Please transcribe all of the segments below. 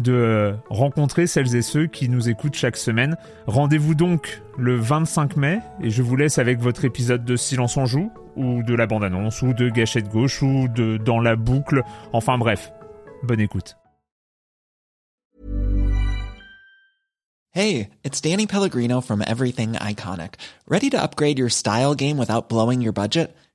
de rencontrer celles et ceux qui nous écoutent chaque semaine. Rendez-vous donc le 25 mai et je vous laisse avec votre épisode de Silence en joue ou de la bande-annonce ou de Gâchette gauche ou de Dans la boucle. Enfin bref, bonne écoute. Hey, it's Danny Pellegrino from Everything Iconic. Ready to upgrade your style game without blowing your budget?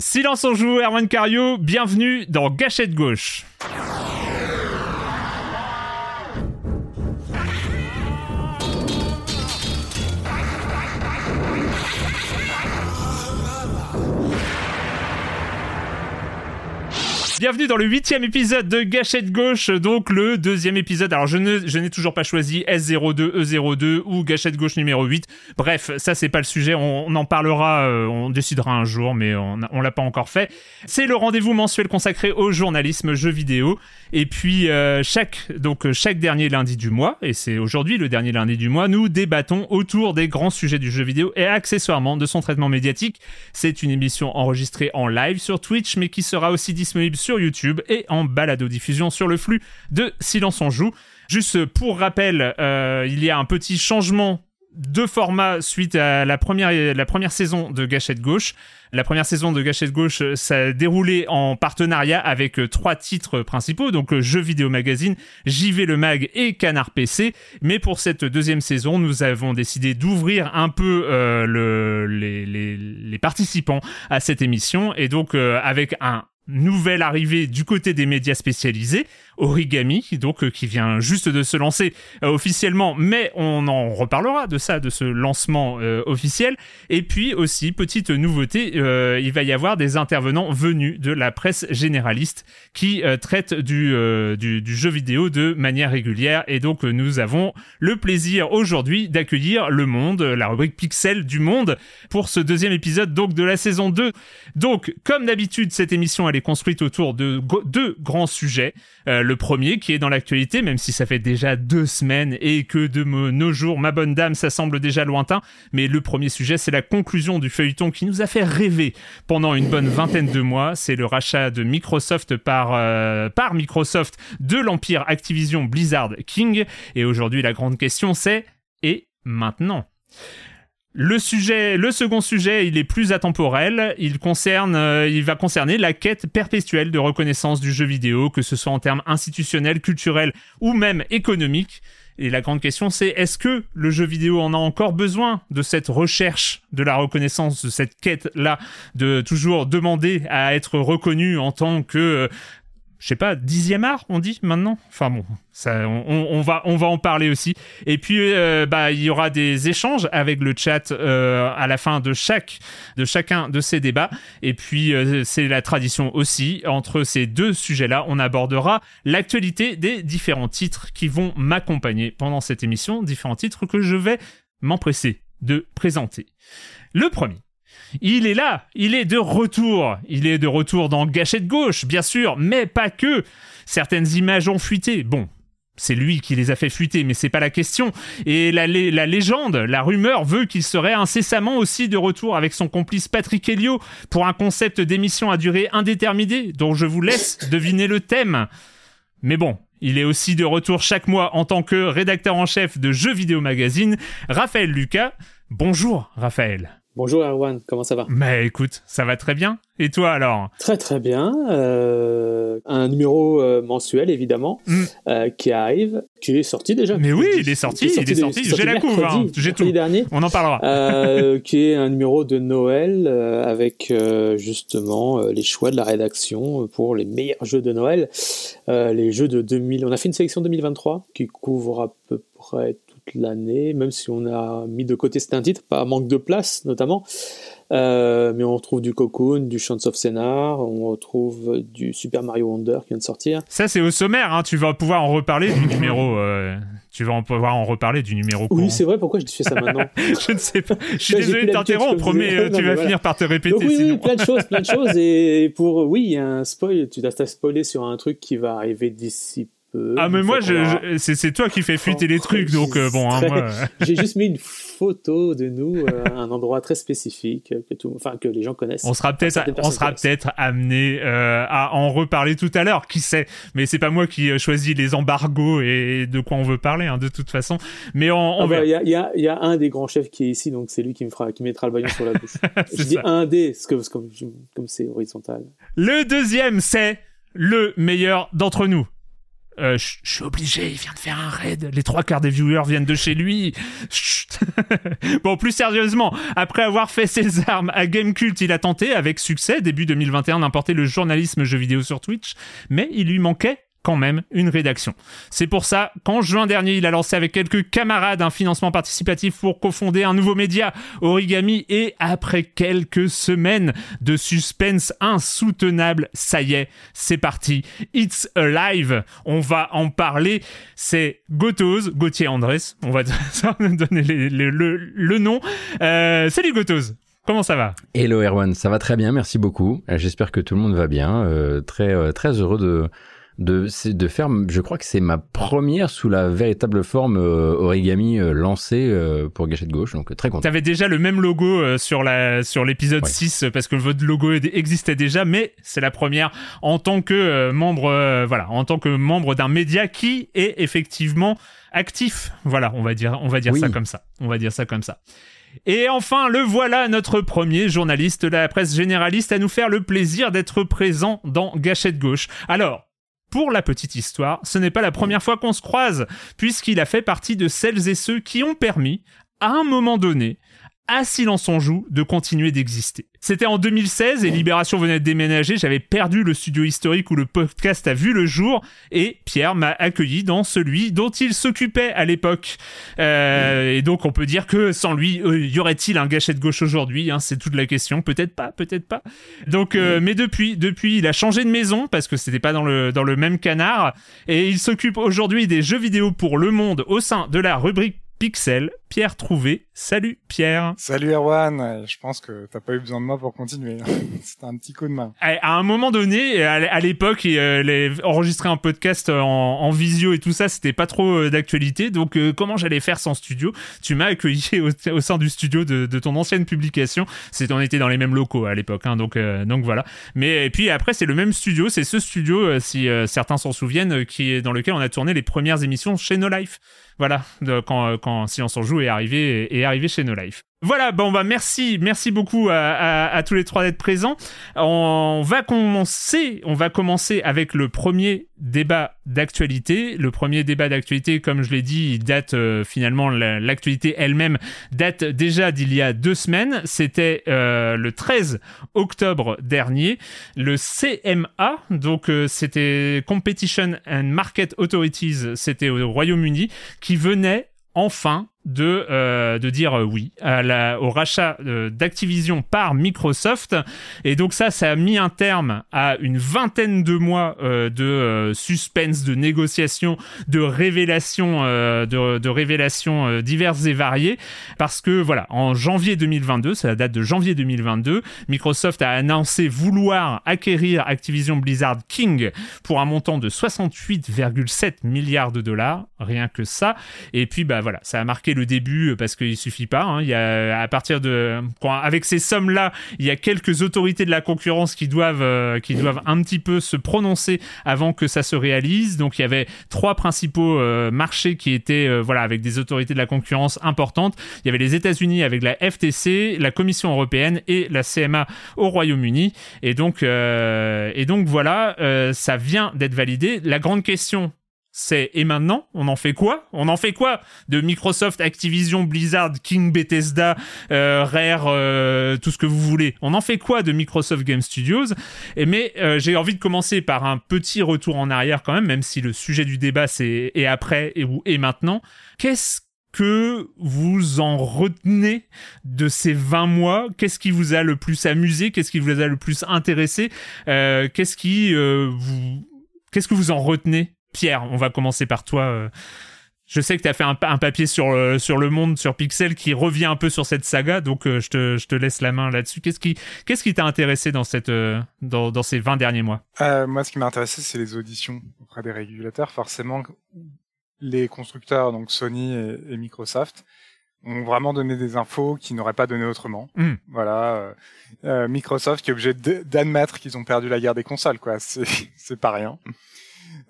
Silence en joue, Erwan Cario, bienvenue dans Gâchette Gauche. Bienvenue dans le huitième épisode de Gâchette Gauche, donc le deuxième épisode. Alors je n'ai toujours pas choisi S02, E02 ou Gâchette Gauche numéro 8. Bref, ça c'est pas le sujet, on, on en parlera, euh, on décidera un jour, mais on, on l'a pas encore fait. C'est le rendez-vous mensuel consacré au journalisme jeux vidéo. Et puis euh, chaque, donc euh, chaque dernier lundi du mois, et c'est aujourd'hui le dernier lundi du mois, nous débattons autour des grands sujets du jeu vidéo et accessoirement de son traitement médiatique. C'est une émission enregistrée en live sur Twitch, mais qui sera aussi disponible sur YouTube et en balado-diffusion sur le flux de Silence on Joue. Juste pour rappel, euh, il y a un petit changement de format suite à la première, la première saison de Gâchette Gauche. La première saison de Gâchette Gauche, euh, ça a déroulé en partenariat avec euh, trois titres principaux, donc euh, Jeux Vidéo Magazine, JV Le Mag et Canard PC. Mais pour cette deuxième saison, nous avons décidé d'ouvrir un peu euh, le, les, participants à cette émission, et donc euh, avec un nouvelle arrivée du côté des médias spécialisés, Origami, donc euh, qui vient juste de se lancer euh, officiellement, mais on en reparlera de ça, de ce lancement euh, officiel. Et puis aussi, petite nouveauté, il va y avoir des intervenants venus de la presse généraliste qui traitent du, jeu vidéo de manière régulière. Et donc nous avons le plaisir aujourd'hui d'accueillir Le Monde, la rubrique Pixel du Monde, pour ce deuxième épisode donc de la saison 2. Donc, comme d'habitude, cette émission elle est construite autour de deux grands sujets. Euh, le premier qui est dans l'actualité, même si ça fait déjà deux semaines et que de nos jours, ma bonne dame, ça semble déjà lointain. Mais le premier sujet, c'est la conclusion du feuilleton qui nous a fait rêver pendant une bonne vingtaine de mois. C'est le rachat de Microsoft par, euh, par Microsoft de l'empire Activision Blizzard King. Et aujourd'hui, la grande question, c'est et maintenant? Le sujet, le second sujet, il est plus atemporel. Il concerne, euh, il va concerner la quête perpétuelle de reconnaissance du jeu vidéo, que ce soit en termes institutionnels, culturels ou même économiques. Et la grande question, c'est est-ce que le jeu vidéo en a encore besoin de cette recherche de la reconnaissance, de cette quête-là, de toujours demander à être reconnu en tant que euh, je sais pas, dixième art, on dit maintenant? Enfin bon, ça, on, on va, on va en parler aussi. Et puis, euh, bah, il y aura des échanges avec le chat euh, à la fin de chaque, de chacun de ces débats. Et puis, euh, c'est la tradition aussi. Entre ces deux sujets-là, on abordera l'actualité des différents titres qui vont m'accompagner pendant cette émission, différents titres que je vais m'empresser de présenter. Le premier. Il est là, il est de retour. Il est de retour dans Gâchette Gauche, bien sûr, mais pas que. Certaines images ont fuité. Bon, c'est lui qui les a fait fuiter, mais c'est pas la question. Et la, la légende, la rumeur veut qu'il serait incessamment aussi de retour avec son complice Patrick Helio pour un concept d'émission à durée indéterminée dont je vous laisse deviner le thème. Mais bon, il est aussi de retour chaque mois en tant que rédacteur en chef de Jeux Vidéo Magazine, Raphaël Lucas. Bonjour Raphaël. Bonjour Erwan, comment ça va? Mais écoute, ça va très bien. Et toi alors? Très très bien. Euh, un numéro euh, mensuel évidemment Mm. euh, qui arrive, qui est sorti déjà. Mais oui, il est sorti, il est sorti. J'ai la couve, hein, j'ai tout. dernier. On en parlera. Qui est un numéro de Noël avec justement les choix de la rédaction pour les meilleurs jeux de Noël. Les jeux de 2000. On a fait une sélection 2023 qui couvre à peu près toute l'année, même si on a mis de côté certains titres, pas manque de place notamment. Euh, mais on retrouve du Cocoon, du Chants of Scénar, on retrouve du Super Mario Wonder qui vient de sortir. Ça, c'est au sommaire. Hein. Tu vas pouvoir en reparler du numéro. euh, Tu vas en pouvoir en reparler du numéro. Oui, c'est vrai, pourquoi je fais ça maintenant je ne sais pas. Je suis Bah, désolé de t'interrompre, mais euh, Non, tu mais vas voilà. finir par te répéter Donc oui, sinon. oui, plein de choses, plein de choses. Et pour, oui, il y a un spoil, tu dois spoiler sur un truc qui va arriver d'ici peu. Ah, mais moi, je, je- c'est c'est toi qui fais fuiter les trucs, donc euh, bon, hein, moi. euh, J'ai juste mis une photo de nous euh, à un endroit très spécifique que, tout, enfin, que les gens connaissent. On sera peut-être, connaissent. peut-être amené euh, à en reparler tout à l'heure, qui sait? Mais c'est pas moi qui euh, choisis les embargos et de quoi on veut parler, hein, de toute façon. Mais on, on Ah bah. Il y, a, il y a- il y a un des grands chefs qui est ici, donc c'est lui qui me fera, qui mettra le baillon sur la bouche. Je dis ça. un des, parce que, parce que comme c'est horizontal. Le deuxième, c'est le meilleur d'entre nous. Euh, je suis obligé, il vient de faire un raid. Les trois quarts des viewers viennent de chez lui. Chut. bon, plus sérieusement, après avoir fait ses armes à Gamecult, il a tenté, avec succès, début 2021, d'importer le journalisme jeux vidéo sur Twitch, mais il lui manquait quand même une rédaction. C'est pour ça qu'en juin dernier, il a lancé avec quelques camarades un financement participatif pour cofonder un nouveau média, Origami, et après quelques semaines de suspense insoutenable, ça y est, c'est parti. It's alive. On va en parler. C'est Gotoz, Gauthier Andrés. On va donner le, nom. Euh, salut Gotoz. Comment ça va? Hello Erwan, ça va très bien, merci beaucoup. Euh, J'espère que tout le monde va bien. Euh, très très heureux de de c'est- de faire. Je crois que c'est ma première sous la véritable forme euh, origami euh, lancée euh, pour Gâchette Gauche, donc euh, très content. T'avais déjà le même logo euh, sur la sur l'épisode Ouais. 6 euh, parce que votre logo existait déjà mais c'est la première en tant que euh, membre euh, voilà, en tant que membre d'un média qui est effectivement actif. Voilà, on va dire on va dire Oui. ça comme ça. On va dire ça comme ça. Et enfin, le voilà, notre premier journaliste de la presse généraliste à nous faire le plaisir d'être présent dans Gâchette Gauche. Alors, pour la petite histoire, ce n'est pas la première fois qu'on se croise, puisqu'il a fait partie de celles et ceux qui ont permis, à un moment donné, à Silence on Joue de continuer d'exister. C'était en 2016 et Libération venait de déménager, j'avais perdu le studio historique où le podcast a vu le jour et Pierre m'a accueilli dans celui dont il s'occupait à l'époque. Euh, Et donc on peut dire que sans lui, euh, y aurait-il un gâchette gauche aujourd'hui hein, C'est toute la question, peut-être pas, peut-être pas. Donc, euh, mais depuis, depuis, il a changé de maison parce que c'était pas dans le dans le même canard et il s'occupe aujourd'hui des jeux vidéo pour Le Monde au sein de la rubrique Pixel. Pierre Trouvé, salut Pierre. Salut Erwan, Euh, je pense que t'as pas eu besoin de moi pour continuer. C'était un petit coup de main. À un moment donné, à l'époque, euh, enregistrer un podcast en, en visio et tout ça, c'était pas trop euh, d'actualité. Donc, euh, comment j'allais faire sans studio? Tu m'as accueilli au, au sein du studio de, de ton ancienne publication. C'est, on était dans les mêmes locaux à l'époque, hein, donc, euh, donc voilà. Mais et puis après, c'est le même studio. C'est ce studio, euh, si euh, certains s'en souviennent, euh, qui est dans lequel on a tourné les premières émissions chez No Life. Voilà, de- quand, euh, quand Silence en joue est arrivé, est arrivé chez No Life. Voilà, bon bah merci, merci beaucoup à, tous les trois d'être présents. On va commencer, on va commencer avec le premier débat d'actualité. Le premier débat d'actualité, comme je l'ai dit, date euh, finalement la- l'actualité elle-même date déjà d'il y a deux semaines. C'était euh, le 13 octobre dernier, le CMA, donc euh, c'était Competition and Market Authorities, c'était au Royaume-Uni, qui venait enfin de, euh, de dire euh, oui au rachat euh, d'Activision par Microsoft. Et donc ça, ça a mis un terme à une vingtaine de mois de suspense, de négociations, de révélations, de, de révélations diverses et variées. Parce que voilà, en janvier 2022, c'est la date de janvier 2022, Microsoft a annoncé vouloir acquérir Activision Blizzard King pour un montant de 68,7 milliards de dollars, rien que ça. Et puis bah voilà, ça a marqué le début parce qu'il suffit pas. Hein. Il y a à partir de avec ces sommes là, il y a quelques autorités de la concurrence qui doivent qui doivent un petit peu se prononcer avant que ça se réalise. Donc il y avait trois principaux marchés qui étaient voilà avec des autorités de la concurrence importantes. Il y avait les États-Unis avec la FTC, la Commission européenne et la CMA au Royaume-Uni. Et donc et donc voilà, ça vient d'être validé. La grande question c'est et maintenant, on en fait quoi? On en fait quoi de Microsoft, Activision, Blizzard, King, Bethesda, euh, Rare, euh, tout ce que vous voulez. On en fait quoi de Microsoft Game Studios? Et Mais euh, j'ai envie de commencer par un petit retour en arrière quand même, même si le sujet du débat c'est et après et ou et maintenant. Qu'est-ce que vous en retenez de ces 20 mois? Qu'est-ce qui vous a le plus amusé? Qu'est-ce qui vous a le plus intéressé? Qu'est-ce qui vous Qu'est-ce que vous en retenez? Pierre, on va commencer par toi. Euh. Je sais que tu as fait un, papier sur, le, sur le monde, sur Pixel, qui revient un peu sur cette saga, donc euh, je, te, je, te, laisse la main là-dessus. Qu'est-ce qui qu'est-ce qui t'a intéressé dans, cette, euh, dans, dans, ces 20 derniers mois? Moi, ce qui m'a intéressé, c'est les auditions auprès des régulateurs. Forcément, les constructeurs, donc Sony et, Microsoft, ont vraiment donné des infos qu'ils n'auraient pas donné autrement. Hmm. Voilà, Microsoft qui est obligé d'admettre qu'ils ont perdu la guerre des consoles, quoi. C'est pas rien.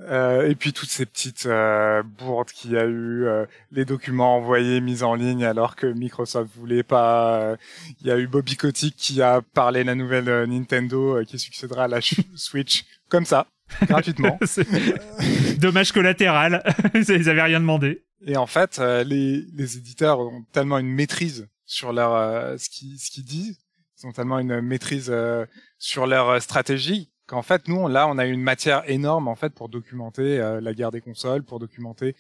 Euh, et puis toutes ces petites euh, bourdes qu'il y a eu, euh, les documents envoyés, mis en ligne alors que Microsoft voulait pas. Il y a eu Bobby Kotick qui a parlé de la nouvelle Nintendo qui succédera à la Switch, comme ça, gratuitement. Dommage collatéral, ils avaient rien demandé. Et en fait, les, les éditeurs ont tellement une maîtrise sur leur ce qu'ils ce qu'ils disent, ils ont tellement une maîtrise sur leur stratégie qu'en fait nous là on a une matière énorme en fait pour documenter euh, la guerre des consoles, pour documenter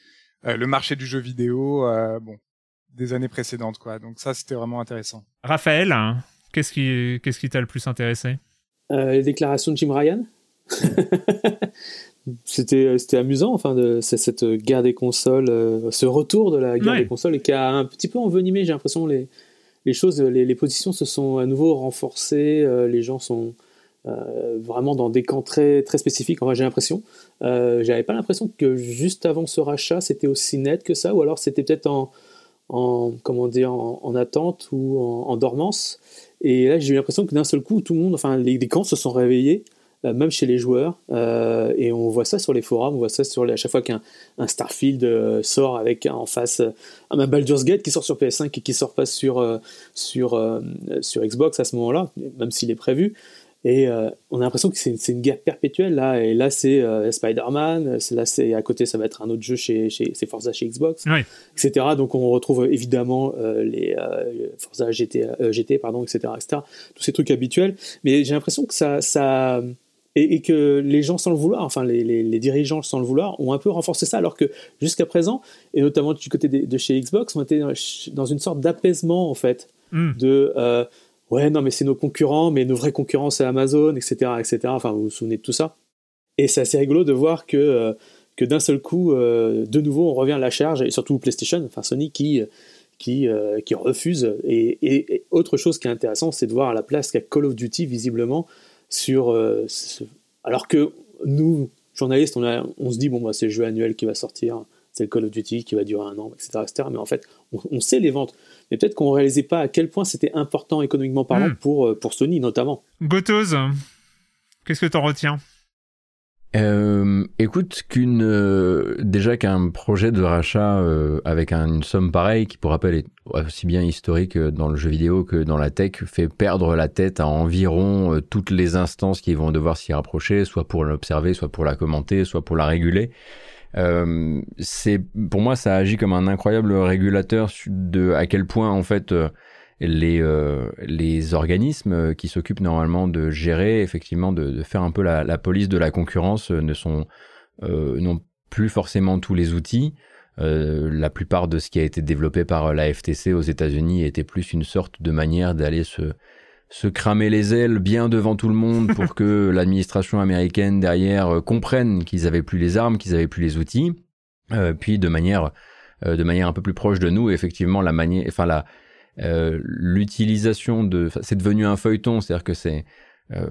euh, le marché du jeu vidéo, euh, bon des années précédentes quoi. Donc ça c'était vraiment intéressant. Raphaël, hein, qu'est-ce qui qu'est-ce qui t'a le plus intéressé? Les déclarations de Jim Ryan. c'était c'était amusant enfin de cette guerre des consoles, ce retour de la guerre des consoles et qui a un petit peu envenimé j'ai l'impression les les choses les, les, positions se sont à nouveau renforcées, les gens sont euh, vraiment dans des camps très, très spécifiques. Enfin, j'ai l'impression. Euh, j'avais pas l'impression que juste avant ce rachat, c'était aussi net que ça, ou alors c'était peut-être en, en, comment dire, en, attente ou en, dormance. Et là, j'ai eu l'impression que d'un seul coup, tout le monde, enfin, les, camps se sont réveillés. Euh, même chez les joueurs, et on voit ça sur les forums, on voit ça sur à chaque fois qu'un Starfield sort avec en face un Baldur's Gate qui sort sur PS5 et qui sort pas sur, sur, sur Xbox à ce moment-là, même s'il est prévu, et euh, on a l'impression que c'est une guerre perpétuelle là. Et là, c'est euh, Spider-Man. Là, c'est à côté, ça va être un autre jeu chez, chez Forza chez Xbox, etc. Donc, on retrouve évidemment euh, les Forza GT, GT, pardon, etc., etc. Tous ces trucs habituels. Mais j'ai l'impression que ça, ça et, que les gens sans le vouloir, enfin les, les, dirigeants sans le vouloir, ont un peu renforcé ça, alors que jusqu'à présent, et notamment du côté de, chez Xbox, on était dans une sorte d'apaisement en fait, hmm. de ouais, non, mais c'est nos concurrents, mais nos vrais concurrents, c'est Amazon, etc., etc. Enfin, vous vous souvenez de tout ça. Et c'est assez rigolo de voir que, euh, que d'un seul coup, euh, de nouveau, on revient à la charge, et surtout PlayStation, enfin Sony, qui, qui, euh, qui refuse. Et, autre chose qui est intéressant, c'est de voir la place qu'a Call of Duty, visiblement, sur. alors que nous, journalistes, on, se dit, bon, bah, c'est le jeu annuel qui va sortir, c'est le Call of Duty qui va durer un an, etc. etc. mais en fait, on sait les ventes mais peut-être qu'on ne réalisait pas à quel point c'était important économiquement parlant hmm. pour, euh, pour Sony notamment. Gotos, qu'est-ce que tu en retiens? Euh, écoute, qu'une euh, déjà qu'un projet de rachat avec une somme pareille, qui pour rappel est aussi bien historique dans le jeu vidéo que dans la tech, fait perdre la tête à environ toutes les instances qui vont devoir s'y rapprocher, soit pour l'observer, soit pour la commenter, soit pour la réguler. Euh, c'est pour moi ça agit comme un incroyable régulateur de à quel point en fait euh, les euh, les organismes qui s'occupent normalement de gérer effectivement de, faire un peu la, la, police de la concurrence ne sont n'ont plus forcément tous les outils. la plupart de ce qui a été développé par la FTC aux États-Unis était plus une sorte de manière d'aller se se cramer les ailes bien devant tout le monde pour que l'administration américaine derrière euh, comprenne qu'ils avaient plus les armes, qu'ils avaient plus les outils. Euh, puis de manière euh, de manière un peu plus proche de nous, effectivement la manière, enfin la l'utilisation de, c'est devenu un feuilleton, c'est-à-dire que c'est euh,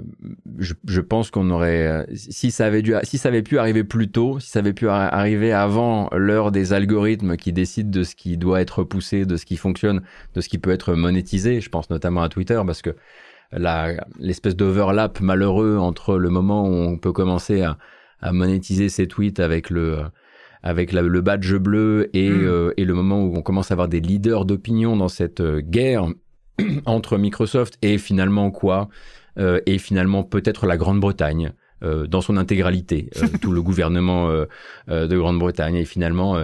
je, je, pense qu'on aurait, si ça avait dû, si ça avait pu arriver plus tôt, si ça avait pu arriver avant l'heure des algorithmes qui décident de ce qui doit être poussé, de ce qui fonctionne, de ce qui peut être monétisé. Je pense notamment à Twitter parce que l'espèce d'overlap malheureux entre le moment où on peut commencer à, à monétiser ses tweets avec le avec le badge bleu et, hmm. euh, et, le moment où on commence à avoir des leaders d'opinion dans cette euh, guerre entre Microsoft et finalement quoi? Euh, Et finalement peut-être la Grande-Bretagne. dans son intégralité, tout le gouvernement de Grande-Bretagne et finalement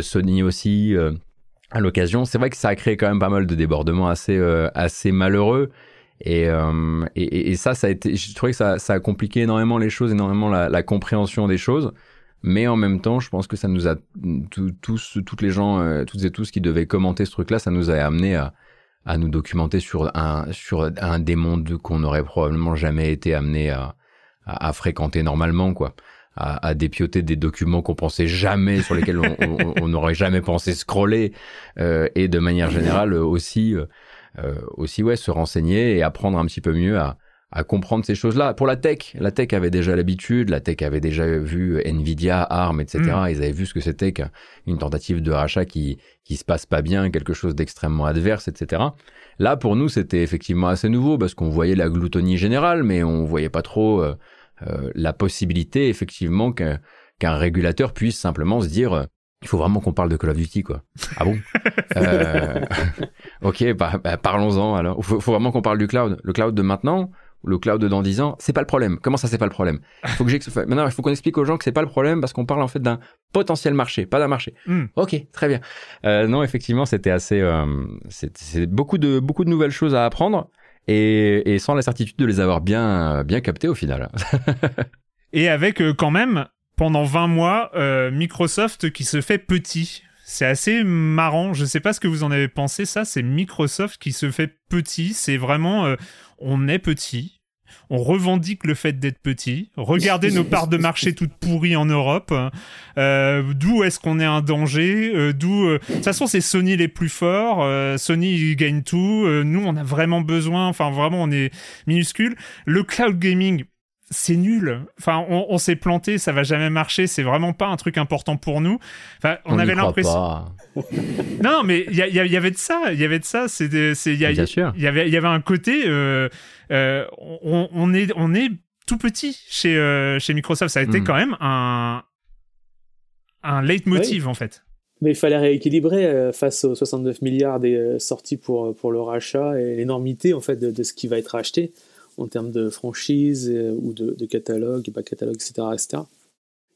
Sony aussi à l'occasion. C'est vrai que ça a créé quand même pas mal de débordements assez assez malheureux. Et, et, et, ça, ça a été, je trouvais que ça, ça a compliqué énormément les choses, énormément la, la compréhension des choses. Mais en même temps, je pense que ça nous a tous, toutes les gens, euh, toutes et tous qui devaient commenter ce truc-là, ça nous a amené à, à nous documenter sur un, sur un des mondes qu'on n'aurait probablement jamais été amené à, à, fréquenter normalement, quoi. À, à, des documents qu'on pensait jamais, sur lesquels on n'aurait jamais pensé scroller, euh, et de manière générale aussi, euh, aussi ouais, se renseigner et apprendre un petit peu mieux à, à comprendre ces choses-là. Pour la tech, la tech avait déjà l'habitude, la tech avait déjà vu Nvidia, ARM, etc. Mm. Ils avaient vu ce que c'était qu'une tentative de rachat qui qui se passe pas bien, quelque chose d'extrêmement adverse, etc. Là, pour nous, c'était effectivement assez nouveau parce qu'on voyait la gloutonie générale, mais on voyait pas trop euh, euh, la possibilité, effectivement, qu'un qu'un régulateur puisse simplement se dire euh, il faut vraiment qu'on parle de Call of Duty, quoi. Ah bon? Euh, Ok, bah, bah, parlons-en alors. Il faut, faut, vraiment qu'on parle du cloud. Le cloud de maintenant, le cloud dans 10 ans, c'est pas le problème. Comment ça, c'est pas le problème? Il faut que Maintenant, il faut qu'on explique aux gens que c'est pas le problème parce qu'on parle en fait d'un potentiel marché, pas d'un marché. Hmm. Ok, très bien. Euh, non, effectivement, c'était assez, euh, c'est beaucoup de beaucoup de nouvelles choses à apprendre et, et sans la certitude de les avoir bien bien captées au final. et avec euh, quand même pendant 20 mois euh, Microsoft qui se fait petit. C'est assez marrant. Je sais pas ce que vous en avez pensé. Ça, c'est Microsoft qui se fait petit. C'est vraiment, euh, on est petit. On revendique le fait d'être petit. Regardez nos parts de marché toutes pourries en Europe. Euh, d'où est-ce qu'on est un danger? Euh, D'où de toute façon c'est Sony les plus forts. Sony gagne tout. nous on a vraiment besoin. Enfin vraiment on est minuscule. Le cloud gaming c'est nul. Enfin, on, s'est planté, ça va jamais marcher. C'est vraiment pas un truc important pour nous. Enfin, on, avait l'impression. non, mais il y, y, avait de ça. Il y avait de ça. C'est, il y, Bien sûr. Il y avait, il y avait un côté. Euh, euh, on, on, est, on est tout petit chez euh, chez Microsoft. Ça a été hmm. quand même un un leitmotiv en fait. Mais il fallait rééquilibrer face aux 69 milliards des sorties pour pour le rachat et l'énormité en fait de, de ce qui va être acheté en termes de franchise euh, ou de, catalogue, pas catalogue, etc., etc.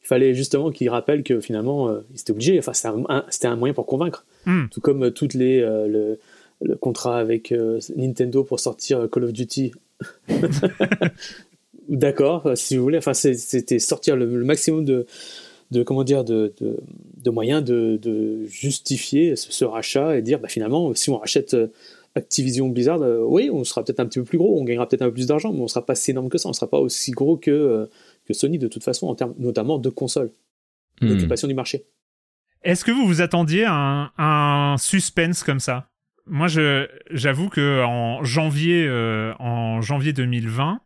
Il fallait justement qu'il rappelle que finalement, euh, il était obligé, enfin, c'était un, moyen pour convaincre. Hmm. Tout comme euh, toutes les, le, contrat avec Nintendo pour sortir Call of Duty. D'accord, si vous voulez. Enfin, c'était sortir le, maximum de, de comment dire de, de, moyens de, justifier ce, rachat et dire bah, finalement si on rachète Activision Blizzard, euh, oui, on sera peut-être un petit peu plus gros, on gagnera peut-être un peu plus d'argent, mais on sera pas si énorme que ça, on sera pas aussi gros que, euh, que Sony de toute façon, en termes notamment de consoles, hmm. d'occupation du marché. Est-ce que vous vous attendiez à un, suspense comme ça? Moi, j'avoue que en janvier, euh, en janvier 2020,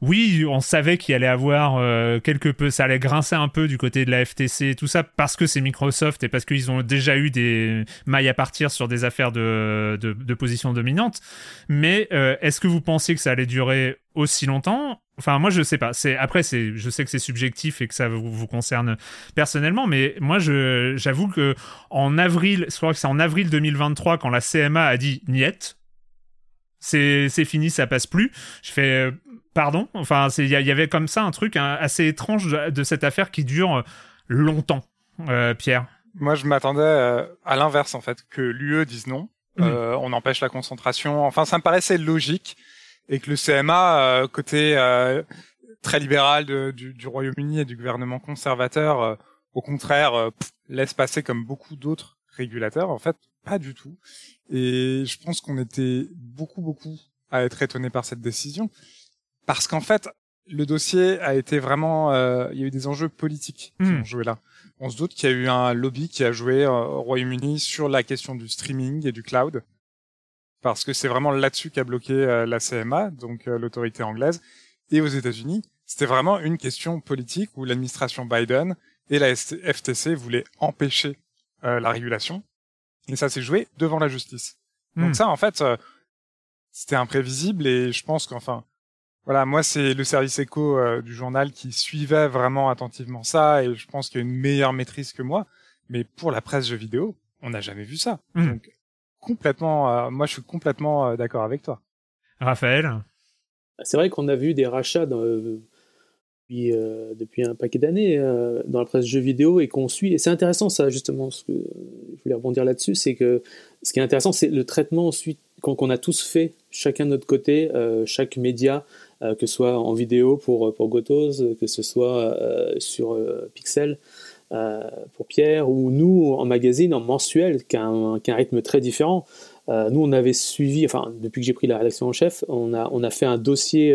oui, on savait qu'il allait avoir euh, quelque peu, ça allait grincer un peu du côté de la FTC et tout ça parce que c'est Microsoft et parce qu'ils ont déjà eu des mailles à partir sur des affaires de, de, position dominante. Mais euh, est-ce que vous pensiez que ça allait durer aussi longtemps? Enfin, moi, je sais pas. C'est après, c'est, je sais que c'est subjectif et que ça vous, concerne personnellement, mais moi, je, j'avoue que en avril, je crois que c'est en avril 2023 quand la CMA a dit niet, c'est, c'est fini, ça passe plus. Je fais, Pardon? Enfin, il y, avait comme ça un truc assez étrange de, cette affaire qui dure longtemps, euh, Pierre. Moi, je m'attendais euh, à l'inverse, en fait, que l'UE dise non. Euh, on empêche la concentration. Enfin, ça me paraissait logique. Et que le CMA, côté très libéral du, Royaume-Uni et du gouvernement conservateur, au contraire, laisse passer comme beaucoup d'autres régulateurs. En fait, pas du tout. Et je pense qu'on était beaucoup, beaucoup à être étonnés par cette décision parce qu'en fait, le dossier a été vraiment, euh, il y a eu des enjeux politiques qui hmm. ont joué là. On se doute qu'il y a eu un lobby qui a joué euh, au Royaume-Uni sur la question du streaming et du cloud. parce que c'est vraiment là-dessus qu'a bloqué la CMA, donc l'autorité anglaise, et aux États-Unis. C'était vraiment une question politique où l'administration Biden et la FTC voulaient empêcher la régulation, et ça s'est joué devant la justice. Donc hmm. ça, en fait, c'était imprévisible et je pense qu'enfin, voilà, moi c'est le service éco euh, du journal qui suivait vraiment attentivement ça et je pense qu'il y a une meilleure maîtrise que moi. Mais pour la presse jeux vidéo, on n'a jamais vu ça. Hmm. Donc complètement, euh, moi je suis complètement euh, d'accord avec toi. Raphaël, c'est vrai qu'on a vu des rachats depuis, depuis un paquet d'années dans la presse jeux vidéo et qu'on suit. Et c'est intéressant ça justement. Ce que je voulais rebondir là-dessus, c'est que ce qui est intéressant, c'est le traitement ensuite qu'on a tous fait, chacun de notre côté, euh, chaque média, que ce soit en vidéo pour, pour Gotos, que ce soit euh, sur Pixel pour Pierre, ou nous en magazine, en mensuel, qui a un, rythme très différent. nous, on avait suivi, enfin, depuis que j'ai pris la rédaction en chef, on a, on a fait un dossier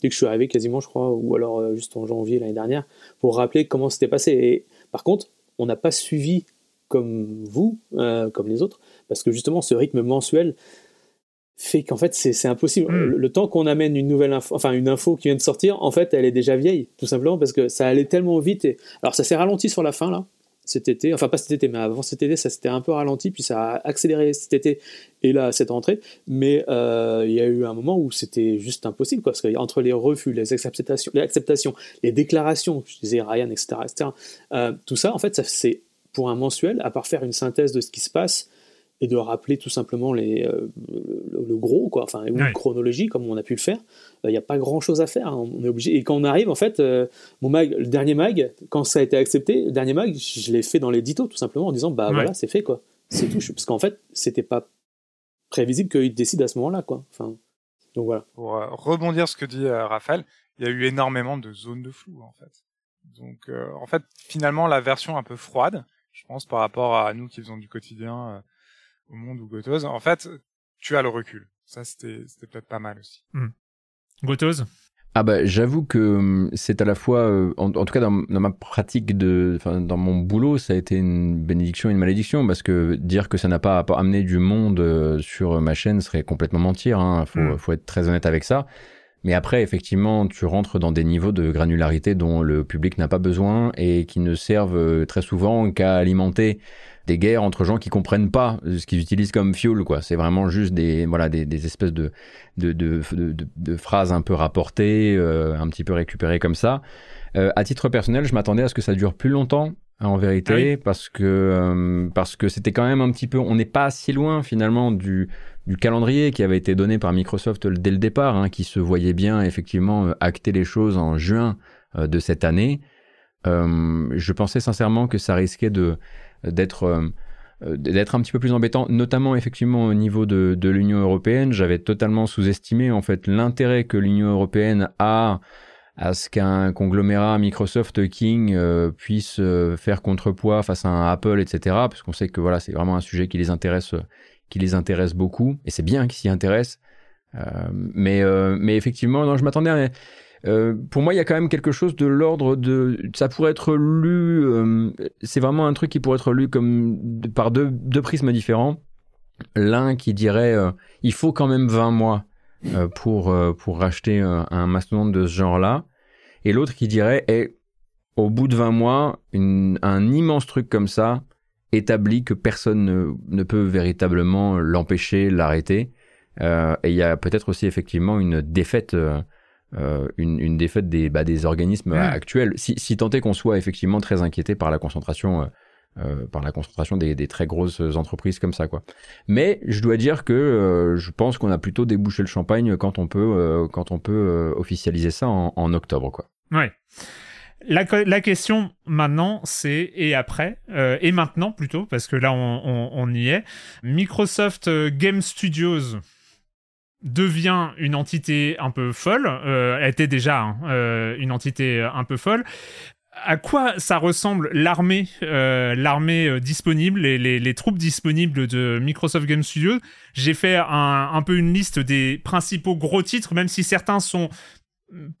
dès que je suis arrivé quasiment, je crois, ou alors juste en janvier l'année dernière, pour rappeler comment c'était passé. Par contre, on n'a pas suivi comme vous, comme les autres, parce que justement, ce rythme mensuel, fait qu'en fait c'est impossible. Hmm. Le, temps qu'on amène une nouvelle info, enfin une info qui vient de sortir, en fait elle est déjà vieille, tout simplement parce que ça allait tellement vite. Et... Alors ça s'est ralenti sur la fin là, cet été, enfin pas cet été, mais avant cet été ça s'était un peu ralenti, puis ça a accéléré cet été et là cette rentrée. Mais euh, il y a eu un moment où c'était juste impossible, quoi, parce qu'entre les refus, les acceptations, les acceptations, les déclarations, je disais Ryan, etc., etc. Euh, tout ça en fait ça c'est pour un mensuel, à part faire une synthèse de ce qui se passe et de rappeler tout simplement les, euh, le, gros, quoi, enfin, une chronologie comme on a pu le faire. Il n'y a pas grand chose à faire. Hein. On est obligé. Et quand on arrive, en fait, euh, mon mag, le dernier mag, quand ça a été accepté, le dernier mag, je l'ai fait dans l'édito tout simplement en disant bah voilà, c'est fait quoi. C'est tout. Parce qu'en fait, c'était pas prévisible qu'il décide à ce moment-là quoi. Enfin, donc voilà. Pour euh, rebondir ce que dit Raphaël, il y a eu énormément de zones de flou en fait. Donc en fait, finalement, la version un peu froide, je pense, par rapport à nous qui faisons du quotidien au monde ou Gotoz, en fait, tu as le recul. Ça, c'était peut-être pas mal aussi. Mmh. Ah bah j'avoue que hum, c'est à la fois, euh, en, tout cas dans, ma pratique de, dans mon boulot, ça a été une bénédiction et une malédiction parce que dire que ça n'a pas amené du monde euh, sur ma chaîne serait complètement mentir. Hein. Faut, mmh. faut être très honnête avec ça. Mais après, effectivement, tu rentres dans des niveaux de granularité dont le public n'a pas besoin et qui ne servent euh, très souvent qu'à alimenter des guerres entre gens qui comprennent pas ce qu'ils utilisent comme fuel, quoi. C'est vraiment juste des, voilà, des, espèces de de, de, de, de, phrases un peu rapportées, euh, un petit peu récupérées comme ça. Euh, à titre personnel, je m'attendais à ce que ça dure plus longtemps, en vérité, ah parce que euh, parce que c'était quand même un petit peu, on n'est pas si loin finalement du du calendrier qui avait été donné par Microsoft dès le départ, hein, qui se voyait bien effectivement acter les choses en juin de cette année. je pensais sincèrement que ça risquait de d'être euh, euh, d'être un petit peu plus embêtant, notamment effectivement au niveau de, de l'Union européenne. J'avais totalement sous-estimé en fait l'intérêt que l'Union européenne a à ce qu'un conglomérat Microsoft King euh, puisse faire contrepoids face à un Apple, etc. Parce qu'on sait que voilà, c'est vraiment un sujet qui les intéresse, qui les intéresse beaucoup, et c'est bien qu'ils s'y intéressent. mais, mais effectivement, non, je m'attendais à euh, pour moi, il y a quand même quelque chose de l'ordre de. Ça pourrait être lu. Euh, c'est vraiment un truc qui pourrait être lu comme par deux, deux prismes différents. L'un qui dirait euh, il faut quand même 20 mois pour, pour racheter un mastodonte de ce genre-là. Et l'autre qui dirait et au bout de 20 mois, une, un immense truc comme ça établit que personne ne, ne peut véritablement l'empêcher, l'arrêter. et il y a peut-être aussi effectivement une défaite euh, une, une, défaite des, bah, des organismes actuels, si, si tant est qu'on soit effectivement très inquiété par la concentration, euh, euh, par la concentration des, très grosses entreprises comme ça, quoi. Mais je dois dire que je pense qu'on a plutôt débouché le champagne quand on peut, quand on peut officialiser ça en, octobre, quoi. Ouais. La, question maintenant, c'est et après, et maintenant plutôt, parce que là on, y est. Microsoft Game Studios, devient une entité un peu folle, euh, elle était déjà hein, euh, une entité un peu folle. À quoi ça ressemble l'armée, euh, l'armée disponible, les, les, troupes disponibles de Microsoft Game Studios? J'ai fait un, un, peu une liste des principaux gros titres, même si certains sont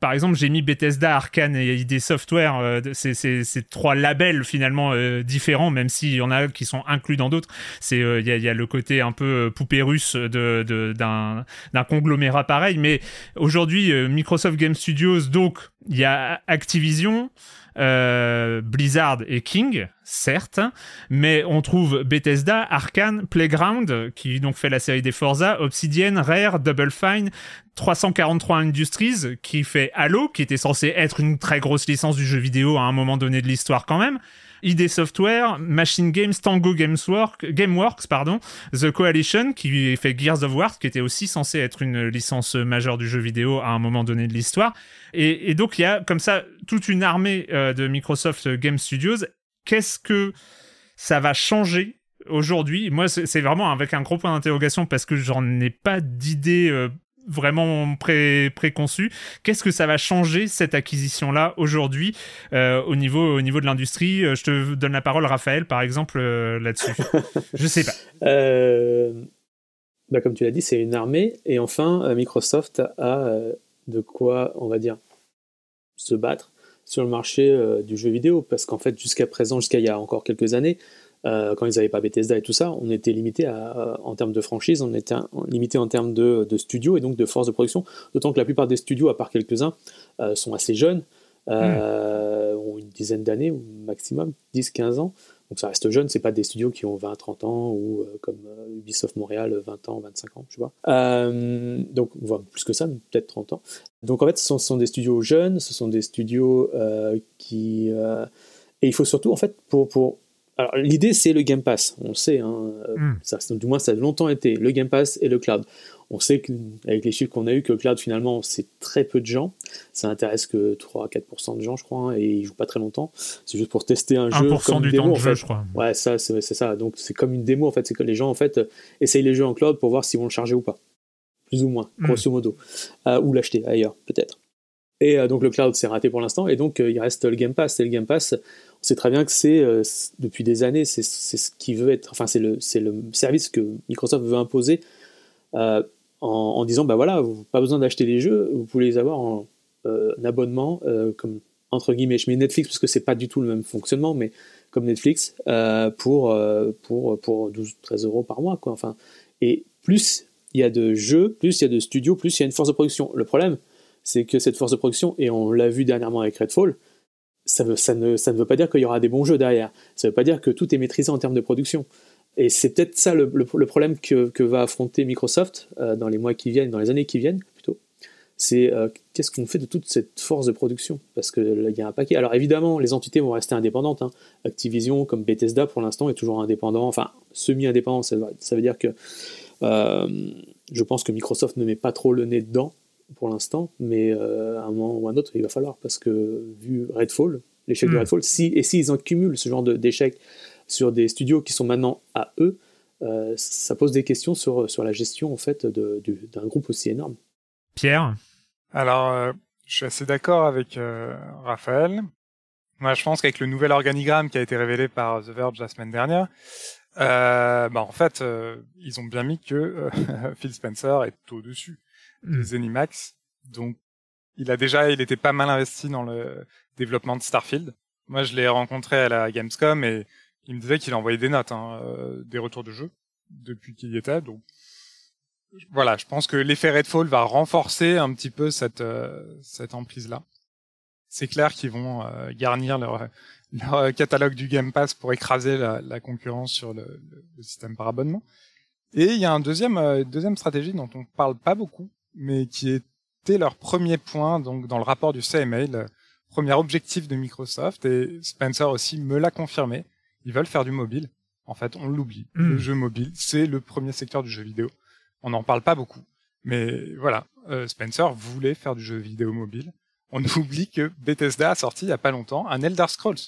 par exemple, j'ai mis Bethesda, Arkane et ID Software, euh, c'est trois labels finalement euh, différents, même s'il y en a qui sont inclus dans d'autres. C'est il y, a, le côté un peu poupée russe de d'un conglomérat pareil, mais aujourd'hui Microsoft Game Studios, donc il y a Activision. Euh, Blizzard et King, certes, mais on trouve Bethesda, Arkane, Playground, qui donc fait la série des Forza, Obsidian, Rare, Double Fine, 343 Industries, qui fait Halo, qui était censé être une très grosse licence du jeu vidéo à un moment donné de l'histoire quand même, ID Software, Machine Games, Tango Gamesworks, Gameworks, pardon, The Coalition, qui fait Gears of War, qui était aussi censé être une licence majeure du jeu vidéo à un moment donné de l'histoire. Et, donc, il y a comme ça toute une armée euh, de Microsoft Game Studios. Qu'est-ce que ça va changer aujourd'hui? Moi, c'est vraiment avec un gros point d'interrogation parce que j'en ai pas d'idée euh, vraiment pré préconçu. Qu'est-ce que ça va changer cette acquisition-là aujourd'hui euh, au niveau au niveau de l'industrie? Je te donne la parole, Raphaël, par exemple là-dessus. Je sais pas. Bah, comme tu l'as dit, c'est une armée et enfin Microsoft a de quoi, on va dire, se battre sur le marché euh, du jeu vidéo. Parce qu'en fait, jusqu'à présent, jusqu'à il y a encore quelques années, euh, quand ils n'avaient pas Bethesda et tout ça, on était limité à, en termes de franchise, on était limité en termes de, de studio et donc de force de production. D'autant que la plupart des studios, à part quelques-uns, euh, sont assez jeunes, hmm. ont une dizaine d'années ou maximum, 10-15 ans. Donc ça reste jeune, c'est pas des studios qui ont 20, 30 ans ou euh, comme euh, Ubisoft Montréal, 20 ans, 25 ans, je sais pas. Euh, donc voire plus que ça, peut-être 30 ans. Donc en fait, ce sont, des studios jeunes, ce sont des studios qui et il faut surtout en fait pour alors l'idée c'est le Game Pass, on sait, hein, hmm. ça, du moins ça a longtemps été le Game Pass et le cloud. On sait qu'avec les chiffres qu'on a eu que le cloud finalement c'est très peu de gens, ça intéresse que 3-4% de gens je crois hein, et ils jouent pas très longtemps. C'est juste pour tester un jeu comme du une démo, temps de jeu je crois. Ouais ça c'est ça. Donc c'est comme une démo en fait, c'est que les gens en fait essayent les jeux en cloud pour voir s'ils vont le charger ou pas, plus ou moins, hmm. grosso modo, euh, ou l'acheter ailleurs peut-être. Et euh, donc le cloud c'est raté pour l'instant et donc euh, il reste le Game Pass et le Game Pass on sait très bien que c'est depuis des années c'est ce qui veut être enfin c'est le service que Microsoft veut imposer en, disant bah voilà, vous pas besoin d'acheter les jeux, vous pouvez les avoir en euh, abonnement, euh, comme entre guillemets, je mets Netflix parce que c'est pas du tout le même fonctionnement, mais comme Netflix euh, pour pour pour 12-13 euros par mois quoi. Enfin et plus il y a de jeux, plus il y a de studios, plus il y a une force de production. Le problème, c'est que cette force de production, et on l'a vu dernièrement avec Redfall, ça, veut, ça, ne, ça ne veut pas dire qu'il y aura des bons jeux derrière. Ça ne veut pas dire que tout est maîtrisé en termes de production. Et c'est peut-être ça le, problème que, va affronter Microsoft euh, dans les mois qui viennent, dans les années qui viennent plutôt. C'est euh, qu'est-ce qu'on fait de toute cette force de production? Parce qu'il y a un paquet. Alors évidemment, les entités vont rester indépendantes. Hein. Activision, comme Bethesda, pour l'instant, est toujours indépendant, enfin semi-indépendant. Ça, veut dire que euh, je pense que Microsoft ne met pas trop le nez dedans pour l'instant, mais à un moment ou à un autre, il va falloir. Parce que vu Redfall, l'échec de hmm. Redfall, si, et s'ils en cumulent ce genre d'échecs sur des studios qui sont maintenant à eux, euh, ça pose des questions sur, sur la gestion en fait d'un groupe aussi énorme. Pierre? Alors, euh, je suis assez d'accord avec euh, Raphaël. Moi, je pense qu'avec le nouvel organigramme qui a été révélé par The Verge la semaine dernière, bah en fait, ils ont bien mis que Phil Spencer est au-dessus des mm. Zenimax. Donc, il a déjà, il était pas mal investi dans le développement de Starfield. Moi, je l'ai rencontré à la Gamescom et il me disait qu'il a envoyé des notes, hein, euh, des retours de jeu depuis qu'il y était. Donc voilà, je pense que l'effet Redfall va renforcer un petit peu cette euh, cette emprise là. C'est clair qu'ils vont euh, garnir leur leur catalogue du Game Pass pour écraser la, la concurrence sur le, le, système par abonnement. Et il y a un deuxième deuxième stratégie dont on parle pas beaucoup, mais qui était leur premier point donc dans le rapport du CMA, le premier objectif de Microsoft et Spencer aussi me l'a confirmé ils veulent faire du mobile. En fait, on l'oublie. Hmm. Le jeu mobile, c'est le premier secteur du jeu vidéo. On n'en parle pas beaucoup. Mais voilà, euh, Spencer voulait faire du jeu vidéo mobile. On oublie que Bethesda a sorti il y a pas longtemps un Elder Scrolls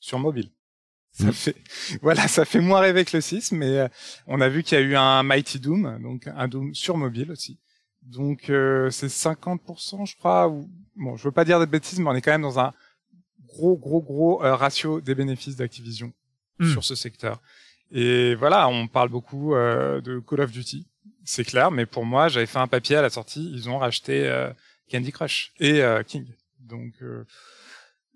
sur mobile. Ça hmm. fait, voilà, ça fait moins rêver que le 6, mais euh, on a vu qu'il y a eu un Mighty Doom, donc un Doom sur mobile aussi. Donc euh, c'est 50%, je crois. Ou... Bon, je veux pas dire de bêtises, mais on est quand même dans un gros, gros, gros ratio des bénéfices d'Activision Hmm. sur ce secteur. Et voilà, on parle beaucoup euh, de Call of Duty, c'est clair, mais pour moi, j'avais fait un papier à la sortie, ils ont racheté euh, Candy Crush et King. Donc,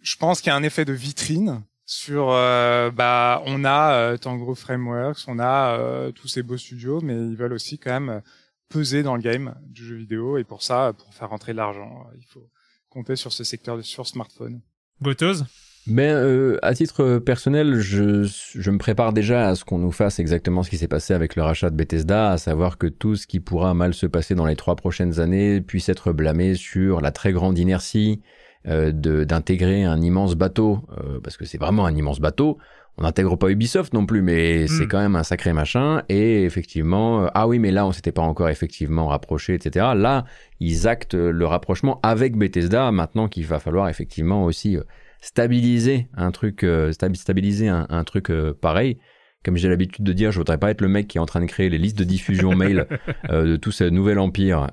je pense qu'il y a un effet de vitrine sur bah on a Tango Frameworks, on a tous ces beaux studios, mais ils veulent aussi quand même peser dans le game du jeu vidéo et pour ça, pour faire rentrer de l'argent, il faut compter sur ce secteur de, sur smartphone. Gotos ben, euh, à titre personnel, je, je, me prépare déjà à ce qu'on nous fasse exactement ce qui s'est passé avec le rachat de Bethesda, à savoir que tout ce qui pourra mal se passer dans les trois prochaines années puisse être blâmé sur la très grande inertie euh, d'intégrer un immense bateau, euh, parce que c'est vraiment un immense bateau. On n'intègre pas Ubisoft non plus, mais c'est hmm. quand même un sacré machin. Et effectivement, euh, ah oui, mais là, on s'était pas encore effectivement rapproché, etc. Là, ils actent le rapprochement avec Bethesda. Maintenant qu'il va falloir effectivement aussi euh, stabiliser un truc, euh, stabiliser un, truc euh, pareil. Comme j'ai l'habitude de dire, je voudrais pas être le mec qui est en train de créer les listes de diffusion mail de tout ce nouvel empire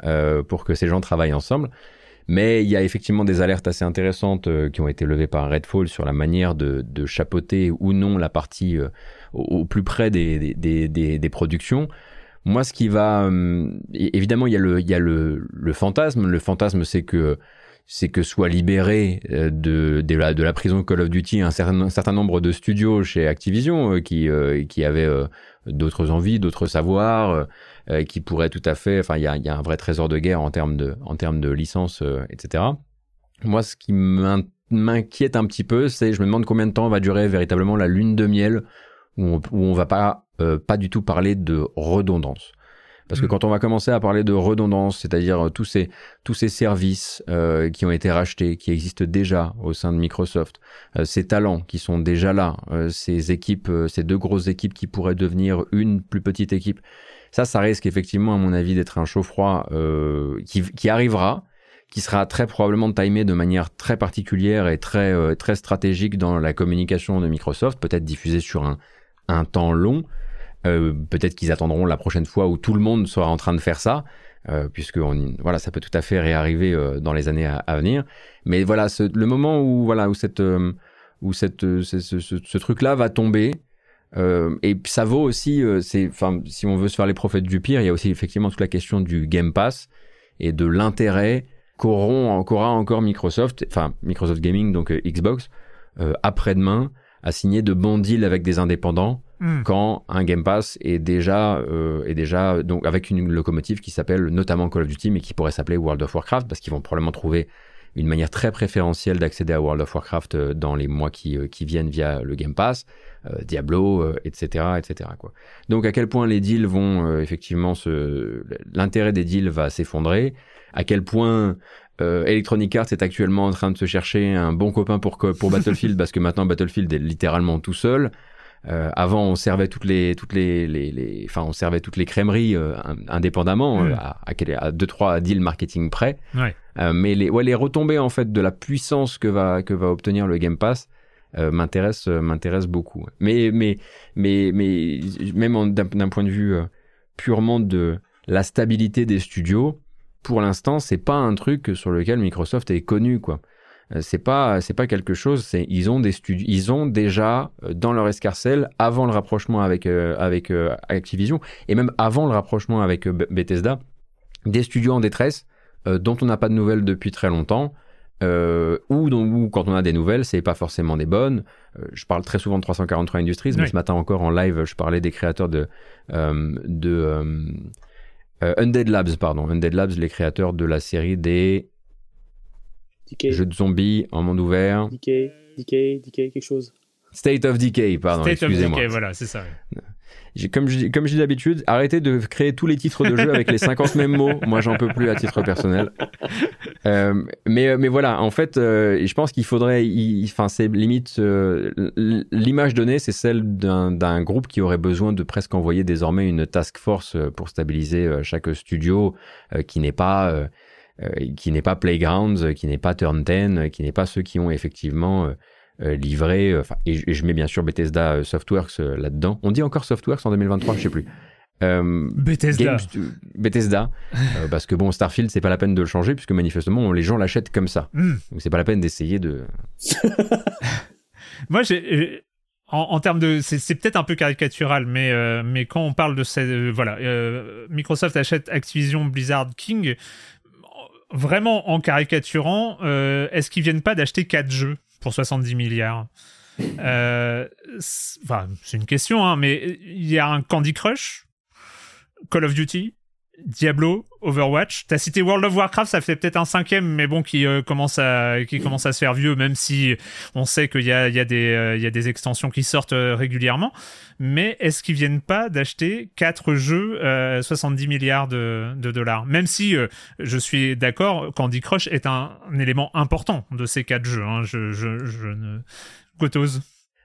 pour que ces gens travaillent ensemble. Mais il y a effectivement des alertes assez intéressantes qui ont été levées par Redfall sur la manière de, de chapeauter ou non la partie au, plus près des, des, des, des, productions. Moi, ce qui va... évidemment, il y a, le, y a le, le fantasme. Le fantasme, c'est que c'est que soit libéré euh, de, de, la, de la prison Call of Duty un certain, certain nombre de studios chez Activision euh, qui, euh, qui avaient d'autres envies, d'autres savoirs, qui pourraient tout à fait. Enfin, il y a, y a, un vrai trésor de guerre en termes de, en termes de licence, etc. Moi, ce qui m'inquiète un petit peu, c'est je me demande combien de temps va durer véritablement la lune de miel où on, où on va pas, pas du tout parler de redondance. Parce que mm. quand on va commencer à parler de redondance, c'est-à-dire euh, tous ces, tous ces services euh, qui ont été rachetés, qui existent déjà au sein de Microsoft, euh, ces talents qui sont déjà là, euh, ces équipes, euh, ces deux grosses équipes qui pourraient devenir une plus petite équipe, ça, ça risque effectivement, à mon avis, d'être un chaud-froid qui, qui arrivera, qui sera très probablement timé de manière très particulière et très, très stratégique dans la communication de Microsoft, peut-être diffusé sur un, un temps long. Euh, peut-être qu'ils attendront la prochaine fois où tout le monde sera en train de faire ça, euh, puisque voilà, ça peut tout à fait réarriver euh, dans les années à, venir. Mais voilà, le moment où voilà où cette euh, où cette ce, ce, ce truc-là va tomber. Et ça vaut aussi, c'est, enfin, si on veut se faire les prophètes du pire, il y a aussi effectivement toute la question du Game Pass et de l'intérêt qu'auront, qu'aura encore Microsoft, enfin Microsoft Gaming, donc Xbox, après-demain, à signer de bons deals avec des indépendants Hmm. quand un Game Pass est déjà, euh, est déjà donc avec une locomotive qui s'appelle notamment Call of Duty, mais qui pourrait s'appeler World of Warcraft, parce qu'ils vont probablement trouver une manière très préférentielle d'accéder à World of Warcraft euh, dans les mois qui, euh, qui viennent via le Game Pass, euh, Diablo, etc., etc. Quoi. Donc à quel point les deals vont effectivement se, l'intérêt des deals va s'effondrer, à quel point euh, Electronic Arts est actuellement en train de se chercher un bon copain pour, pour Battlefield parce que maintenant Battlefield est littéralement tout seul. Euh, avant, on servait toutes les, toutes les, les, les, enfin, on servait toutes les crèmeries euh, indépendamment mm. euh, à, à, à, deux trois deals marketing près. Ouais. mais les, ouais, les retombées en fait de la puissance que va que va obtenir le Game Pass m'intéresse m'intéresse beaucoup. Mais mais mais mais même d'un point de vue purement de la stabilité des studios, pour l'instant, c'est pas un truc sur lequel Microsoft est connu quoi. Euh, c'est pas c'est pas quelque chose c'est ils ont des studios ils ont déjà euh, dans leur escarcelle avant le rapprochement avec euh, avec Activision et même avant le rapprochement avec Bethesda des studios en détresse dont on n'a pas de nouvelles depuis très longtemps euh, ou, ou, quand on a des nouvelles, c'est pas forcément des bonnes. je parle très souvent de 343 Industries, mais ce matin encore en live, je parlais des créateurs de, de Undead Labs, pardon, Undead Labs, les créateurs de la série des Jeu de zombies en monde ouvert. Decay, Decay, Decay, quelque chose. State of Decay, pardon, excusez-moi. State of Decay, voilà, c'est ça. Comme je, comme je dis d'habitude, arrêtez de créer tous les titres de jeu avec les 50 mêmes mots. Moi, j'en peux plus à titre personnel. Euh, mais, mais voilà, en fait, euh, je pense qu'il faudrait, enfin, c'est limite, euh, l'image donnée, c'est celle d'un groupe qui aurait besoin de presque envoyer désormais une task force pour stabiliser chaque studio qui n'est pas euh, qui n'est pas Playgrounds, euh, qui n'est pas Turn 10, euh, qui n'est pas ceux qui ont effectivement livré, et, je mets bien sûr Bethesda Softworks là-dedans. On dit encore Softworks en 2023, je sais plus. Bethesda. Bethesda, parce que bon, Starfield, c'est pas la peine de le changer puisque manifestement les gens l'achètent comme ça. Hmm. Donc c'est pas la peine d'essayer de. Moi, j'ai. En, termes de, c'est peut-être un peu caricatural, mais mais quand on parle de cette, voilà, Microsoft achète Activision Blizzard King, vraiment en caricaturant, est-ce qu'ils viennent pas d'acheter 4 jeux pour 70 milliards? Enfin, c'est une question, hein, mais il y a un Candy Crush, Call of Duty, Diablo, Overwatch. T'as cité World of Warcraft, ça fait peut-être un cinquième, mais bon, qui euh, commence à qui commence à se faire vieux, même si on sait qu'il y a, il y a des euh, il y a des extensions qui sortent euh, régulièrement. Mais est-ce qu'ils viennent pas d'acheter quatre jeux 70 milliards de, de, dollars? Même si je suis d'accord, Candy Crush est un, élément important de ces quatre jeux. Hein. Je, je, je ne Gotose.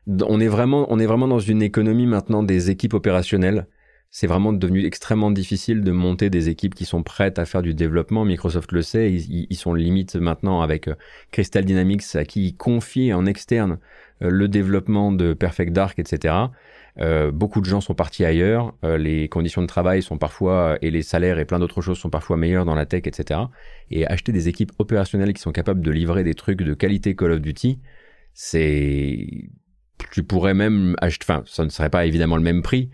On est vraiment on est vraiment dans une économie maintenant des équipes opérationnelles c'est vraiment devenu extrêmement difficile de monter des équipes qui sont prêtes à faire du développement. Microsoft le sait, ils, sont limite maintenant avec euh, Crystal Dynamics à qui ils confient en externe euh, le développement de Perfect Dark, etc. Euh, beaucoup de gens sont partis ailleurs, les conditions de travail sont parfois, et les salaires et plein d'autres choses sont parfois meilleurs dans la tech, etc. Et acheter des équipes opérationnelles qui sont capables de livrer des trucs de qualité Call of Duty, c'est... Tu pourrais même acheter, enfin, ça ne serait pas évidemment le même prix,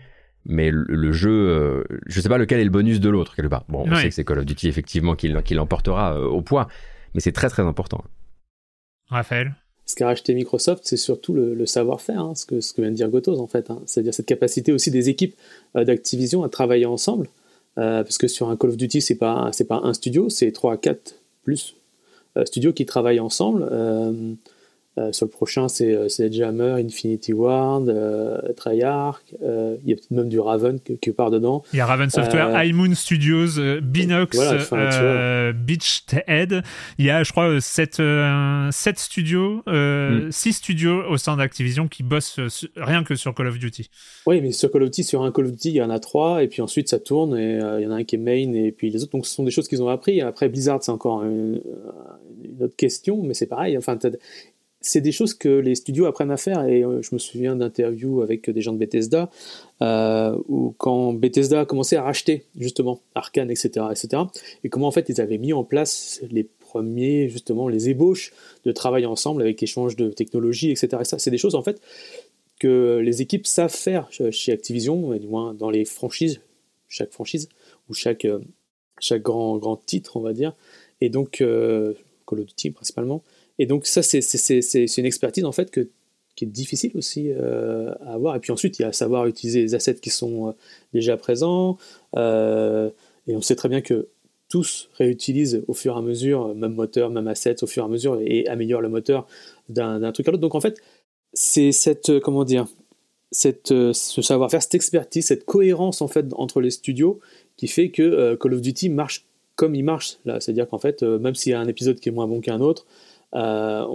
mais le, jeu, euh, je sais pas lequel est le bonus de l'autre quelque part. Bon, on sait que c'est Call of Duty effectivement qui, l'emportera euh, au poids, mais c'est très très important. Raphaël ce qu'a racheté Microsoft, c'est surtout le, savoir-faire, hein, ce, que, ce que vient de dire Gotos en fait. Hein. C'est-à-dire cette capacité aussi des équipes euh, d'Activision à travailler ensemble. parce que sur un Call of Duty, c'est pas, c'est pas un studio, c'est 3 à 4 plus studios qui travaillent ensemble. Euh, sur le prochain, c'est euh, Jammer, Infinity Ward, euh, Treyarch. Il y a peut-être même du Raven qui, part dedans. Il y a Raven Software, High Moon Studios, Binox, voilà, Beachhead. Il y a, je crois, 7, 7 studios, 6 mm. studios au sein d'Activision qui bossent rien que sur Call of Duty. Oui, mais sur Call of Duty, sur un Call of Duty, il y en a 3, et puis ensuite ça tourne, et il y en a un qui est main, et puis les autres. Donc ce sont des choses qu'ils ont appris. Après, Blizzard, c'est encore une, une, autre question, mais c'est pareil. Enfin, c'est des choses que les studios apprennent à faire. Et euh, je me souviens d'interviews avec des gens de Bethesda, euh, où quand Bethesda a commencé à racheter justement Arkane, etc., etc., et comment en fait ils avaient mis en place les premiers, justement, les ébauches de travail ensemble avec échange de technologies, etc. C'est des choses en fait que les équipes savent faire chez Activision, du moins dans les franchises, chaque franchise, ou chaque, euh, chaque grand, grand titre, on va dire. Et donc, Call of Duty principalement. Et donc ça, c'est une expertise en fait qui est difficile aussi euh, à avoir. Et puis ensuite, il y a à savoir utiliser les assets qui sont euh, déjà présents. Euh, et on sait très bien que tous réutilisent au fur et à mesure, même moteur, même assets, au fur et à mesure, et améliorent le moteur d'un truc à l'autre. Donc en fait, c'est cette, comment dire, ce savoir-faire, cette expertise, cette cohérence en fait entre les studios qui fait que Call of Duty marche comme il marche. C'est-à-dire qu'en fait, même s'il y a un épisode qui est moins bon qu'un autre, euh,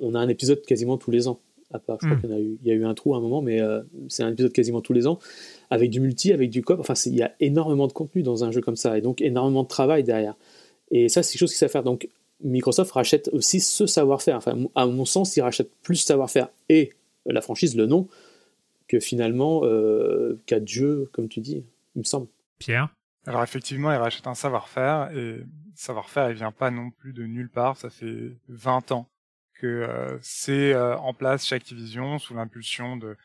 on, a un épisode quasiment tous les ans. À part, je crois hmm. qu'il y, a eu, il y a eu un trou à un moment, mais euh, c'est un épisode quasiment tous les ans, avec du multi, avec du coop. Enfin, il y a énormément de contenu dans un jeu comme ça, et donc énormément de travail derrière. Et ça, c'est quelque chose qu'il sait faire. Donc, Microsoft rachète aussi ce savoir-faire. Enfin, à mon sens, il rachète plus savoir-faire et la franchise, le nom, que finalement euh, quatre jeux, comme tu dis, il me semble. Pierre? Alors effectivement, il rachète un savoir-faire et savoir-faire, il vient pas non plus de nulle part. Ça fait 20 ans que euh, c'est euh, en place chez Activision sous l'impulsion de,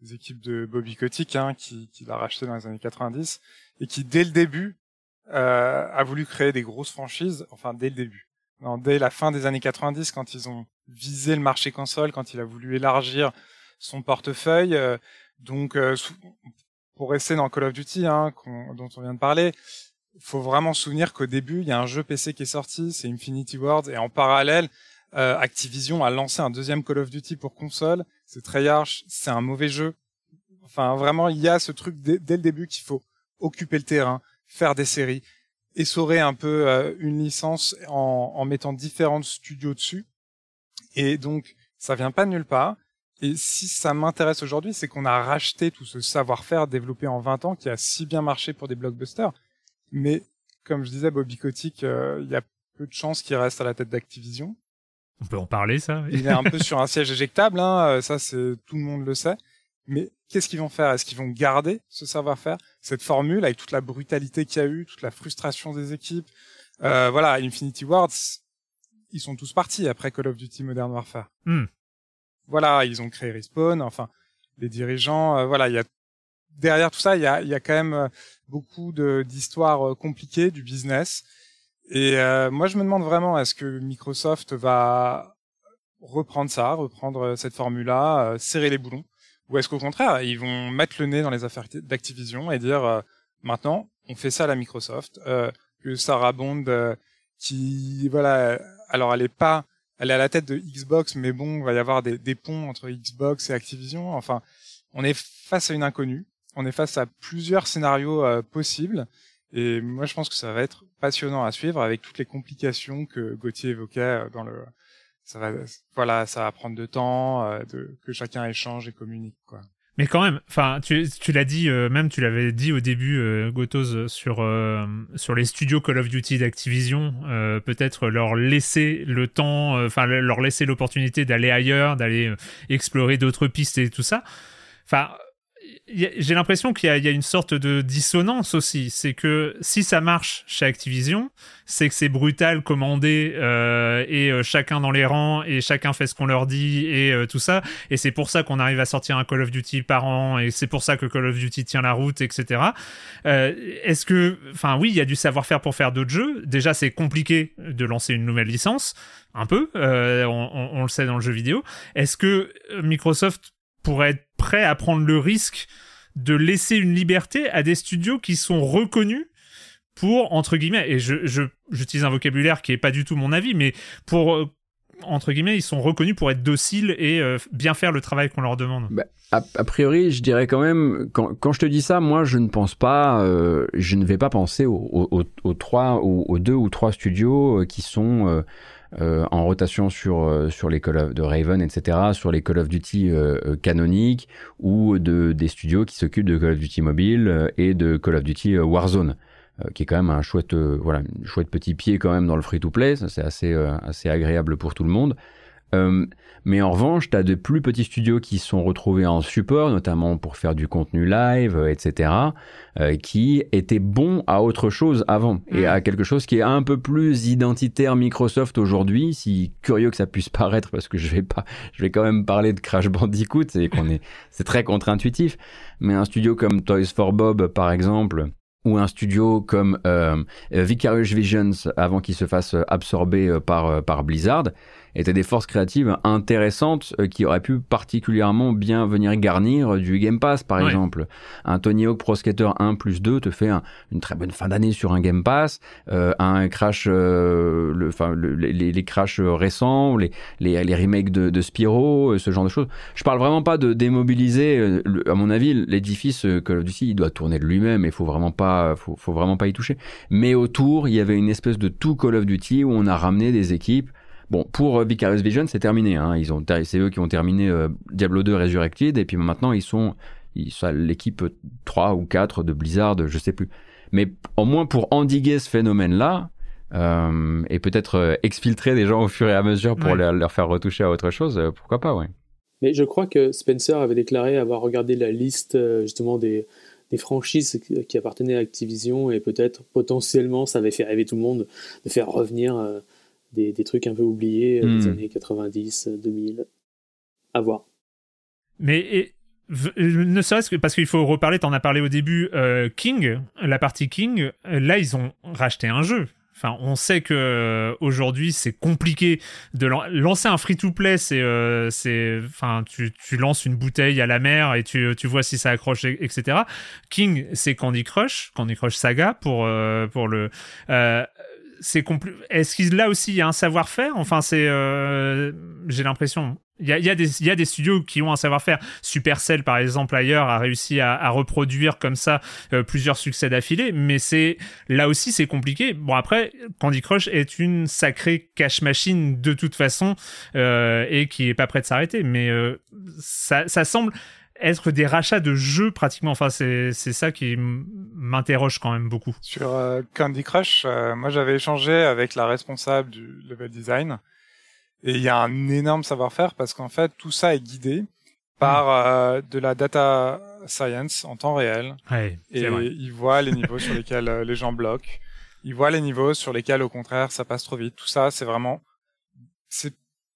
des équipes de Bobby Kotick hein, qui, qui l'a racheté dans les années 90 et qui dès le début euh, a voulu créer des grosses franchises. Enfin dès le début, dès la fin des années 90 quand ils ont visé le marché console, quand il a voulu élargir son portefeuille. Euh, donc pour rester dans Call of Duty, hein, dont on vient de parler, faut vraiment se souvenir qu'au début, il y a un jeu PC qui est sorti, c'est Infinity Ward, et en parallèle, euh, Activision a lancé un deuxième Call of Duty pour console. C'est Treyarch, c'est un mauvais jeu. Enfin, vraiment, il y a ce truc dès, le début qu'il faut occuper le terrain, faire des séries, essorer un peu euh, une licence en, en mettant différents studios dessus. Et donc, ça vient pas de nulle part. Et si ça m'intéresse aujourd'hui, c'est qu'on a racheté tout ce savoir-faire développé en 20 ans qui a si bien marché pour des blockbusters. Mais comme je disais, Bobby Kotick, euh, il y a peu de chances qu'il reste à la tête d'Activision. On peut en parler, ça. il est un peu sur un siège éjectable, hein, euh, ça c'est tout le monde le sait. Mais qu'est-ce qu'ils vont faire? Est-ce qu'ils vont garder ce savoir-faire, cette formule avec toute la brutalité qu'il y a eu, toute la frustration des équipes? Euh, Voilà, Infinity Wards, ils sont tous partis après Call of Duty Modern Warfare. Hmm voilà, ils ont créé Respawn, enfin, les dirigeants, euh, voilà, il y a derrière tout ça, il y a, il y a quand même euh, beaucoup d'histoires euh, compliquées du business. Et moi, je me demande vraiment, est-ce que Microsoft va reprendre ça, reprendre cette formule-là, serrer les boulons, ou est-ce qu'au contraire, ils vont mettre le nez dans les affaires d'Activision et dire maintenant, on fait ça à la Microsoft, que Sarah Bond, qui voilà, alors elle est pas elle est à la tête de Xbox, mais bon, il va y avoir des, des ponts entre Xbox et Activision. Enfin, on est face à une inconnue. On est face à plusieurs scénarios euh, possibles. Et moi, je pense que ça va être passionnant à suivre avec toutes les complications que Gauthier évoquait euh, dans le. Ça va, voilà, ça va prendre de temps, euh, que chacun échange et communique. Mais quand même, enfin, tu, tu l'as dit, euh, même tu l'avais dit au début, euh, Gotos, sur, euh, sur les studios Call of Duty d'Activision, peut-être leur laisser le temps, enfin, leur laisser l'opportunité d'aller ailleurs, d'aller explorer d'autres pistes et tout ça. Enfin, j'ai l'impression qu'il y, a une sorte de dissonance aussi. C'est que si ça marche chez Activision, c'est que c'est brutal, commandé, euh, et euh, chacun dans les rangs, et chacun fait ce qu'on leur dit, et euh, tout ça. Et c'est pour ça qu'on arrive à sortir un Call of Duty par an, et c'est pour ça que Call of Duty tient la route, etc. Est-ce que, enfin oui, il y a du savoir-faire pour faire d'autres jeux. Déjà, c'est compliqué de lancer une nouvelle licence, un peu. On, on, le sait dans le jeu vidéo. Est-ce que Microsoft être prêt à prendre le risque de laisser une liberté à des studios qui sont reconnus pour, entre guillemets, et je, j'utilise un vocabulaire qui est pas du tout mon avis, mais pour, euh, entre guillemets, ils sont reconnus pour être dociles et euh, bien faire le travail qu'on leur demande. Bah, a, priori, je dirais quand même, quand, quand, je te dis ça, moi, je ne pense pas, euh, je ne vais pas penser aux, aux, trois, aux, deux ou trois studios qui sont en rotation sur, euh, sur les Call of de Raven, etc., sur les Call of Duty euh, canoniques ou de, des studios qui s'occupent de Call of Duty Mobile et de Call of Duty Warzone qui est quand même un chouette, voilà, chouette petit pied quand même dans le free-to-play. C'est assez, assez agréable pour tout le monde. Euh, mais en revanche, tu as de plus petits studios qui sont retrouvés en support, notamment pour faire du contenu live, euh, etc., euh, qui étaient bons à autre chose avant et mm. à quelque chose qui est un peu plus identitaire Microsoft aujourd'hui, si curieux que ça puisse paraître, parce que je vais pas, je vais quand même parler de Crash Bandicoot, c'est qu'on est, c'est très contre-intuitif, mais un studio comme Toys for Bob, par exemple, ou un studio comme euh, Vicarious Visions avant qu'il se fasse absorber par, par Blizzard, étaient des forces créatives intéressantes euh, qui auraient pu particulièrement bien venir garnir du Game Pass, par exemple. Un Tony Hawk Pro Skater 1 plus 2 te fait une très bonne fin d'année sur un Game Pass. Euh, un Crash, euh, le, enfin, les, les Crash récents, les, les, les remakes de, de Spyro, ce genre de choses. Je parle vraiment pas de démobiliser. à mon avis, l'édifice Call of Duty, il doit tourner de lui-même et faut vraiment pas, faut, faut vraiment pas y toucher. Mais autour, il y avait une espèce de tout Call of Duty où on a ramené des équipes Bon, pour euh, Vicarious Vision, c'est terminé. Hein. Ils ont, c'est eux qui ont terminé euh, Diablo 2 Resurrected, et puis maintenant ils sont, ils sont l'équipe 3 ou 4 de Blizzard, je sais plus. Mais au moins pour endiguer ce phénomène-là, euh, et peut-être euh, exfiltrer des gens au fur et à mesure pour leur, faire retoucher à autre chose, pourquoi pas, ouais. Mais je crois que Spencer avait déclaré avoir regardé la liste justement des, des franchises qui appartenaient à Activision et peut-être potentiellement ça avait fait rêver tout le monde de faire revenir des, des, trucs un peu oubliés euh, des hmm. années 90, 2000. À voir. Mais ne serait-ce que parce qu'il faut reparler, t'en as parlé au début, euh, King, la partie King, là ils ont racheté un jeu. Enfin, on sait que euh, aujourd'hui c'est compliqué de lancer un free-to-play. C'est, c'est, enfin, tu, tu, lances une bouteille à la mer et tu, tu vois si ça accroche, etc. King, c'est Candy Crush, Candy Crush Saga pour pour le c'est Est-ce qu'il là aussi il y a un savoir-faire? Enfin, c'est, euh, j'ai l'impression. Il y a, y, a des, y a des studios qui ont un savoir-faire. Supercell, par exemple, ailleurs, a réussi à, à reproduire comme ça euh, plusieurs succès d'affilée, mais c'est là aussi c'est compliqué. Bon après, Candy Crush est une sacrée cash machine de toute façon euh, et qui est pas prêt de s'arrêter. Mais euh, ça, ça semble être des rachats de jeux pratiquement. Enfin, c'est ça qui m'interroge quand même beaucoup. Sur euh, Candy Crush, euh, moi j'avais échangé avec la responsable du level design et il y a un énorme savoir-faire parce qu'en fait tout ça est guidé par hmm. euh, de la data science en temps réel. et ils voient les niveaux sur lesquels les gens bloquent. Ils voient les niveaux sur lesquels au contraire ça passe trop vite. Tout ça, c'est vraiment c'est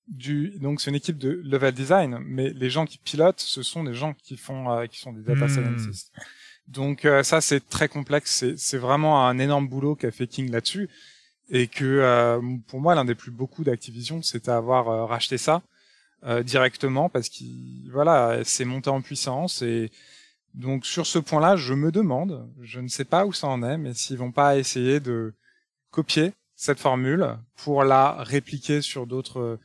du donc c'est une équipe de level design, mais les gens qui pilotent, ce sont des gens qui font euh, qui sont des data hmm. scientists. Donc euh, ça c'est très complexe, c'est c'est vraiment un énorme boulot qu'a fait King là-dessus. et que pour moi l'un des plus beaucoup d'Activision c'était avoir racheté ça directement parce qu'il voilà c'est monté en puissance et donc sur ce point-là je me demande je ne sais pas où ça en est mais s'ils vont pas essayer de copier cette formule pour la répliquer sur d'autres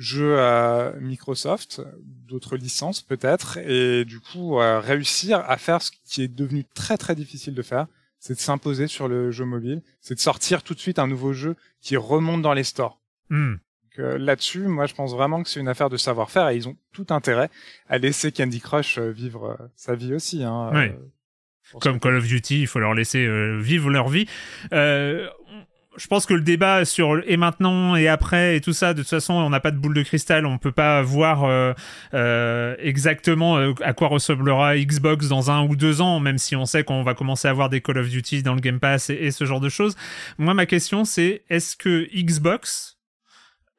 jeux à Microsoft, d'autres licences peut-être, et du coup réussir à faire ce qui est devenu très très difficile de faire, c'est de s'imposer sur le jeu mobile, c'est de sortir tout de suite un nouveau jeu qui remonte dans les stores. Hmm. Euh, là-dessus, moi je pense vraiment que c'est une affaire de savoir-faire et ils ont tout intérêt à laisser Candy Crush euh, vivre euh, sa vie aussi. Hein, oui. Comme Call of Duty, il faut leur laisser vivre leur vie. Je pense que le débat sur et maintenant et après et tout ça, de toute façon, on n'a pas de boule de cristal, on peut pas voir euh, euh, exactement euh, à quoi ressemblera Xbox dans un ou deux ans, même si on sait qu'on va commencer à avoir des Call of Duty dans le Game Pass et, ce genre de choses. Moi, ma question, c'est est-ce que Xbox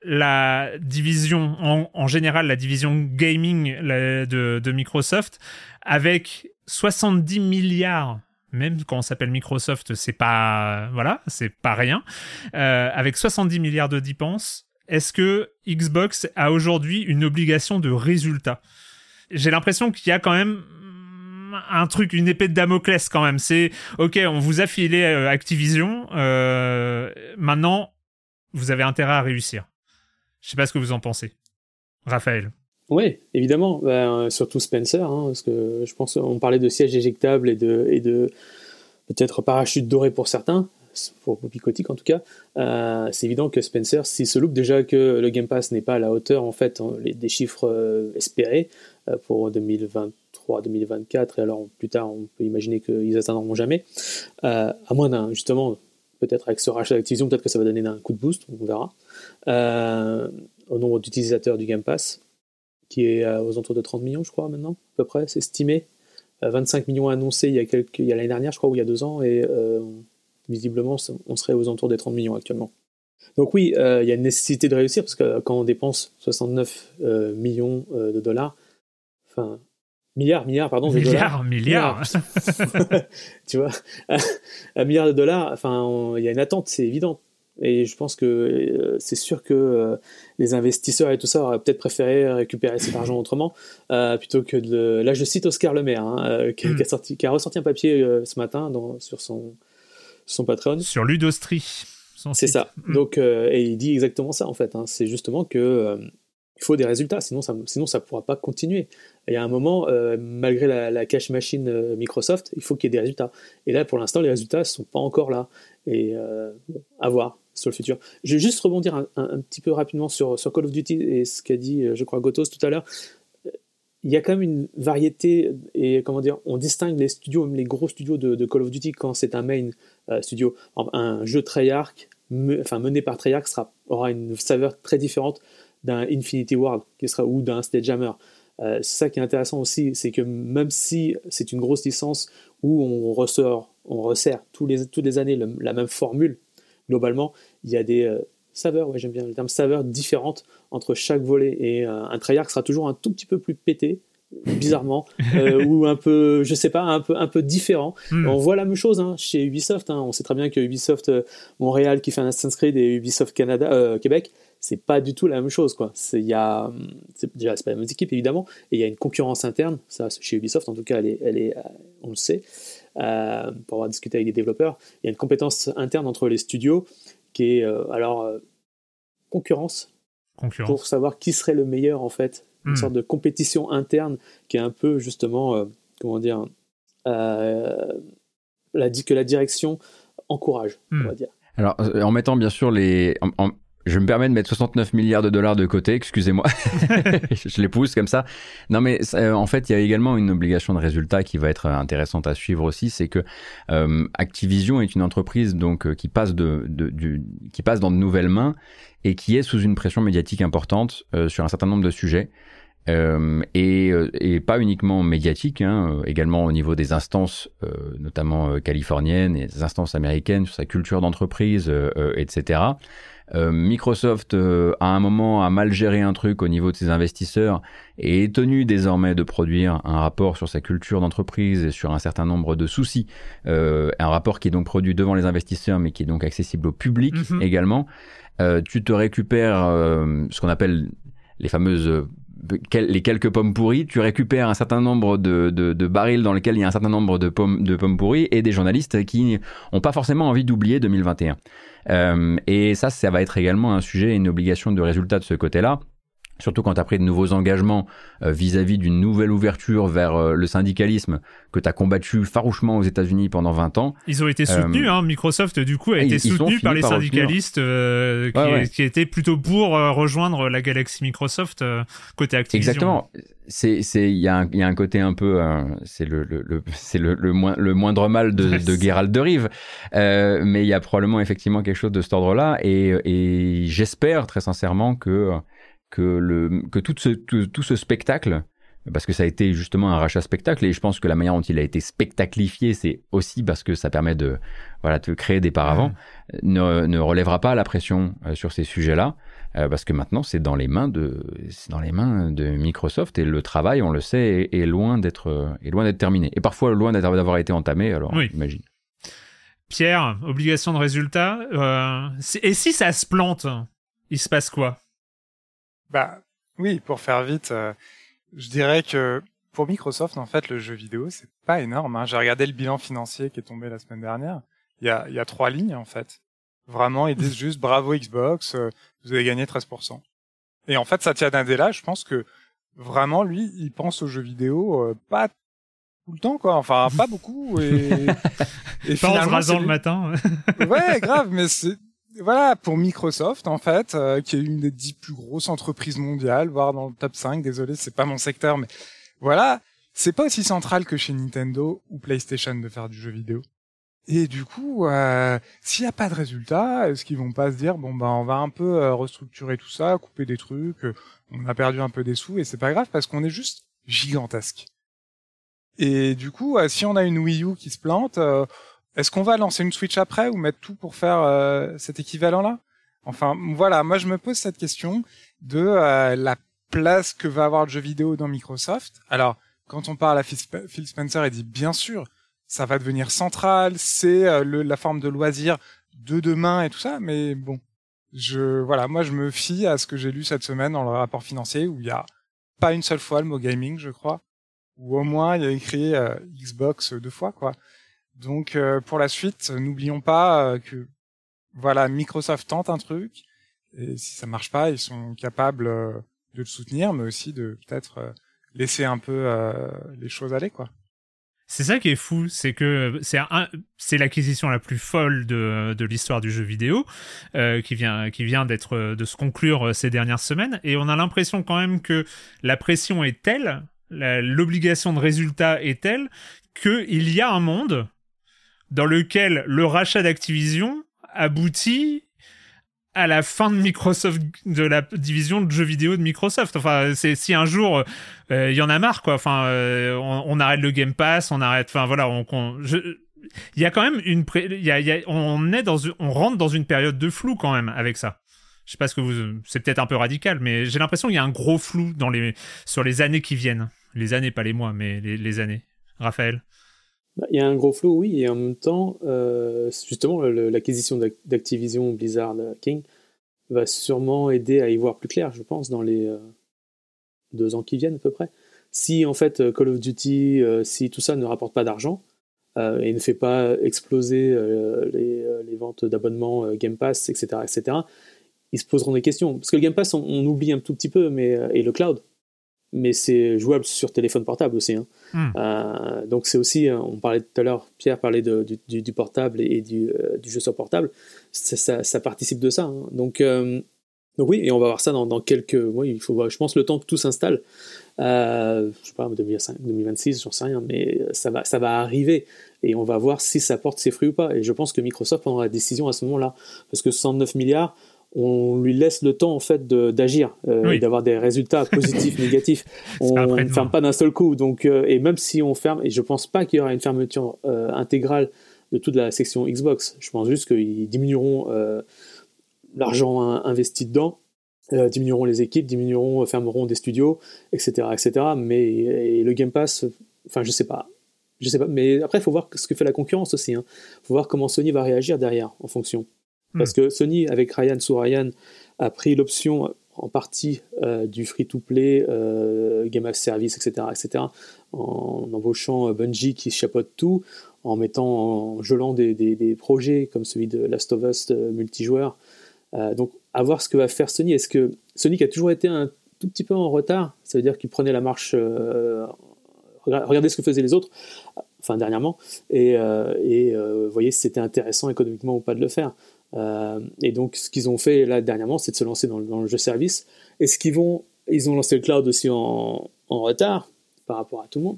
la division en, général la division gaming de Microsoft avec 70 milliards même quand on s'appelle Microsoft, c'est pas voilà, c'est pas rien. Euh, avec 70 milliards de dépenses, est-ce que Xbox a aujourd'hui une obligation de résultat? J'ai l'impression qu'il y a quand même un truc, une épée de Damoclès quand même. C'est ok, on vous a filé euh, Activision, euh, maintenant vous avez intérêt à réussir. Je sais pas ce que vous en pensez, Raphaël. Oui, évidemment. Ben, surtout Spencer, hein, parce que je pense qu'on parlait de siège éjectable et de, et de peut-être parachute doré pour certains, pour Picotique en tout cas. Euh, c'est évident que Spencer, s'il se loupe déjà que le Game Pass n'est pas à la hauteur en fait des chiffres euh, espérés euh, pour 2023, 2024, et alors plus tard on peut imaginer qu'ils atteindront jamais, à moins d'un justement peut-être avec ce rachat d'Activision, peut-être que ça va donner un coup de boost, on verra, au nombre d'utilisateurs du Game Pass qui est euh, aux alentours de 30 millions, je crois, maintenant, à peu près, c'est estimé. 25 euh, millions annoncés il y a, quelques, il y a l'année dernière, je crois, ou il y a deux ans, et euh, visiblement, on serait aux alentours des 30 millions actuellement. Donc oui, il y a une nécessité de réussir, parce que quand on dépense 69 millions de dollars, enfin, milliards, milliards, pardon, de milliards, Milliards, tu vois, un milliard de dollars, enfin, il y a une attente, c'est évident. Et je pense que euh, c'est sûr que euh, les investisseurs et tout ça auraient peut-être préféré récupérer cet argent autrement, euh, plutôt que de... Là, je cite Oscar Le Maire, hein, qui, a hmm. sorti, qui, a ressorti un papier ce matin dans, sur son, son Patreon. Sur Ludostri. C'est ça. Hmm. Donc, et il dit exactement ça, en fait. Hein. C'est justement que il faut des résultats, sinon ça sinon ça pourra pas continuer. Y a un moment, malgré la, cash machine Microsoft, il faut qu'il y ait des résultats. Et là, pour l'instant, les résultats ne sont pas encore là. Et à voir sur le futur. Je vais juste rebondir un, petit peu rapidement sur, Call of Duty et ce qu'a dit, euh, je crois, Gotos tout à l'heure. Il y a quand même une variété et comment dire, on distingue les studios, même les gros studios de, Call of Duty quand c'est un main euh, studio. Un jeu Treyarch, enfin mené par Treyarch, sera, aura une saveur très différente d'un Infinity Ward qui sera ou d'un Sledgehammer. Euh, c'est ça qui est intéressant aussi, c'est que même si c'est une grosse licence où on ressort, on resserre tous les, toutes les années la même formule, globalement, il y a des euh, saveurs, ouais, j'aime bien le terme saveurs différentes entre chaque volet. Et euh, un Treyarch sera toujours un tout petit peu plus pété, bizarrement, euh, ou un peu, je sais pas, un peu, un peu différent. Hmm. On voit la même chose hein, chez Ubisoft. Hein. On sait très bien que Ubisoft Montréal qui fait un Assassin's Creed et Ubisoft Canada, Québec, c'est pas du tout la même chose. Quoi. C'est, y a, c'est, déjà, c'est pas la même équipe évidemment, et il y a une concurrence interne. Ça, chez Ubisoft, en tout cas, elle est, elle est on le sait. Euh, pour avoir discuté avec des développeurs. Il y a une compétence interne entre les studios qui est euh, alors euh, concurrence, pour savoir qui serait le meilleur en fait, une hmm. sorte de compétition interne qui est un peu justement comment dire la, que la direction encourage, on hmm. va dire. Alors, en mettant bien sûr les, je me permets de mettre 69 milliards de dollars de côté, excusez-moi. je les pousse comme ça. Non, mais euh, en fait, il y a également une obligation de résultat qui va être intéressante à suivre aussi, c'est que euh, Activision est une entreprise donc euh, qui passe de, du, qui passe dans de nouvelles mains et qui est sous une pression médiatique importante sur un certain nombre de sujets. et, et, pas uniquement médiatique, hein, également au niveau des instances, notamment californiennes et des instances américaines sur sa culture d'entreprise, etc. Euh, Microsoft, euh, à un moment, a mal géré un truc au niveau de ses investisseurs et est tenu désormais de produire un rapport sur sa culture d'entreprise et sur un certain nombre de soucis. un rapport qui est donc produit devant les investisseurs, mais qui est donc accessible au public mhm. également. tu te récupères ce qu'on appelle les fameuses les quelques pommes pourries, tu récupères un certain nombre de, de, barils dans lesquels il y a un certain nombre de pommes, de pommes pourries et des journalistes qui n'ont pas forcément envie d'oublier 2021. Euh, et ça, ça va être également un sujet et une obligation de résultat de ce côté-là surtout quand tu as pris de nouveaux engagements euh, vis-à-vis d'une nouvelle ouverture vers euh, le syndicalisme que tu as combattu farouchement aux États-Unis pendant 20 ans. Ils ont été soutenus, euh, hein. Microsoft du coup a été soutenu par les syndicalistes qui, étaient plutôt pour rejoindre la galaxie Microsoft côté Activision. Exactement. C'est il y, a un côté un peu c'est le, le, c'est le, le, le, moindre mal de, de Geralt de Rive, mais il y a probablement effectivement quelque chose de cet ordre-là et, et j'espère très sincèrement que que, le, que tout, ce, tout, ce spectacle, parce que ça a été justement un rachat spectacle, et je pense que la manière dont il a été spectaclifié, c'est aussi parce que ça permet de, voilà, de créer des paravents, ne, ne, relèvera pas la pression euh, sur ces sujets-là, euh, parce que maintenant c'est dans les mains de, dans les mains de Microsoft, et le travail, on le sait, est, loin d'être, est loin d'être terminé, et parfois loin d'avoir été entamé. Alors, imagine. Pierre, obligation de résultat. Euh, et si ça se plante, il se passe quoi? Bah oui, pour faire vite, euh, je dirais que pour Microsoft, en fait, le jeu vidéo, c'est pas énorme. Hein. J'ai regardé le bilan financier qui est tombé la semaine dernière. Il y a, il y a trois lignes, en fait. Vraiment, ils disent juste bravo Xbox, euh, vous avez gagné 13%. Et en fait, Satya Nadella, je pense que vraiment, lui, il pense aux jeux vidéo euh, pas tout le temps, quoi. Enfin, pas beaucoup. Et, et pas en le matin. ouais, grave, mais c'est voilà, pour Microsoft, en fait, euh, qui est une des dix plus grosses entreprises mondiales, voire dans le top 5, désolé, c'est pas mon secteur, mais voilà, c'est pas aussi central que chez Nintendo ou PlayStation de faire du jeu vidéo. Et du coup, euh, s'il n'y a pas de résultat, est-ce qu'ils vont pas se dire, bon, bah, on va un peu euh, restructurer tout ça, couper des trucs, on a perdu un peu des sous, et c'est pas grave parce qu'on est juste gigantesque. Et du coup, si on a une Wii U qui se plante, est-ce qu'on va lancer une Switch après ou mettre tout pour faire euh, cet équivalent-là? Enfin, voilà, moi je me pose cette question de euh, la place que va avoir le jeu vidéo dans Microsoft. Alors, quand on parle à Phil Spencer, il dit bien sûr, ça va devenir central, c'est euh, la forme de loisir de demain et tout ça, mais bon, je voilà, moi je me fie à ce que j'ai lu cette semaine dans le rapport financier où il y a pas une seule fois le mot gaming, je crois, ou au moins il y a écrit Xbox deux fois quoi. Donc euh, pour la suite, n'oublions pas euh, que voilà, Microsoft tente un truc et si ça marche pas, ils sont capables euh, de le soutenir, mais aussi de peut-être laisser un peu les choses aller quoi. C'est ça qui est fou, c'est que c'est c'est l'acquisition la plus folle de, de l'histoire du jeu vidéo qui vient qui vient d'être de se conclure ces dernières semaines et on a l'impression quand même que la pression est telle, l'obligation de résultat est telle qu'il y a un monde dans lequel le rachat d'Activision aboutit à la fin de Microsoft, de la division de jeux vidéo de Microsoft. Enfin, c'est si un jour euh, il y en a marre, quoi. Enfin, euh, on, arrête le Game Pass, on arrête. Enfin, voilà, on, il y a quand même une, il y a, on est dans, on rentre dans une période de flou quand même avec ça. Je sais pas ce que vous, c'est peut-être un peu radical, mais j'ai l'impression qu'il y a un gros flou dans les, sur les années qui viennent. Les années, pas les mois, mais les années. Raphaël? Bah, il y a un gros flow, oui, et en même temps, euh, justement, l'acquisition d'Activision Blizzard euh, King va sûrement aider à y voir plus clair, je pense, dans les euh, deux ans qui viennent à peu près. Si en fait Call of Duty, si tout ça ne rapporte pas d'argent et ne fait pas exploser les, les, ventes d'abonnements Game Pass, etc., etc., ils se poseront des questions. Parce que le Game Pass, on, on oublie un tout petit peu, mais et le cloud, mais c'est jouable sur téléphone portable aussi. Hein. Hmm. Euh, donc c'est aussi, euh, on parlait tout à l'heure, Pierre parlait de, du, portable et du, euh, du, jeu sur portable, ça, ça, participe de ça. Hein. Donc, donc oui, et on va voir ça dans, dans quelques mois. Il faut, je pense, le temps que tout s'installe. je sais pas, 2025, 2026, j'en sais rien, mais ça va, ça va arriver et on va voir si ça porte ses fruits ou pas. Et je pense que Microsoft prendra la décision à ce moment-là, parce que 69 milliards, on lui laisse le temps en fait d'agir euh, d'avoir des résultats positifs négatifs on ne ferme pas d'un seul coup donc euh, et même si on ferme et je pense pas qu'il y aura une fermeture euh, intégrale de toute la section Xbox je pense juste qu'ils diminueront l'argent investi dedans, diminueront les équipes, diminueront, fermeront des studios, etc., etc. Mais le Game Pass, enfin, je sais pas. Je sais pas, mais après, il faut voir ce que fait la concurrence aussi. Il hein. faut voir comment Sony va réagir derrière, en fonction. Hmm. Parce que Sony, avec Ryan sous Ryan, a pris l'option en partie euh, du free-to-play, euh, game of service, etc., etc., en embauchant euh, Bungie qui chapeaute tout, en mettant, en gelant des, des, projets comme celui de Last of Us multijoueur. donc, à voir ce que va faire Sony. Est-ce que Sony qui a toujours été un tout petit peu en retard, ça veut dire qu'il prenait la marche, regardez ce que faisaient les autres, enfin dernièrement, et, et voyez si c'était intéressant économiquement ou pas de le faire. Euh, et donc, ce qu'ils ont fait là dernièrement, c'est de se lancer dans, le jeu service. Et ce qu'ils vont, ils ont lancé le cloud aussi en, retard par rapport à tout le monde,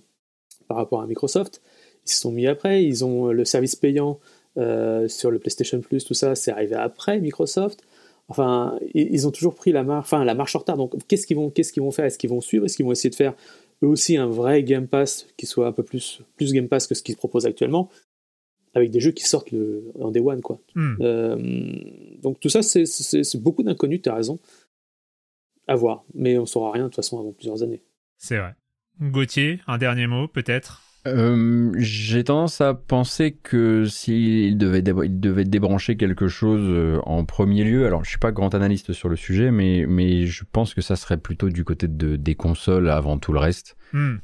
par rapport à Microsoft. Ils se sont mis après. Ils ont le service payant euh, sur le PlayStation Plus, tout ça, c'est arrivé après Microsoft. Enfin, ils ont toujours pris la marche, en retard. Donc, qu'est-ce qu'ils vont, qu'est-ce qu'ils vont faire? Est-ce qu'ils vont suivre? Est-ce qu'ils vont essayer de faire eux aussi un vrai Game Pass qui soit un peu plus, plus Game Pass que ce qu'ils proposent actuellement? Avec des jeux qui sortent le, en Day One. Quoi. Hmm. Euh, donc tout ça, c'est beaucoup d'inconnus, tu as raison. À voir. Mais on saura rien de toute façon avant plusieurs années. C'est vrai. Gauthier, un dernier mot peut-être? Euh, J'ai tendance à penser que s'il devait, il devait débrancher quelque chose euh, en premier lieu, alors je suis pas grand analyste sur le sujet, mais, mais je pense que ça serait plutôt du côté de, des consoles avant tout le reste, hmm.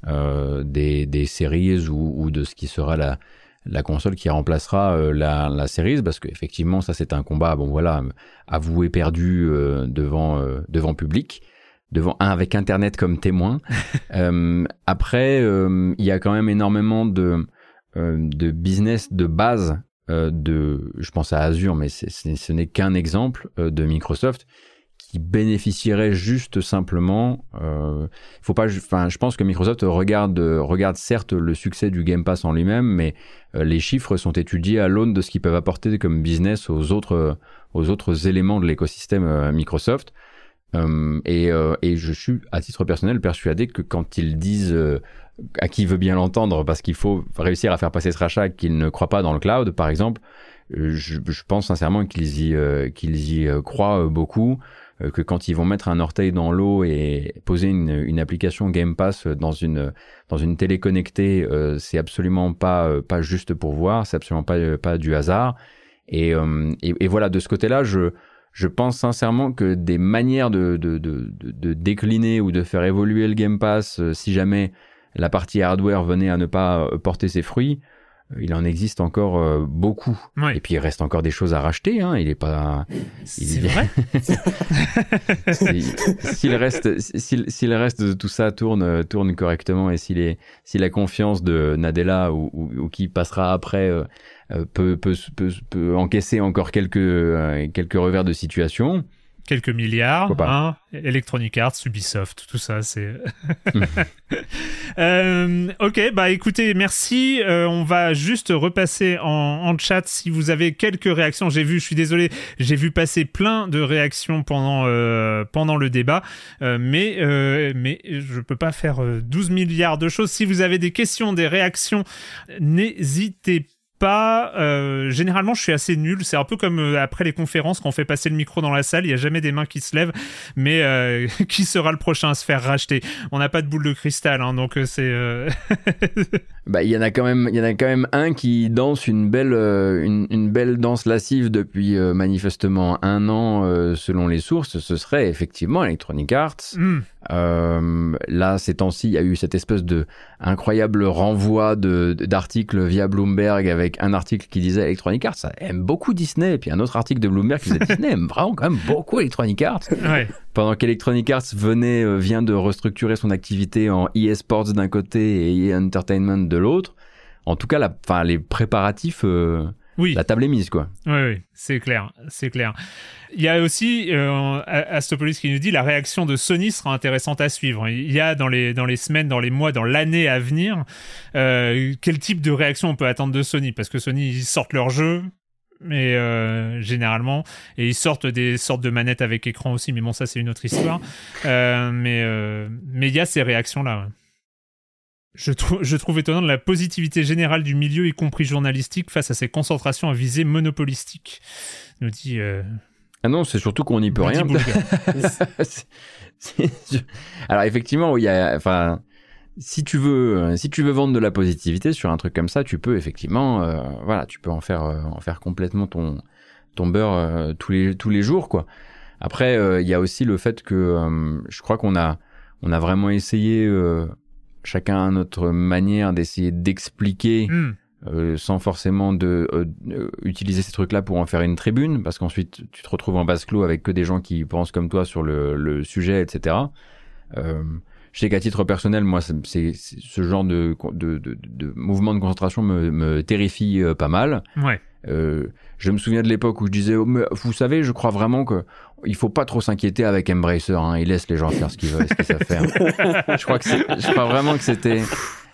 des, des séries ou, ou, de ce qui sera la, la console qui remplacera euh, la, la série, parce qu'effectivement, ça c'est un combat, bon voilà, avoué perdu euh, devant, euh, devant public, devant un avec Internet comme témoin. après, il y a quand même énormément de, de business de base de, je pense à Azure, mais ce n'est qu'un exemple de Microsoft qui bénéficierait juste simplement. Euh, faut pas, enfin, je pense que Microsoft regarde, regarde certes le succès du Game Pass en lui-même, mais euh, les chiffres sont étudiés à l'aune de ce qu'ils peuvent apporter comme business aux autres, aux autres éléments de l'écosystème euh, Microsoft. Euh, et, et, je suis à titre personnel persuadé que quand ils disent à qui veut bien l'entendre, parce qu'il faut réussir à faire passer ce rachat, qu'ils ne croient pas dans le cloud, par exemple, je, je pense sincèrement qu'ils y, qu'ils y croient beaucoup. Euh, que quand ils vont mettre un orteil dans l'eau et poser une, une, application Game Pass dans une dans une télé connectée, euh, c'est absolument pas euh, pas juste pour voir, c'est absolument pas pas du hasard. Et, et, et voilà, de ce côté-là, je je pense sincèrement que des manières de, de, de, de, décliner ou de faire évoluer le Game Pass, si jamais la partie hardware venait à ne pas porter ses fruits, il en existe encore euh, beaucoup. Et puis il reste encore des choses à racheter. Hein. Il est pas. C'est vrai. s'il reste, s'il reste de tout ça tourne tourne correctement et si si la confiance de Nadella ou, ou, qui passera après euh, peut, peut, peut, peut, encaisser encore quelques quelques revers de situation quelques milliards. Hein, Electronic Arts, Ubisoft, tout ça, c'est. euh, ok, bah écoutez, merci. Euh, on va juste repasser en, en, chat si vous avez quelques réactions. J'ai vu, je suis désolé, j'ai vu passer plein de réactions pendant euh, pendant le débat, mais mais je peux pas faire 12 milliards de choses. Si vous avez des questions, des réactions, n'hésitez pas pas. Euh, généralement, je suis assez nul. C'est un peu comme euh, après les conférences quand on fait passer le micro dans la salle, il y a jamais des mains qui se lèvent. Mais euh, qui sera le prochain à se faire racheter? On n'a pas de boule de cristal, hein, donc c'est. bah, il y en a quand même, il y en a quand même un qui danse une belle, une, une, belle danse lascive depuis manifestement un an, selon les sources. Ce serait effectivement Electronic Arts. Hmm. Euh, là, ces temps-ci, il y a eu cette espèce de incroyable renvoi de, d'articles via Bloomberg avec un article qui disait Electronic Arts ça aime beaucoup Disney, et puis un autre article de Bloomberg qui disait Disney aime vraiment quand même beaucoup Electronic Arts. Pendant qu'Electronic Arts venait, euh, vient de restructurer son activité en eSports d'un côté et Entertainment de l'autre. En tout cas, la, les préparatifs euh, oui. la table est mise, quoi. Oui, oui, c'est clair, c'est clair. Il y a aussi euh, Astopolis qui nous dit la réaction de Sony sera intéressante à suivre. Il y a dans les, dans les semaines, dans les mois, dans l'année à venir, euh, quel type de réaction on peut attendre de Sony? Parce que Sony, ils sortent leur jeu, mais euh, généralement et ils sortent des sortes de manettes avec écran aussi mais bon ça c'est une autre histoire euh, mais euh, mais il y a ces réactions là je, je, trouve étonnant la positivité générale du milieu, y compris journalistique, face à ces concentrations à visée monopolistique, nous dit euh, Ah non, c'est surtout qu'on n'y peut rien. Alors effectivement, il y a, enfin, si tu veux, si tu veux vendre de la positivité sur un truc comme ça, tu peux effectivement, euh, voilà, tu peux en faire, euh, en faire complètement ton, ton beurre tous les tous les jours, quoi. Après, il y a aussi le fait que je crois qu'on a, on a vraiment essayé, chacun à notre manière, d'essayer d'expliquer. Hmm. Euh, sans forcément de euh, euh, utiliser ces trucs-là pour en faire une tribune, parce qu'ensuite tu te retrouves en base clos avec que des gens qui pensent comme toi sur le, le sujet, etc. Euh, je sais qu'à titre personnel, moi, c'est ce genre de, de, de, de, mouvement de concentration me, me terrifie pas mal. Ouais. je me souviens de l'époque où je disais, oh, vous savez, je crois vraiment que il faut pas trop s'inquiéter avec Embracer. Hein, il laisse les gens faire ce qu'ils veulent, ce qu'ils savent faire. je crois que je crois vraiment que c'était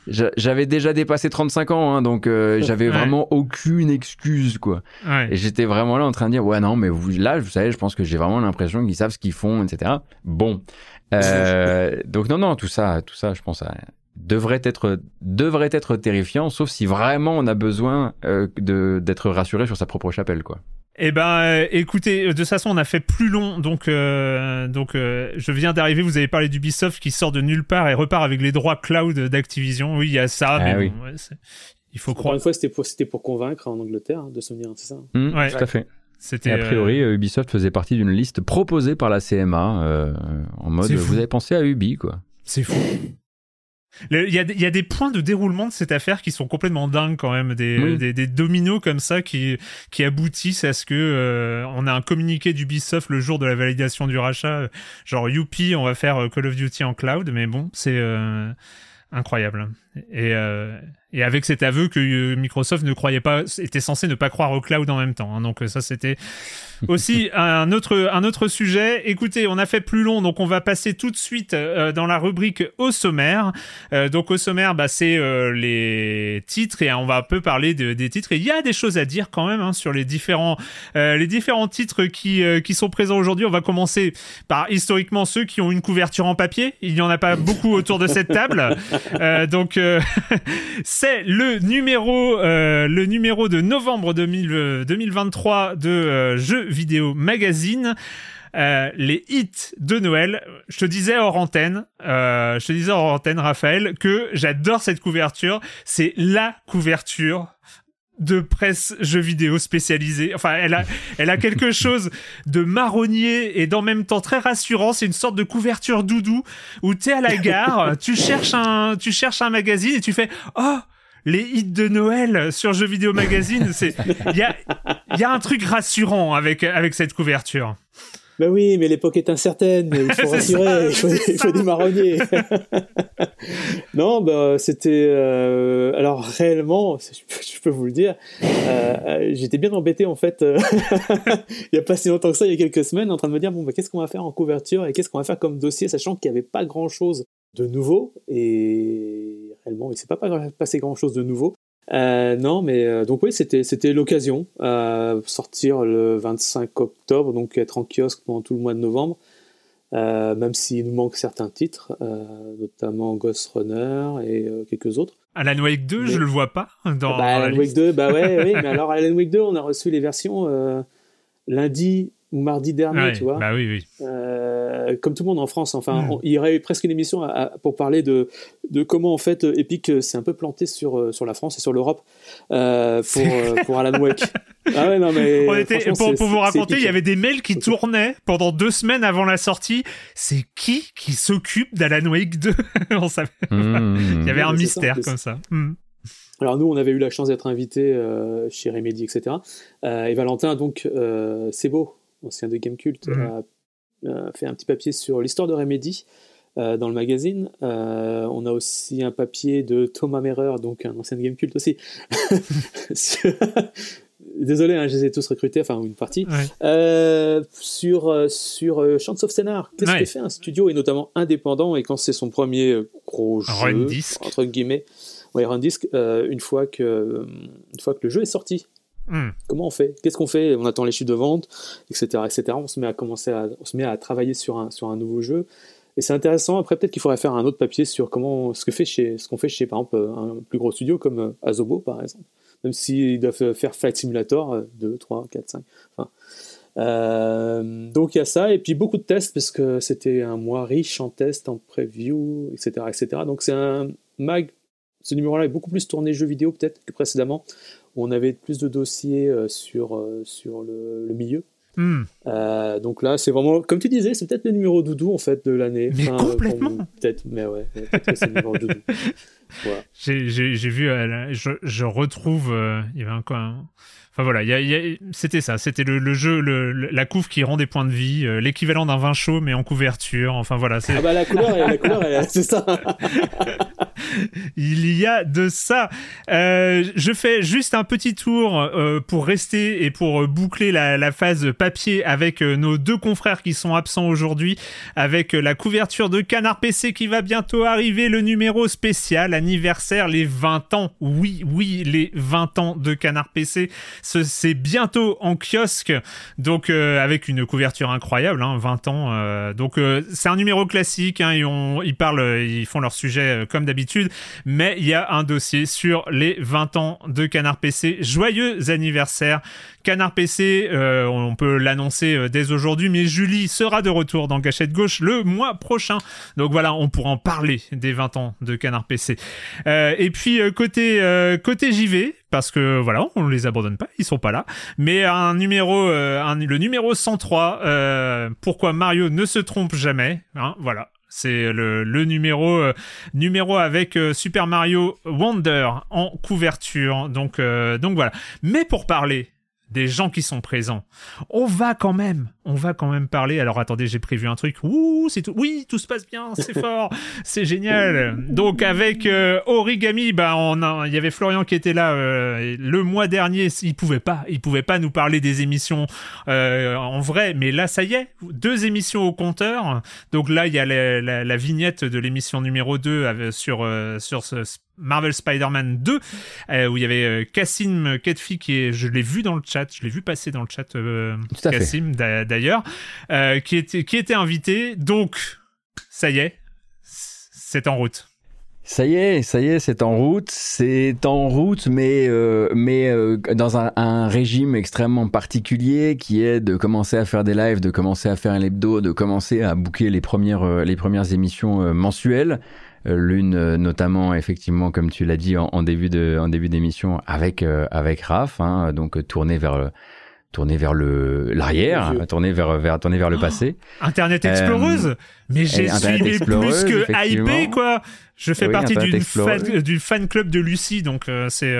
j'avais déjà dépassé 35 ans, hein, donc euh, j'avais vraiment aucune excuse, quoi. Et j'étais vraiment là en train de dire, ouais, non, mais vous, là, vous savez, je pense que j'ai vraiment l'impression qu'ils savent ce qu'ils font, etc. Bon. Euh, donc non, non, tout ça, tout ça, je pense, ça devrait être, devrait être terrifiant, sauf si vraiment on a besoin euh, de d'être rassuré sur sa propre chapelle, quoi. Eh ben, euh, écoutez, euh, de toute façon, on a fait plus long, donc euh, donc je viens d'arriver. Vous avez parlé d'Ubisoft qui sort de nulle part et repart avec les droits cloud d'Activision. Oui, il y a ça, ah mais bon, il faut croire. Encore une fois, c'était pour c'était pour convaincre en Angleterre hein, de souvenir, c'est ça mmh, ouais. Tout à fait. C'était. a priori, Ubisoft faisait partie d'une liste proposée par la CMA en mode. Vous avez pensé à Ubi, quoi. C'est fou. Il y, a, y, a, des points de déroulement de cette affaire qui sont complètement dingues quand même, des, des, des, dominos comme ça qui, qui aboutissent à ce que euh, on a un communiqué d'Ubisoft le jour de la validation du rachat, genre youpi, on va faire euh, Call of Duty en cloud, mais bon, c'est euh, incroyable. Et, et avec cet aveu que Microsoft ne croyait pas, était censé ne pas croire au cloud en même temps. Hein. donc ça c'était aussi un autre un autre sujet. Écoutez, on a fait plus long, donc on va passer tout de suite euh, dans la rubrique au sommaire. Euh, donc au sommaire, bah, c'est euh, les titres et on va un peu parler de, des titres. Et il y a des choses à dire quand même hein, sur les différents les différents titres qui qui sont présents aujourd'hui. On va commencer par historiquement ceux qui ont une couverture en papier. Il n'y en a pas beaucoup autour de cette table, donc c'est le numéro, euh, le numéro de novembre 2023 de euh, Jeux Vidéo Magazine. Euh, les hits de Noël. Je te disais hors antenne, je te disais hors antenne, Raphaël, que j'adore cette couverture. C'est la couverture de presse jeux vidéo spécialisée. Enfin, elle a, elle a quelque chose de marronnier et d'en même temps très rassurant. C'est une sorte de couverture doudou où t'es à la gare, tu cherches un, tu cherches un magazine et tu fais, oh, les hits de Noël sur Jeux Vidéo Magazine, c'est il y a, y a un truc rassurant avec avec cette couverture. Ben oui, mais l'époque est incertaine, il faut rassurer, il, faut, il faut, des marronniers. non, ben c'était... Euh, alors réellement, je peux vous le dire, euh, j'étais bien embêté en fait, euh, il n'y a pas si longtemps que ça, il y a quelques semaines, en train de me dire, bon, ben, qu'est-ce qu'on va faire en couverture et qu'est-ce qu'on va faire comme dossier, sachant qu'il n'y avait pas grand-chose de nouveau, et réellement, il ne s'est pas passé grand-chose de nouveau. Euh, non, mais euh, donc oui, c'était c'était l'occasion euh, sortir le 25 octobre, donc être en kiosque pendant tout le mois de novembre. Euh, même s'il nous manque certains titres, notamment Ghost Runner et quelques autres. Alan Wake 2, je le vois pas dans. Bah, Alan Wake 2, bah ouais, oui, mais alors Alan Wake 2, on a reçu les versions lundi ou mardi dernier, tu vois. Bah oui, oui. Euh, comme tout le monde en France, enfin, hmm. il y aurait eu presque une émission pour parler de, de comment en fait Epic euh, s'est un peu planté sur, euh, sur la France et sur l'Europe pour, pour Alan Wake. Ah ouais, non, mais pour, pour vous raconter, il y avait des mails qui tournaient pendant deux semaines avant la sortie. C'est qui qui s'occupe d'Alan Wake 2 On savait. Hmm. il y avait un mystère comme ça. Hmm. Alors nous, on avait eu la chance d'être invités chez Remedy, etc. et Valentin, donc, c'est beau, ancien de Game Cult, a euh, fait un petit papier sur l'histoire de Remedy euh, dans le magazine. Euh, on a aussi un papier de Thomas Merer, donc un ancien Game Cult aussi. Désolé, hein, je les ai tous recrutés, enfin une partie. sur sur Chance of Scénar, qu'est-ce que fait un studio et notamment indépendant et quand c'est son premier gros jeu entre guillemets, ouais, run disc, une fois que une fois que le jeu est sorti, Hmm. Comment on fait? Qu'est-ce qu'on fait? On attend les chiffres de vente, etc., etc. On se met à commencer à, on se met à travailler sur un, sur un nouveau jeu. Et c'est intéressant. Après, peut-être qu'il faudrait faire un autre papier sur comment ce que fait chez, ce qu'on fait chez, par exemple, un plus gros studio comme euh, Azobo, par exemple. Même s'ils doivent faire Flight Simulator 2, 3, 4, 5. Enfin, donc il y a ça, et puis beaucoup de tests, parce que c'était un mois riche en tests, en preview, etc. etc. Donc c'est un mag, ce numéro-là est beaucoup plus tourné jeux vidéo peut-être que précédemment, on avait plus de dossiers sur, sur le, milieu. Hmm. donc là, c'est vraiment, comme tu disais, c'est peut-être le numéro doudou en fait de l'année. Mais complètement. peut-être, mais ouais, peut c'est le numéro doudou. J'ai vu, euh, je, je, retrouve, euh, il y avait un, Enfin voilà, c'était ça, c'était le, jeu, la couve qui rend des points de vie, euh, l'équivalent d'un vin chaud mais en couverture. Enfin voilà. Ah bah la couleur, la couleur, c'est ça. Il y a de ça. Je fais juste un petit tour pour rester et pour boucler la, phase papier avec nos deux confrères qui sont absents aujourd'hui, avec la couverture de Canard PC qui va bientôt arriver, le numéro spécial anniversaire, les 20 ans. Oui, oui, les 20 ans de Canard PC c'est bientôt en kiosque, donc euh, avec une couverture incroyable, 20 hein, ans. Euh, donc euh, c'est un numéro classique, hein, ils, parlent, ils font leur sujet comme d'habitude, mais il y a un dossier sur les 20 ans de Canard PC. Joyeux anniversaire Canard PC, on peut l'annoncer dès aujourd'hui, mais Julie sera de retour dans Gâchette Gauche le mois prochain. Donc voilà, on pourra en parler des 20 ans de Canard PC. Et puis côté, côté JV, parce que voilà, on les abandonne pas, ils sont pas là. Mais un numéro, euh, le numéro 103, euh, pourquoi Mario ne se trompe jamais, hein, voilà. C'est le, numéro, euh, numéro avec Super Mario Wonder en couverture. Donc, donc voilà. Mais pour parler des gens qui sont présents. On va quand même, on va quand même parler. Alors attendez, j'ai prévu un truc. Ouh, c'est tout. Oui, tout se passe bien, c'est fort, c'est génial. Donc avec euh, Origami, bah on il y avait Florian qui était là euh, le mois dernier. Il pouvait pas, il pouvait pas nous parler des émissions euh, en vrai, mais là ça y est, deux émissions au compteur. Donc là il y a la, vignette de l'émission numéro 2 sur sur ce Marvel Spider-Man 2, euh, où il y avait euh, Cassim Ketfi, qui est, je l'ai vu dans le chat, je l'ai vu passer dans le chat, euh, Cassim d'ailleurs, euh, qui, était, invité. Donc, ça y est, c'est en route. Ça y est, ça y est, c'est en route. C'est en route, mais euh, euh, dans un, régime extrêmement particulier, qui est de commencer à faire des lives, de commencer à faire un hebdo, de commencer à booker les premières émissions mensuelles. L'une notamment effectivement comme tu l'as dit en, début d'émission avec euh, Raph, hein, donc tourné vers tourner vers le l'arrière, tourner vers vers tourner vers le passé. Internet exploreuse, mais j'ai suivi plus que hypé quoi. Je fais partie d'une fan, du fan club de Lucie, donc c'est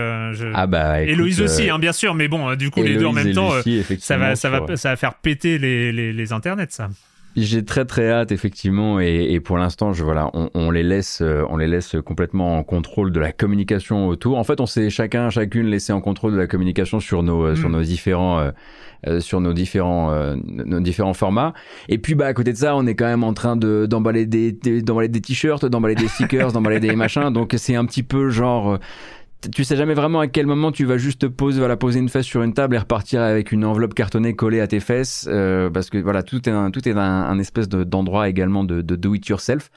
ah bah Héloïse aussi, hein, bien sûr, mais bon, du coup les deux en même temps, ça va ça va ça va faire péter les les, les internets ça. J'ai très très hâte effectivement et, et pour l'instant je voilà on, on, les laisse euh, on les laisse complètement en contrôle de la communication autour. En fait on s'est chacun chacune laissé en contrôle de la communication sur nos euh, sur mm. nos différents euh, euh, sur nos différents nos différents formats. Et puis bah à côté de ça on est quand même en train de d'emballer des d'emballer des t-shirts, d'emballer des stickers, d'emballer des machins. Donc c'est un petit peu genre tu sais jamais vraiment à quel moment tu vas juste poser, voilà, poser une fesse sur une table et repartir avec une enveloppe cartonnée collée à tes fesses, euh, parce que voilà, tout est un, tout est un, espèce d'endroit également de, de do it yourself.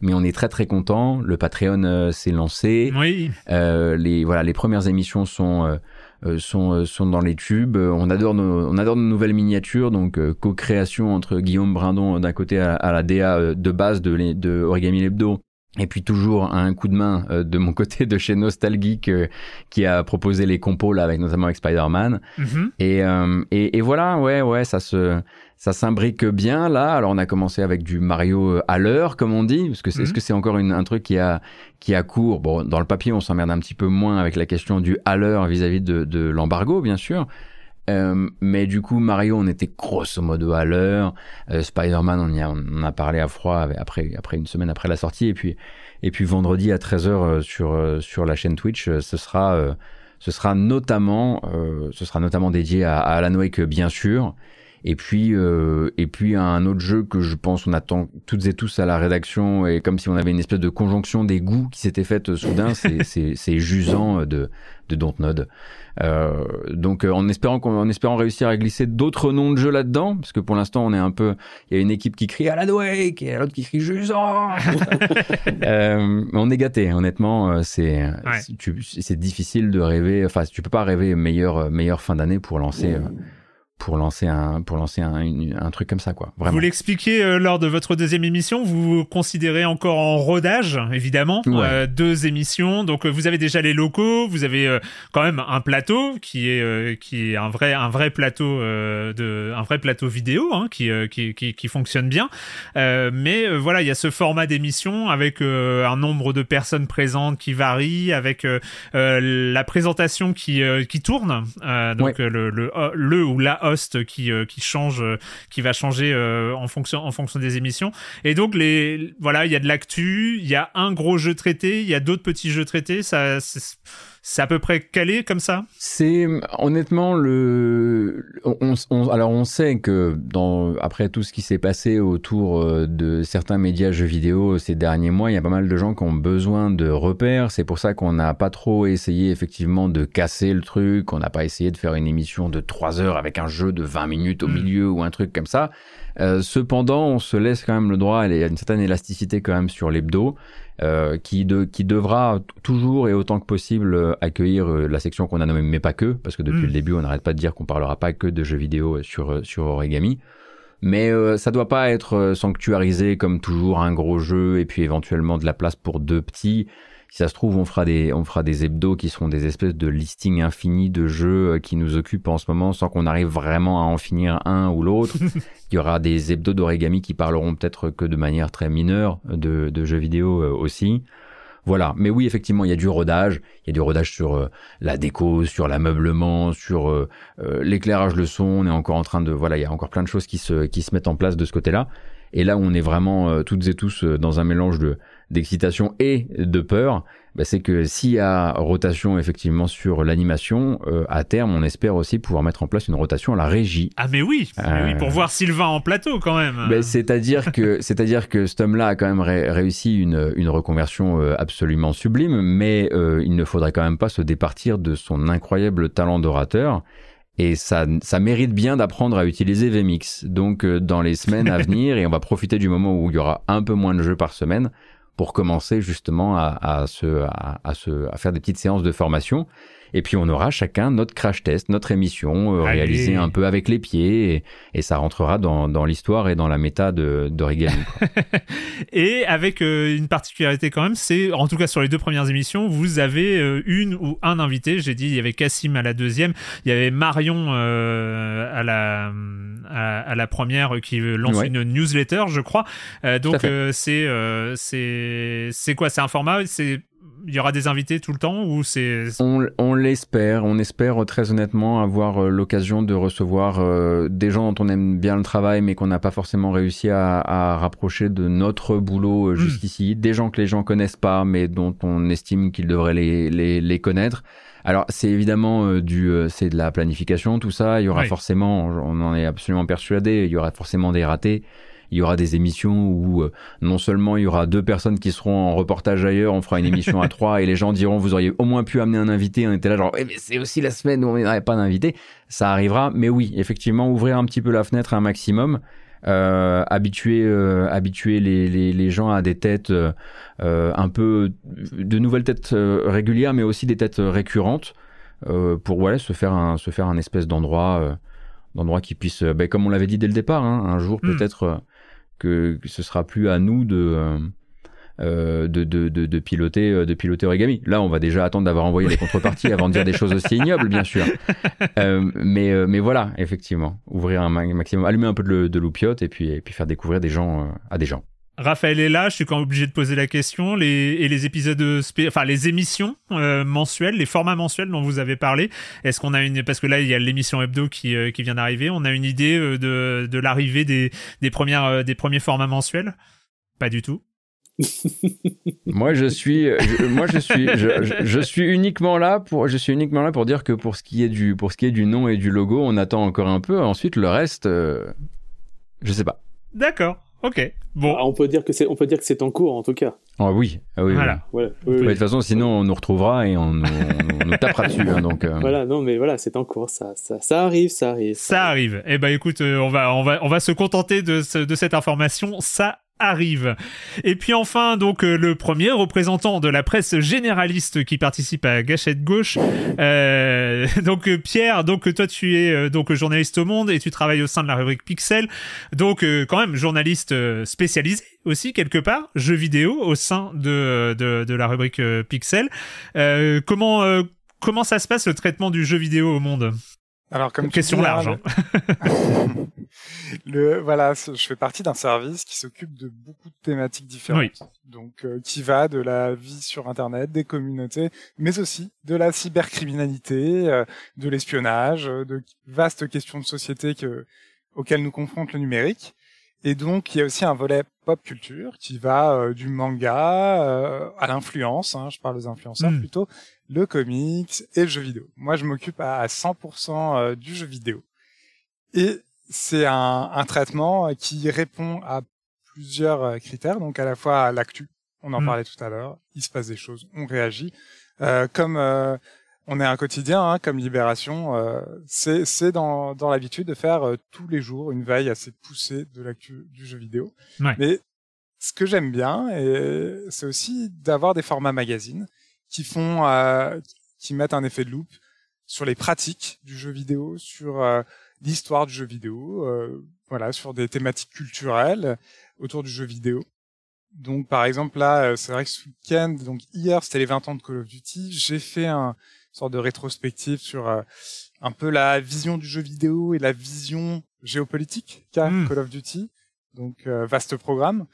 Mais on est très très content. Le Patreon euh, s'est lancé. Oui. Euh, les voilà, les premières émissions sont euh, sont sont dans les tubes. On adore nos, on adore nos nouvelles miniatures, donc co-création entre Guillaume Brindon d'un côté à, à, la DA de base de, de Origami Lebdo et puis toujours un coup de main euh, de mon côté de chez Nostalgeek euh, qui a proposé les compos là avec notamment avec Spider-Man. Mm-hmm. et, euh, et, et, voilà, ouais, ouais, ça se ça s'imbrique bien là. Alors on a commencé avec du Mario à l'heure comme on dit, parce que c'est est-ce mm-hmm. que c'est encore une, un truc qui a qui a cours? Bon, dans le papier on s'emmerde un petit peu moins avec la question du à l'heure vis-à-vis de, de l'embargo bien sûr. Euh, mais du coup, Mario, on était grosso modo à l'heure. Euh, Spider-Man, on, y a, on a parlé à froid après, après une semaine après la sortie. Et puis, et puis vendredi à 13h euh, sur, sur la chaîne Twitch, ce sera, ce sera, notamment, ce sera notamment dédié à, à Alan Wake, bien sûr. Et puis, et puis un autre jeu que je pense on attend toutes et tous à la rédaction, et comme si on avait une espèce de conjonction des goûts qui s'était faite soudain, c'est Jusant de, de Dontnod. Euh, donc euh, en espérant en espérant réussir à glisser d'autres noms de jeux là-dedans, parce que pour l'instant on est un peu, il y a une équipe qui crie Alan Wake et l'autre qui crie Jusant. euh, on est gâté, honnêtement, euh, c'est c'est difficile de rêver. Enfin, tu peux pas rêver meilleure meilleure fin d'année pour lancer pour lancer un pour lancer un, un truc comme ça quoi. Vraiment. Vous l'expliquez euh, lors de votre deuxième émission, vous considérez encore en rodage évidemment euh, deux émissions. Donc vous avez déjà les locaux, vous avez quand même un plateau qui est qui est un vrai un vrai plateau de un vrai plateau vidéo hein, qui, qui, qui, qui fonctionne bien. mais voilà, il y a ce format d'émission avec un nombre de personnes présentes qui varie, avec la présentation qui qui tourne. donc le, le le ou la host qui euh, change, euh, qui va changer euh, en fonction en fonction des émissions. Et donc les voilà, il y a de l'actu, il y a un gros jeu traité, il y a d'autres petits jeux traités. Ça c'est à peu près calé comme ça? C'est honnêtement le. On, alors on sait que dans après tout ce qui s'est passé autour euh, de certains médias jeux vidéo ces derniers mois, il y a pas mal de gens qui ont besoin de repères. C'est pour ça qu'on n'a pas trop essayé effectivement de casser le truc. On n'a pas essayé de faire une émission de 3 heures avec un jeu de 20 minutes au mm. milieu ou un truc comme ça. Euh, cependant, on se laisse quand même le droit, il y a une certaine élasticité quand même sur l'hebdo. Euh, qui, de, qui devra toujours et autant que possible euh, accueillir euh, la section qu'on a nommée mais pas que, parce que depuis mm. le début on n'arrête pas de dire qu'on parlera pas que de jeux vidéo sur, sur Origami. Mais euh, ça doit pas être sanctuarisé comme toujours un gros jeu et puis éventuellement de la place pour deux petits. Si ça se trouve, on fera des, on fera des hebdos qui seront des espèces de listings infinis de jeux qui nous occupent en ce moment sans qu'on arrive vraiment à en finir un ou l'autre. Il y aura des hebdos d'origami qui parleront peut-être que de manière très mineure de, de jeux vidéo euh, aussi. Voilà. Mais oui, effectivement, il y a du rodage. Il y a du rodage sur euh, la déco, sur l'ameublement, sur euh, l'éclairage, le son. On est encore en train de, voilà, il y a encore plein de choses qui se, qui se mettent en place de ce côté-là. Et là on est vraiment toutes et tous dans un mélange de d'excitation et de peur, bah, c'est que s'il y a rotation effectivement sur l'animation, euh, à terme, on espère aussi pouvoir mettre en place une rotation à la régie. Ah mais oui, oui pour euh, voir Sylvain en plateau quand même. Bah, c'est-à-dire que c'est-à-dire que cet homme-là a quand même réussi une, une reconversion euh, absolument sublime, mais il ne faudrait quand même pas se départir de son incroyable talent d'orateur. Et ça, ça mérite bien d'apprendre à utiliser VMix. Donc, dans les semaines à venir, et on va profiter du moment où il y aura un peu moins de jeux par semaine, pour commencer justement à, se, à, se, à faire des petites séances de formation. Et puis on aura chacun notre crash test, notre émission euh, réalisée un peu avec les pieds, et, et ça rentrera dans, dans l'histoire et dans la méta de d'Origami. et avec euh, une particularité quand même, c'est en tout cas sur les deux premières émissions, vous avez euh, une ou un invité. J'ai dit il y avait Cassim à la deuxième, il y avait Marion à la à, la première qui lance une newsletter, je crois. donc c'est c'est c'est quoi? C'est un format C'est il y aura des invités tout le temps ou c'est on, l'espère. On espère très honnêtement avoir euh, l'occasion de recevoir euh, des gens dont on aime bien le travail mais qu'on n'a pas forcément réussi à, rapprocher de notre boulot euh, hmm. jusqu'ici. Des gens que les gens connaissent pas mais dont on estime qu'ils devraient les, les, les connaître. Alors c'est évidemment du c'est de la planification tout ça. Il y aura forcément on en est absolument persuadé il y aura forcément des ratés il y aura des émissions où euh, non seulement il y aura deux personnes qui seront en reportage ailleurs, on fera une émission à trois et les gens diront vous auriez au moins pu amener un invité. On était là genre eh, mais c'est aussi la semaine où on n'aurait pas d'invité. Ça arrivera, mais oui, effectivement, ouvrir un petit peu la fenêtre un maximum. Euh, habituer euh, habituer les, les, les, gens à des têtes euh, un peu de nouvelles têtes régulières mais aussi des têtes récurrentes pour voilà se faire un se faire un espèce d'endroit d'endroit qui puisse ben, comme on l'avait dit dès le départ hein, un jour hmm. peut-être que, ce sera plus à nous de euh, de, de, de, piloter euh, de piloter origami. Là, on va déjà attendre d'avoir envoyé les contreparties avant de dire des choses aussi ignobles, bien sûr. Euh, mais mais voilà, effectivement, ouvrir un maximum, allumer un peu de, de loupiote et puis et puis faire découvrir des gens à des gens. Raphaël est là, je suis quand même obligé de poser la question. Les, et les épisodes, enfin les émissions mensuelles, les formats mensuels dont vous avez parlé, est-ce qu'on a une, parce que là il y a l'émission hebdo qui, qui vient d'arriver, on a une idée de, de l'arrivée des, des premières, des premiers formats mensuels? Pas du tout. moi je suis moi je suis je, suis uniquement là pour je suis uniquement là pour dire que pour ce qui est du pour ce qui est du nom et du logo on attend encore un peu. Ensuite le reste euh, je sais pas. D'accord ok. Bon. Ah, on peut dire que c'est on peut dire que c'est en cours en tout cas. Ah oui. Ah oui voilà. de toute façon sinon on nous retrouvera et on, nous tapera dessus hein, donc euh. voilà non mais voilà c'est en cours ça, ça, ça arrive ça arrive. Ça, arrive, eh ben écoute euh, on va on va on va se contenter de, de cette information. Ça arrive. Et puis enfin, donc euh, le premier représentant de la presse généraliste qui participe à Gâchette Gauche. Euh, donc euh, Pierre, donc toi tu es donc journaliste au Monde et tu travailles au sein de la rubrique Pixel. Donc quand même journaliste spécialisé aussi quelque part, jeux vidéo au sein de, de, de la rubrique Pixel. comment comment ça se passe le traitement du jeu vidéo au monde? Alors, comme question large. Hein. le, voilà, je fais partie d'un service qui s'occupe de beaucoup de thématiques différentes. Donc, euh, qui va de la vie sur Internet, des communautés, mais aussi de la cybercriminalité, euh, de l'espionnage, euh, de vastes questions de société que, auxquelles nous confronte le numérique. Et donc, il y a aussi un volet pop culture qui va du manga à l'influence, hein, je parle des influenceurs hmm. plutôt, le comics et le jeu vidéo. Moi, je m'occupe à 100% du jeu vidéo. Et c'est un, un, traitement qui répond à plusieurs euh, critères, donc à la fois à l'actu, on en mm. parlait tout à l'heure, il se passe des choses, on réagit. Euh, comme euh, on est un quotidien, hein, comme Libération, euh, c'est dans, dans l'habitude de faire euh, tous les jours une veille assez poussée de l'actu du jeu vidéo. Mais ce que j'aime bien, c'est aussi d'avoir des formats magazines qui font, qui mettent un effet de loupe sur les pratiques du jeu vidéo, sur l'histoire du jeu vidéo, euh, voilà, sur des thématiques culturelles autour du jeu vidéo. Donc par exemple là, euh, c'est vrai que ce week-end, donc hier c'était les 20 ans de Call of Duty, j'ai fait un sorte de rétrospective sur euh, un peu la vision du jeu vidéo et la vision géopolitique qu'a hmm. Call of Duty. Donc vaste programme.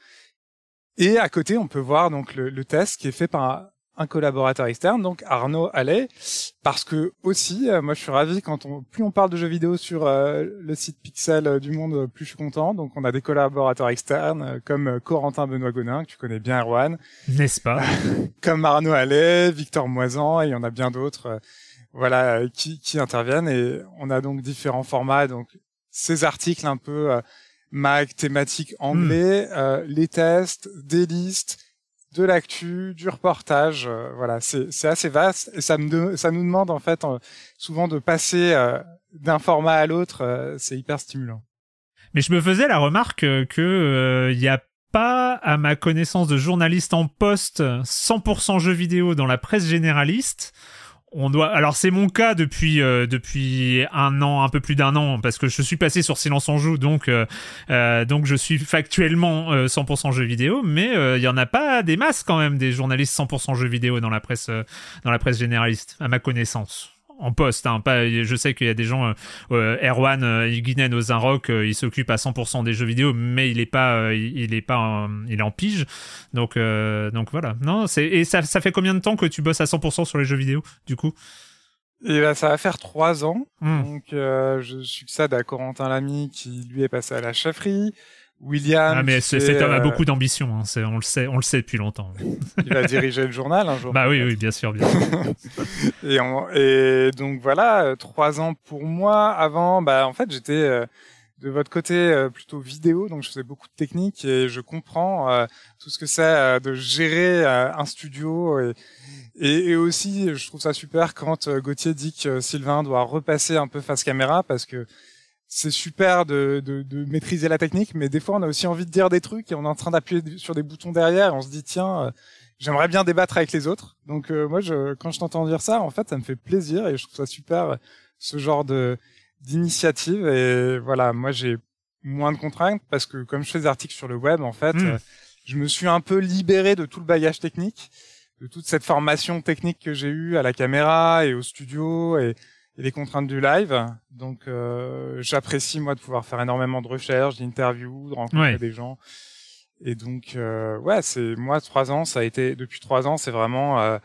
Et à côté, on peut voir donc le, le test qui est fait par un collaborateur externe, donc Arnaud Allais, parce que aussi, euh, moi je suis ravi quand on, plus on parle de jeux vidéo sur euh, le site Pixel euh, du Monde, plus je suis content. Donc on a des collaborateurs externes comme Corentin Benoît Gonin, que tu connais bien, Erwan. N'est-ce pas? Comme Arnaud Allais, Victor Moisan, et il y en a bien d'autres, voilà, qui, qui interviennent. Et on a donc différents formats, donc ces articles un peu mag, thématiques anglais, hmm. les tests, des listes de l'actu, du reportage. Euh, voilà, c'est assez vaste et ça, me ça nous demande en fait souvent de passer euh, d'un format à l'autre. Euh, c'est hyper stimulant. Mais je me faisais la remarque que il y a pas, à ma connaissance, de journalistes en poste 100% jeux vidéo dans la presse généraliste on doit. Alors c'est mon cas depuis euh, depuis un an, un peu plus d'un an, parce que je suis passé sur Silence on joue, donc euh, euh donc je suis factuellement 100% euh, jeux vidéo, mais il y en a pas des masses quand même des journalistes 100% jeux vidéo dans la presse dans la presse généraliste, à ma connaissance en poste. Hein, pas, je sais qu'il y a des gens, euh, euh Erwan euh, Iguinen aux Rock, euh, il s'occupe à 100% des jeux vidéo, mais il est pas, il, est pas, il est en pige. Donc, donc voilà. Non, c'est et ça, ça fait combien de temps que tu bosses à 100% sur les jeux vidéo, du coup? Et là, ça va faire trois ans. Hmm. Donc, je succède à Corentin Lamy, qui lui est passé à la chefferie. William. Ah, mais cet homme a euh, beaucoup d'ambition, hein. on le sait, on le sait depuis longtemps. Il va diriger le journal un jour. Bah oui, oui, bien sûr, bien et, et, donc voilà, euh, trois ans pour moi. Avant, bah en fait, j'étais euh, de votre côté plutôt vidéo, donc je faisais beaucoup de techniques et je comprends tout ce que c'est de gérer un studio et, et, et, aussi, je trouve ça super quand Gauthier dit que Sylvain doit repasser un peu face caméra parce que c'est super de, de, de, maîtriser la technique, mais des fois on a aussi envie de dire des trucs et on est en train d'appuyer sur des boutons derrière. Et on se dit tiens, euh, j'aimerais bien débattre avec les autres. Donc euh, moi, je, quand je t'entends dire ça, en fait, ça me fait plaisir et je trouve ça super ce genre de d'initiative. Et voilà, moi j'ai moins de contraintes parce que comme je fais des articles sur le web, en fait, hmm. euh, je me suis un peu libéré de tout le bagage technique, de toute cette formation technique que j'ai eue à la caméra et au studio et et les contraintes du live. Donc, euh, j'apprécie moi de pouvoir faire énormément de recherches, d'interviews, de rencontrer des gens. Et donc, euh, ouais, c'est moi trois ans, ça a été depuis trois ans, c'est vraiment euh,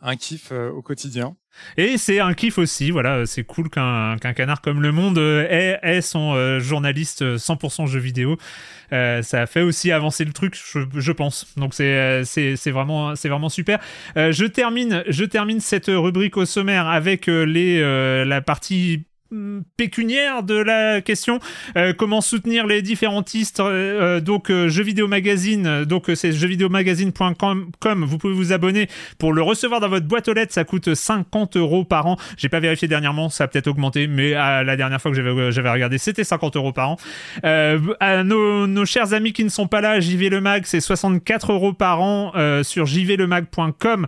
un kiff euh, au quotidien. Et c'est un kiff aussi, voilà, c'est cool qu'un qu'un canard comme Le Monde ait, ait son journaliste 100% jeux vidéo. ça fait aussi avancer le truc, je, je pense. Donc c'est c'est vraiment c'est vraiment super. je termine je termine cette rubrique au sommaire avec les la partie pécuniaire de la question euh, comment soutenir les différents euh, euh, donc jeux vidéo magazine donc c'est jeuxvideomagazine.com vous pouvez vous abonner pour le recevoir dans votre boîte aux lettres. Ça coûte 50 euros par an. J'ai pas vérifié dernièrement. Ça a peut-être augmenté mais à la dernière fois que j'avais regardé c'était 50 euros par an. À nos, nos, chers amis qui ne sont pas là JV le mag c'est 64 euros par an sur jvlemag.com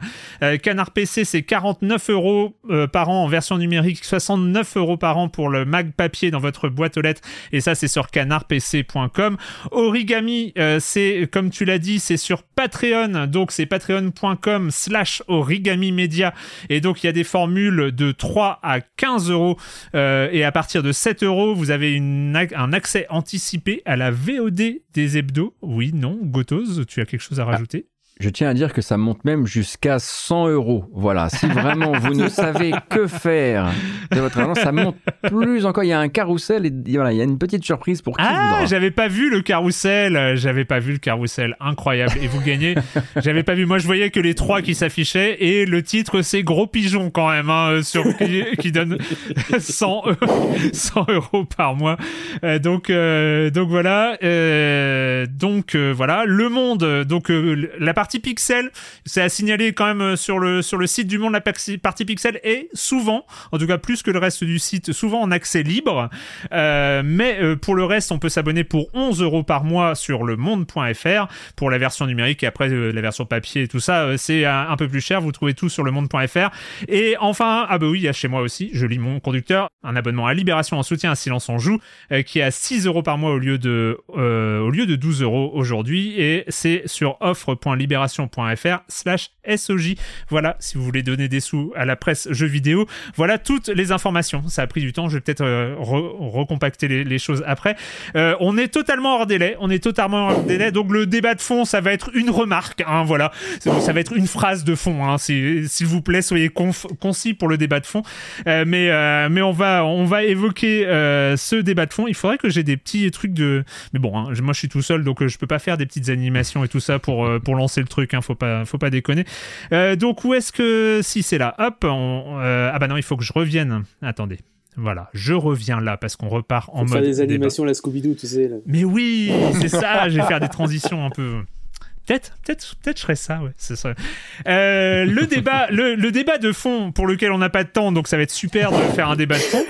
Canard PC c'est 49 euros par an. En version numérique 69 euros par an pour le mag papier dans votre boîte aux lettres. Et ça, c'est sur canardpc.com. Origami, euh, c'est, comme tu l'as dit, c'est sur Patreon. Donc, c'est patreon.com slash origami media. Et donc, il y a des formules de 3 à 15 euros. Euh, et à partir de 7 euros, vous avez une, un accès anticipé à la VOD des hebdos. Oui, non, Gotos, tu as quelque chose à rajouter? Je tiens à dire que ça monte même jusqu'à 100 euros. Voilà, si vraiment vous ne savez que faire de votre argent, ça monte plus encore. Il y a un carrousel et voilà, il y a une petite surprise pour qui Ah, j'avais pas vu le carrousel. J'avais pas vu le carrousel. Incroyable. Et vous gagnez. j'avais pas vu. Moi, je voyais que les trois qui s'affichaient et le titre, c'est Gros Pigeon quand même, hein, sur, qui, donne 100, 100 euros par mois. Euh, donc, euh, donc voilà. Euh, donc voilà. Le monde. Donc la partie partie pixel, c'est à signaler quand même euh, sur le, sur le site du monde, la partie pixel est souvent, en tout cas plus que le reste du site, souvent en accès libre. Euh, mais euh, pour le reste, on peut s'abonner pour 11 euros par mois sur le monde.fr pour la version numérique et après la version papier et tout ça, c'est un, peu plus cher. Vous trouvez tout sur le monde.fr. Et enfin, ah bah oui, il y a chez moi aussi, je lis mon conducteur, un abonnement à Libération en soutien à Silence on joue qui est à 6 euros par mois au lieu de, au lieu de 12 euros aujourd'hui et c'est sur offre.libération libération.fr slash SOJ. Voilà, si vous voulez donner des sous à la presse jeux vidéo. Voilà toutes les informations. Ça a pris du temps, je vais peut-être euh, recompacter les, choses après. Euh, on est totalement hors délai, on est totalement hors délai, donc le débat de fond, ça va être une remarque, hein, voilà. Ça va être une phrase de fond, hein. s'il vous plaît, soyez concis pour le débat de fond. Euh, mais, mais on va, on va évoquer ce débat de fond. Il faudrait que j'ai des petits trucs de... Mais bon, hein, moi je suis tout seul, donc je peux pas faire des petites animations et tout ça pour, pour lancer le truc, hein, faut pas, faut pas déconner. Euh, donc où est-ce que si c'est là, hop, euh, ah bah non, il faut que je revienne. Attendez. Voilà, je reviens là parce qu'on repart en mode. Faire des animations la Scooby-Doo, tu sais. Mais oui, c'est ça. je vais faire des transitions un peu. Peut-être, peut-être, peut-être je ferais ça, ouais. Ça. Euh, le débat, le, débat de fond pour lequel on n'a pas de temps, donc ça va être super de faire un débat de fond.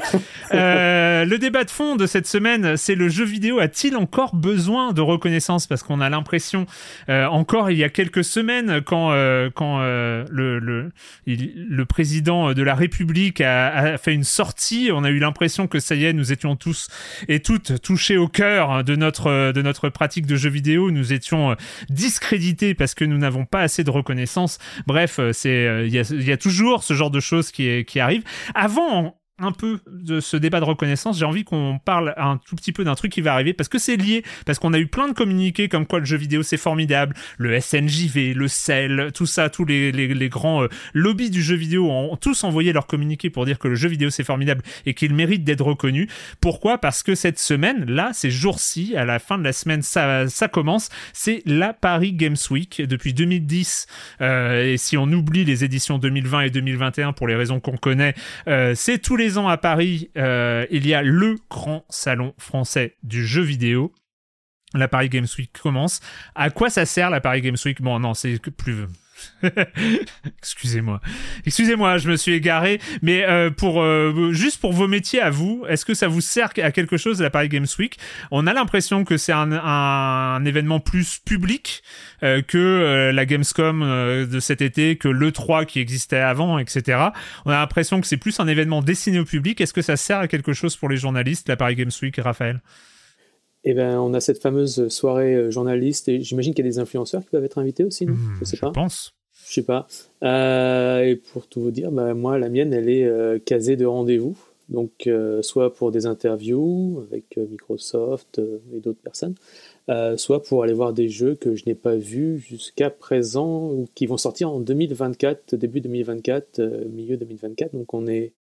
Euh, le débat de fond de cette semaine, c'est le jeu vidéo a-t-il encore besoin de reconnaissance? Parce qu'on a l'impression, euh, encore il y a quelques semaines, quand quand le le, le président de la République a, a, fait une sortie, on a eu l'impression que ça y est, nous étions tous et toutes touchés au cœur de notre de notre pratique de jeu vidéo. Nous étions discrets crédité parce que nous n'avons pas assez de reconnaissance. Bref, euh, c'est euh, il y, a, toujours ce genre de choses qui, qui arrivent. Avant, un peu de ce débat de reconnaissance, j'ai envie qu'on parle un tout petit peu d'un truc qui va arriver parce que c'est lié, parce qu'on a eu plein de communiqués comme quoi le jeu vidéo c'est formidable, le SNJV, le CEL, tout ça, tous les, les, grands euh, lobbies du jeu vidéo ont tous envoyé leurs communiqués pour dire que le jeu vidéo c'est formidable et qu'il mérite d'être reconnu. Pourquoi? Parce que cette semaine, là, ces jours-ci, à la fin de la semaine, ça, ça commence, c'est la Paris Games Week depuis 2010. Euh, et si on oublie les éditions 2020 et 2021 pour les raisons qu'on connaît, euh, c'est tous les à Paris, euh, il y a le grand salon français du jeu vidéo. La Paris Games Week commence. À quoi ça sert la Paris Games Week? Bon, non, c'est plus Excusez-moi. Excusez-moi, je me suis égaré. Mais euh, pour euh, juste pour vos métiers à vous, est-ce que ça vous sert à quelque chose la Paris Games Week? On a l'impression que c'est un, événement plus public euh, que la Gamescom de cet été, que le 3 qui existait avant, etc. On a l'impression que c'est plus un événement destiné au public. Est-ce que ça sert à quelque chose pour les journalistes, la Paris Games Week, Raphaël? Eh ben, on a cette fameuse soirée euh, journaliste et j'imagine qu'il y a des influenceurs qui peuvent être invités aussi, non? Hmm, je sais pas. Je pense. Je sais pas. Euh, et pour tout vous dire, bah, moi, la mienne, elle est euh, casée de rendez-vous. Donc, soit pour des interviews avec Microsoft et d'autres personnes, soit pour aller voir des jeux que je n'ai pas vus jusqu'à présent ou qui vont sortir en 2024, début 2024, milieu 2024. Donc, on est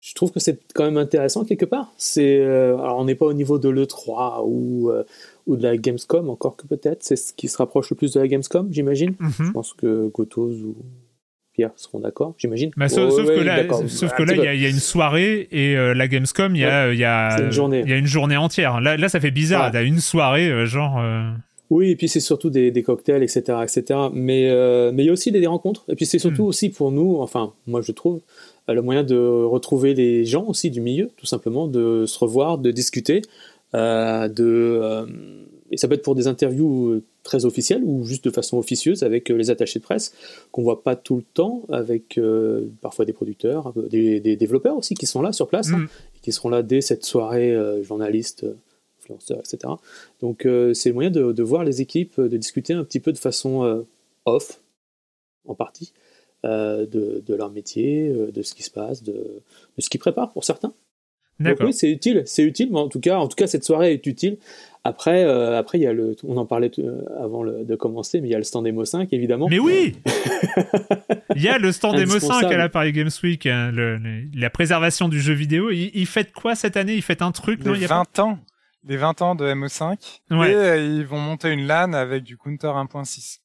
je trouve que c'est quand même intéressant quelque part. C'est, euh, alors on n'est pas au niveau de l'E3 ou, euh, ou de la Gamescom, encore que peut-être. C'est ce qui se rapproche le plus de la Gamescom, j'imagine. Mhm. Je pense que Gotos ou Pierre seront d'accord, j'imagine. Bah, sauf, que là, sauf que là, il y, a une soirée et la Gamescom, il y a, il y a, une journée. Il y a une journée entière. Là, là ça fait bizarre. T'as une soirée, genre. Oui, et puis c'est surtout des, des, cocktails, etc., etc. Mais mais il y a aussi des, rencontres. Et puis c'est surtout hmm. aussi pour nous, enfin, moi je trouve, le moyen de retrouver les gens aussi du milieu, tout simplement, de se revoir, de discuter, euh, de et ça peut être pour des interviews euh, très officielles ou juste de façon officieuse avec euh, les attachés de presse qu'on voit pas tout le temps, avec euh, parfois des producteurs, des, des, développeurs aussi qui sont là sur place hein, mm. et qui seront là dès cette soirée journalistes, influenceurs, etc. Donc c'est le moyen de, de, voir les équipes, de discuter un petit peu de façon off, en partie, de, de, leur métier, de ce qui se passe, de, de ce qu'ils préparent pour certains. Donc oui, c'est utile, c'est utile, mais en tout cas, en tout cas, cette soirée est utile. Après, euh, après, il y a le, on en parlait euh, avant de commencer, mais il y a le stand Emo 5 évidemment. Mais oui, il y a le stand Emo 5 à la Paris Games Week, hein, la préservation du jeu vidéo. Il, il fête quoi cette année? Il fête un truc Les 20 ans, les 20 ans de Mo 5 Et euh, ils vont monter une LAN avec du Counter 1.6.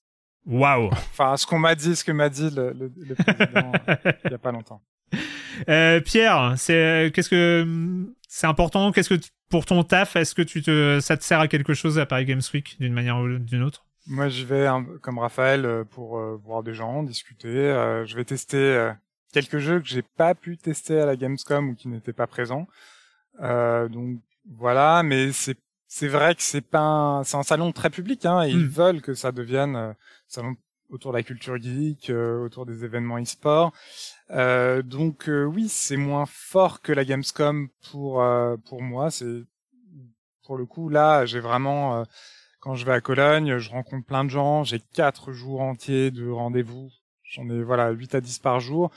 Waouh Enfin, ce qu'on m'a dit, ce que m'a dit le, le président il y a pas longtemps. Euh, Pierre, c'est qu'est-ce que c'est important? Qu'est-ce que pour ton taf, est-ce que tu te ça te sert à quelque chose à Paris Games Week d'une manière ou d'une autre? Moi, je vais comme Raphaël euh, pour euh, voir des gens, discuter. je vais tester quelques jeux que j'ai pas pu tester à la Gamescom ou qui n'étaient pas présents. donc voilà, mais c'est c'est vrai que c'est pas un, c'est un salon très public. Hein, ils hmm. veulent que ça devienne un salon autour de la culture geek, autour des événements e-sport. Euh, donc euh, oui, c'est moins fort que la Gamescom pour euh, pour moi. C'est pour le coup là, j'ai vraiment quand je vais à Cologne, je rencontre plein de gens. J'ai quatre jours entiers de rendez-vous. J'en ai voilà 8 à 10 par jour.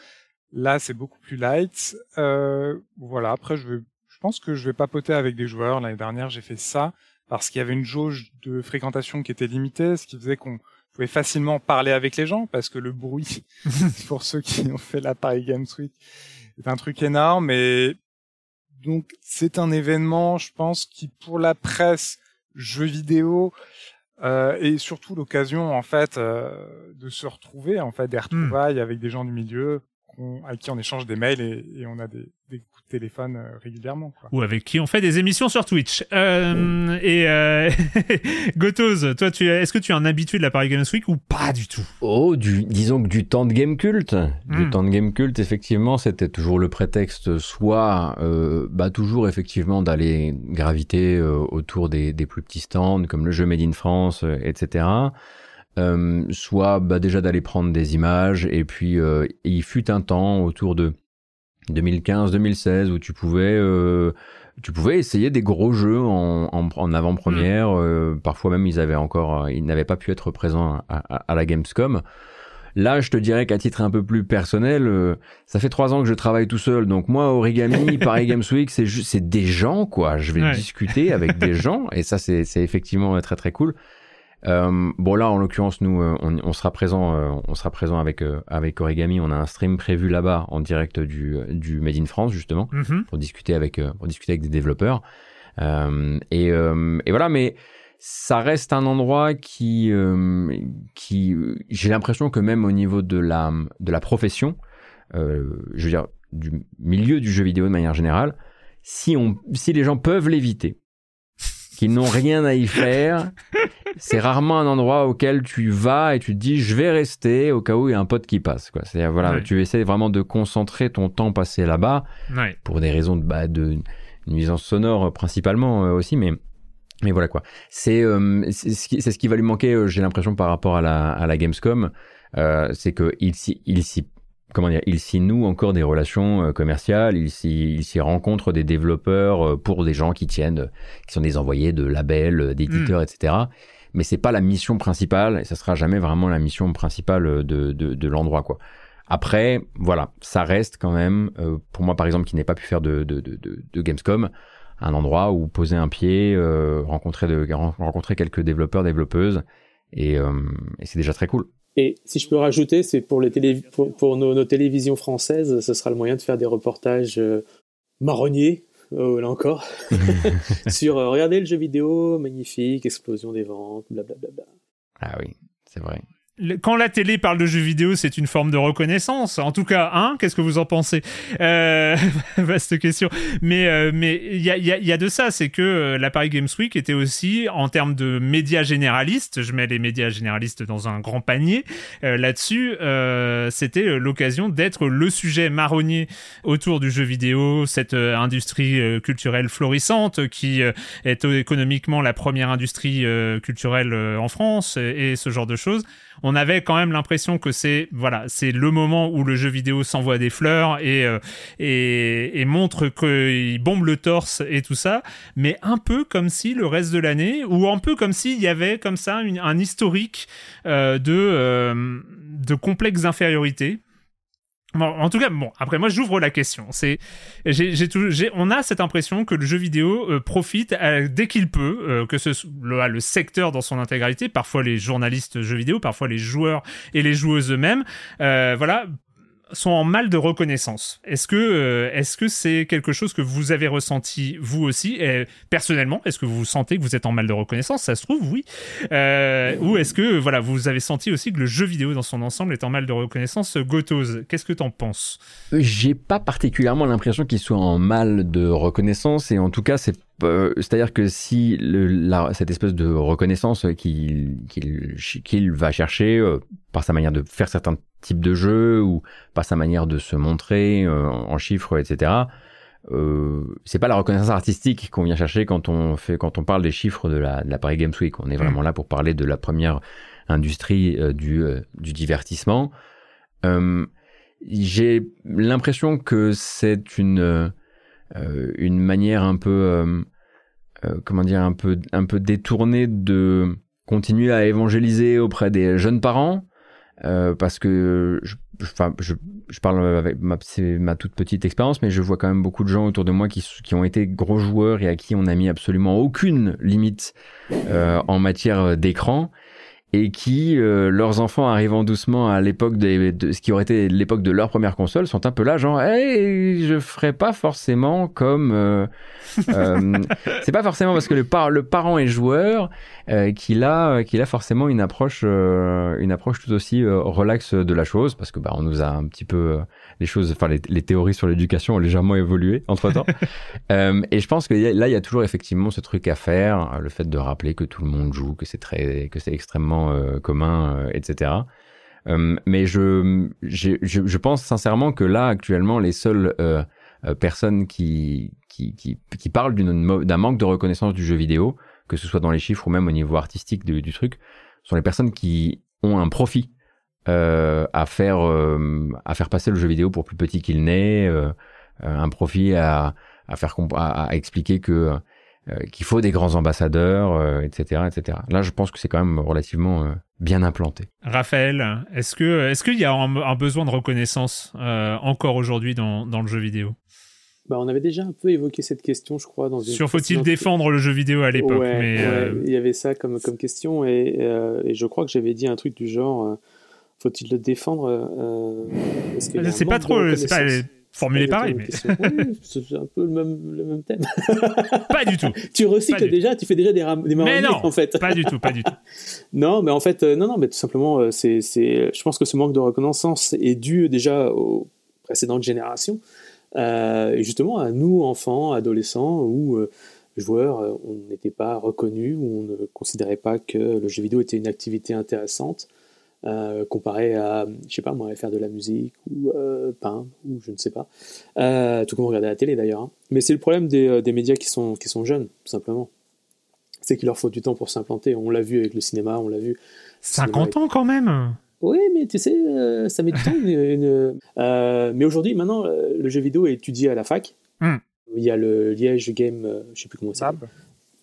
Là, c'est beaucoup plus light. voilà. Après, je vais, je pense que je vais papoter avec des joueurs. L'année dernière, j'ai fait ça parce qu'il y avait une jauge de fréquentation qui était limitée, ce qui faisait qu'on pouvez facilement parler avec les gens parce que le bruit, pour ceux qui ont fait la Paris Games Week, est un truc énorme. Et donc c'est un événement, je pense, qui pour la presse jeux vidéo euh, et surtout l'occasion en fait euh, de se retrouver, en fait, des hmm. retrouvailles avec des gens du milieu avec qui on échange des mails et, et on a des, des, téléphone euh, régulièrement. Quoi. Ou avec qui on fait des émissions sur Twitch. Euh, et euh, Gotoz, toi, tu, est-ce que tu es un habitué de la Paris Games Week ou pas du tout? Oh, du, disons que du temps de game culte. Du hmm. temps de game culte, effectivement, c'était toujours le prétexte, soit euh, bah, toujours effectivement d'aller graviter euh, autour des, des, plus petits stands, comme le jeu Made in France, etc. Euh, soit bah, déjà d'aller prendre des images et puis il fut un temps autour de 2015-2016 où tu pouvais euh, tu pouvais essayer des gros jeux en, en, en avant-première. Mm. Euh, parfois même ils avaient encore euh, ils n'avaient pas pu être présents à, à, la Gamescom. Là, je te dirais qu'à titre un peu plus personnel, euh, ça fait trois ans que je travaille tout seul. Donc moi, Origami, Paris Games Week, c'est c'est des gens quoi. Je vais discuter avec des gens et ça c'est effectivement très très cool. Euh, bon là, en l'occurrence, nous, euh, on, sera présent, euh, on sera présent avec avec Origami. On a un stream prévu là-bas en direct du du Made in France justement mhm. pour discuter avec pour discuter avec des développeurs. et et voilà, mais ça reste un endroit qui qui j'ai l'impression que même au niveau de la de la profession, je veux dire du milieu du jeu vidéo de manière générale, si on si les gens peuvent l'éviter qui n'ont rien à y faire. C'est rarement un endroit auquel tu vas et tu te dis je vais rester au cas où il y a un pote qui passe. Quoi. C'est voilà, tu essaies vraiment de concentrer ton temps passé là-bas pour des raisons de, bah, de nuisance sonore principalement euh, aussi, mais mais voilà quoi. C'est euh, c'est ce, qui va lui manquer, euh, j'ai l'impression par rapport à la à la Gamescom, c'est que il s'y il s'y comment dire, il s'y noue encore des relations euh, commerciales, il s'y rencontre des développeurs euh, pour des gens qui tiennent, qui sont des envoyés de labels, euh, d'éditeurs, hmm. etc. Mais c'est pas la mission principale et ça sera jamais vraiment la mission principale de, de, l'endroit, quoi. Après, voilà, ça reste quand même, pour moi par exemple, qui n'ai pas pu faire de, de, de, Gamescom, un endroit où poser un pied, rencontrer, de, rencontrer quelques développeurs, développeuses, et, et c'est déjà très cool. Et si je peux rajouter, c'est pour, les télé pour, nos, télévisions françaises, ce sera le moyen de faire des reportages euh, marronniers, euh, là encore, sur euh, regardez le jeu vidéo, magnifique, explosion des ventes, blablabla. Ah oui, c'est vrai. Quand la télé parle de jeux vidéo, c'est une forme de reconnaissance. En tout cas, hein Qu'est-ce que vous en pensez? Euh, Vaste question. Mais euh, mais il y a, y a, de ça, c'est que euh, la Paris Games Week était aussi en termes de médias généralistes. Je mets les médias généralistes dans un grand panier. Là-dessus, c'était l'occasion d'être le sujet marronnier autour du jeu vidéo, cette industrie culturelle florissante qui est économiquement la première industrie culturelle en France et ce genre de choses on avait quand même l'impression que c'est voilà, c'est le moment où le jeu vidéo s'envoie des fleurs et, euh, et, montre qu'il bombe le torse et tout ça, mais un peu comme si le reste de l'année, ou un peu comme s'il y avait comme ça un historique euh, de, euh, de complexe d'infériorité en tout cas, bon, après moi j'ouvre la question. C'est, j'ai, on a cette impression que le jeu vidéo euh, profite euh, dès qu'il peut, euh, que ce le, le, secteur dans son intégralité, parfois les journalistes jeux vidéo, parfois les joueurs et les joueuses eux-mêmes, voilà, sont en mal de reconnaissance. Est-ce que euh, est-ce que c'est quelque chose que vous avez ressenti vous aussi? Personnellement Est-ce que vous sentez que vous êtes en mal de reconnaissance? Ça se trouve, oui. Euh, ou est-ce que voilà, vous avez senti aussi que le jeu vidéo dans son ensemble est en mal de reconnaissance? Gotos, qu'est-ce que t'en penses? J'ai pas particulièrement l'impression qu'il soit en mal de reconnaissance et en tout cas c'est euh, c'est-à-dire que si cette espèce de reconnaissance qu'il qu'il va chercher euh, par sa manière de faire certains types de jeux ou par sa manière de se montrer euh, en chiffres, etc. Euh, c'est pas la reconnaissance artistique qu'on vient chercher quand on fait quand on parle des chiffres de la, de la Paris Games Week. On est vraiment mm. là pour parler de la première industrie du, du divertissement. J'ai l'impression que c'est une euh, une manière un peu, euh, euh, comment dire, un peu, un peu détournée de continuer à évangéliser auprès des jeunes parents. Parce que je, je, parle avec ma, toute petite expérience, mais je vois quand même beaucoup de gens autour de moi qui, qui ont été gros joueurs et à qui on n'a mis absolument aucune limite en matière d'écran et qui, euh, leurs enfants arrivant doucement à l'époque de ce qui aurait été l'époque de leur première console, sont un peu là, genre, hey, je ferai pas forcément comme. Euh, euh, c'est pas forcément parce que le, par, le parent est joueur qu'il a, qu'il a forcément une approche, une approche tout aussi relaxe de la chose, parce que bah, on nous a un petit peu les choses, enfin les, les théories sur l'éducation ont légèrement évolué entre temps. euh, et je pense que là, il y a toujours effectivement ce truc à faire, le fait de rappeler que tout le monde joue, que c'est très, que c'est extrêmement euh, commun, euh, etc. Euh, mais je, je, je, pense sincèrement que là, actuellement, les seules personnes qui, qui, qui, parlent d'un manque de reconnaissance du jeu vidéo, que ce soit dans les chiffres ou même au niveau artistique du, du truc, sont les personnes qui ont un profit à faire à faire passer le jeu vidéo pour plus petit qu'il n'est, un profit à, à faire à, expliquer que qu'il faut des grands ambassadeurs, etc., etc. Là, je pense que c'est quand même relativement bien implanté. Raphaël, est-ce que est-ce qu'il y a un, besoin de reconnaissance encore aujourd'hui dans, dans le jeu vidéo? Bah, on avait déjà un peu évoqué cette question, je crois, dans une. Sur faut-il défendre le jeu vidéo à l'époque mais Il y avait ça comme, comme question, et, et je crois que j'avais dit un truc du genre faut-il le défendre euh, C'est pas trop, c'est pas formulé pareil. Mais... c'est un peu le même, le même thème. pas du tout. tu recycles déjà, tu fais déjà des, des mais non, en fait. pas du tout, pas du tout. non, mais en fait, euh, non, non, mais tout simplement, euh, c'est, je pense que ce manque de reconnaissance est dû déjà aux précédentes générations, et justement à nous, enfants, adolescents, ou joueurs, on n'était pas reconnus, ou on ne considérait pas que le jeu vidéo était une activité intéressante. Euh, comparé à, je sais pas, moi, faire de la musique ou euh, peindre ou je ne sais pas. Euh, tout comme regarder la télé d'ailleurs. Hein. Mais c'est le problème des, des, médias qui sont, qui sont jeunes, tout simplement. C'est qu'il leur faut du temps pour s'implanter. On l'a vu avec le cinéma, on l'a vu. 50 ans quand même oui, mais tu sais, ça met du temps. mais aujourd'hui, maintenant, le jeu vidéo est étudié à la fac. Hmm. Il y a le Liège Game, je sais plus comment ça s'appelle.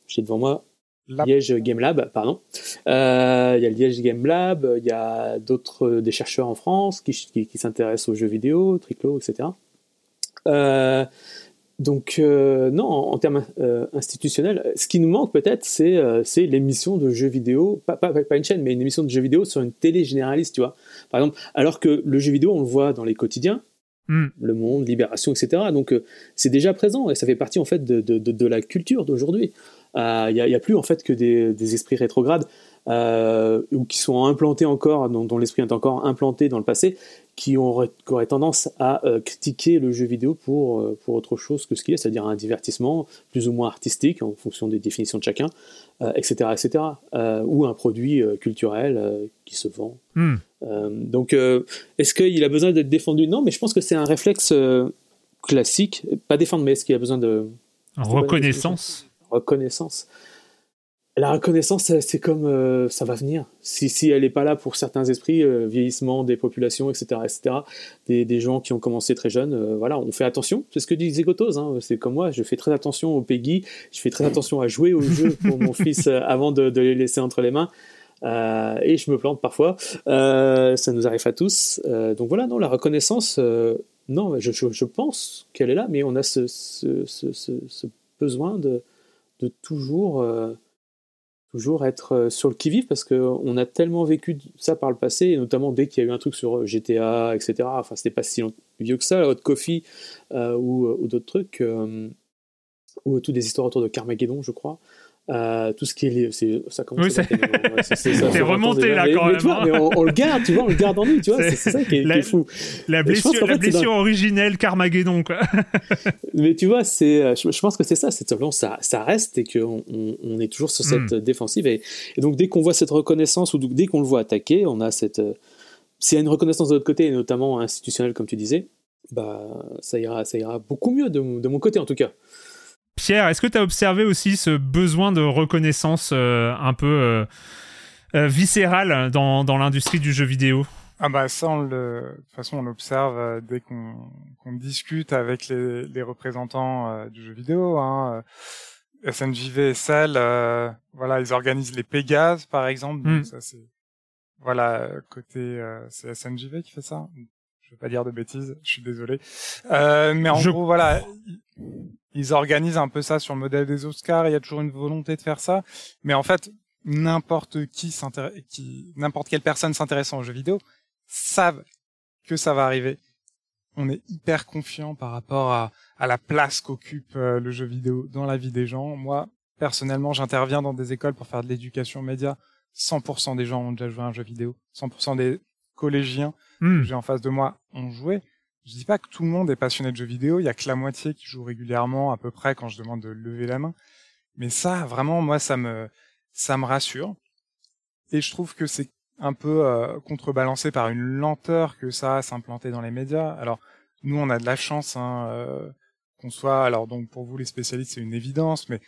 J'ai devant moi Liège Game Lab, pardon. Euh, il y a le Liège Game Lab, il y a d'autres euh, des chercheurs en France qui, qui, s'intéressent aux jeux vidéo, Triclo, etc. Euh, donc non, en, termes institutionnels, ce qui nous manque peut-être, c'est l'émission de jeux vidéo, pas, pas, pas, une chaîne, mais une émission de jeux vidéo sur une télé généraliste, tu vois. Par exemple, alors que le jeu vidéo, on le voit dans les quotidiens, hmm. Le Monde, Libération, etc. Donc c'est déjà présent et ça fait partie en fait de, de, de, de la culture d'aujourd'hui. Il euh, n'y a, plus en fait que des, esprits rétrogrades. ou qui sont implantés encore, dont, dont l'esprit est encore implanté dans le passé, qui auraient, tendance à euh, critiquer le jeu vidéo pour, euh, pour autre chose que ce qu'il est, c'est-à-dire un divertissement plus ou moins artistique en fonction des définitions de chacun, etc., euh, etc., ou un produit culturel qui se vend. Hmm. donc, est-ce qu'il a besoin d'être défendu? Non, mais je pense que c'est un réflexe classique, pas défendre, mais est-ce qu'il a besoin de reconnaissance? Reconnaissance. La reconnaissance, c'est comme euh, ça va venir. Si, elle n'est pas là pour certains esprits, euh, vieillissement des populations, etc., etc., des, gens qui ont commencé très jeunes, euh, voilà, on fait attention. C'est ce que dit Zégotos. Hein. C'est comme moi, je fais très attention au Peggy, je fais très attention à jouer au jeu pour mon fils avant de, de, les laisser entre les mains. et je me plante parfois. ça nous arrive à tous. donc voilà, non, la reconnaissance, non, je, pense qu'elle est là, mais on a ce besoin de, toujours toujours être euh, sur le qui-vive parce qu'on a tellement vécu ça par le passé, et notamment dès qu'il y a eu un truc sur euh, GTA, etc. Enfin, c'était pas si vieux que ça, Hot Coffee euh, ou, ou d'autres trucs, ou toutes des histoires autour de Carmageddon, je crois. Euh, tout ce qui est c'est ça commence oui, c'est remonté là quand même mais, hein. on, le garde tu vois on le garde en nous tu vois c'est ça qui est, fou la blessure, la blessure originelle Carmageddon quoi mais tu vois c'est euh, je, pense que c'est ça c'est simplement ça ça reste et qu'on on, est toujours sur cette hmm. défensive et, donc dès qu'on voit cette reconnaissance ou dès qu'on le voit attaquer on a cette euh, s'il y a une reconnaissance de l'autre côté et notamment institutionnelle comme tu disais bah ça ira ça ira beaucoup mieux de, de mon côté en tout cas Pierre, est-ce que tu as observé aussi ce besoin de reconnaissance euh, un peu euh, euh, viscéral dans, dans l'industrie du jeu vidéo? Ah bah ça, on le, de toute façon, on l'observe dès qu'on discute avec les, les représentants du jeu vidéo. Hein. SNJV et Cell, voilà, ils organisent les Pégases, par exemple. Donc hmm. ça, c'est voilà côté, c'est SNJV qui fait ça. Pas dire de bêtises, je suis désolé. mais en gros, voilà, ils organisent un peu ça sur le modèle des Oscars. Il y a toujours une volonté de faire ça, mais en fait, n'importe qui, qui n'importe quelle personne s'intéressant aux jeux vidéo savent que ça va arriver. On est hyper confiant par rapport à, à la place qu'occupe euh, le jeu vidéo dans la vie des gens. Moi, personnellement, j'interviens dans des écoles pour faire de l'éducation média. 100% des gens ont déjà joué à un jeu vidéo. 100% des collégiens hmm. que j'ai en face de moi ont joué. Je dis pas que tout le monde est passionné de jeux vidéo, il y a que la moitié qui joue régulièrement à peu près quand je demande de lever la main. Mais ça, vraiment, moi, ça me, ça me rassure. Et je trouve que c'est un peu euh, contrebalancé par une lenteur que ça a s'implanter dans les médias. Alors, nous, on a de la chance hein, euh, qu'on soit. Alors, donc pour vous les spécialistes, c'est une évidence, mais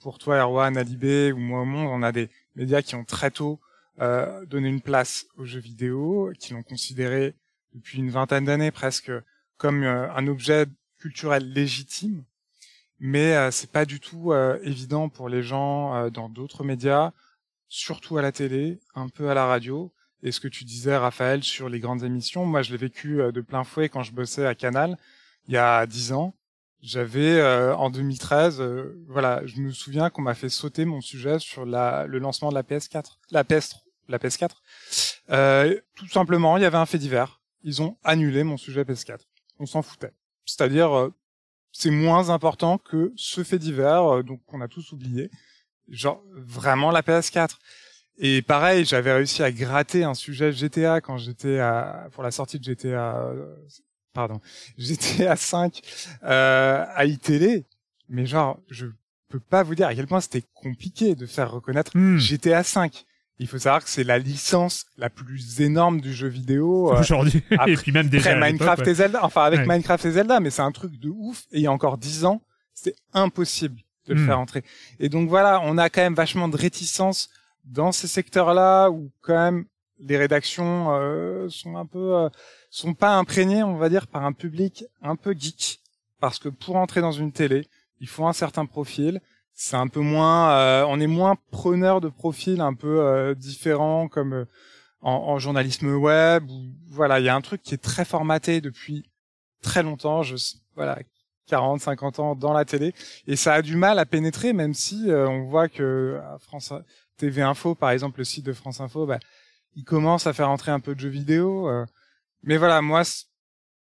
pour toi, Erwan, Alibé ou moi au monde, on a des médias qui ont très tôt euh, donné une place aux jeux vidéo, qui l'ont considéré depuis une vingtaine d'années presque comme euh, un objet culturel légitime, mais euh, c'est pas du tout euh, évident pour les gens dans d'autres médias, surtout à la télé, un peu à la radio. Et ce que tu disais, Raphaël, sur les grandes émissions, moi je l'ai vécu de plein fouet quand je bossais à Canal il y a dix ans. J'avais en 2013, voilà, je me souviens qu'on m'a fait sauter mon sujet sur le lancement de la PS4, la PS, la PS4. tout simplement, il y avait un fait divers ils ont annulé mon sujet PS4. On s'en foutait. C'est-à-dire, euh, c'est moins important que ce fait divers, euh, donc qu'on a tous oublié. Genre, vraiment la PS4. Et pareil, j'avais réussi à gratter un sujet GTA quand j'étais à, pour la sortie de GTA, euh, pardon, GTA 5, euh, à iTélé. Mais genre, je peux pas vous dire à quel point c'était compliqué de faire reconnaître hmm. GTA 5. Il faut savoir que c'est la licence la plus énorme du jeu vidéo euh, aujourd'hui. et puis même déjà Minecraft et Zelda. Enfin avec Minecraft et Zelda, mais c'est un truc de ouf. Et il y a encore dix ans, c'était impossible de le hmm. faire entrer. Et donc voilà, on a quand même vachement de réticence dans ces secteurs-là où quand même les rédactions euh, sont un peu euh, sont pas imprégnées, on va dire, par un public un peu geek, parce que pour entrer dans une télé, il faut un certain profil c'est un peu moins, euh, on est moins preneur de profils un peu euh, différents comme euh, en, en, journalisme web. Ou, voilà, il y a un truc qui est très formaté depuis très longtemps. Je voilà, 40, 50 ans dans la télé, et ça a du mal à pénétrer, même si on voit que à France TV Info, par exemple, le site de France Info, bah, il commence à faire entrer un peu de jeux vidéo. mais voilà, moi,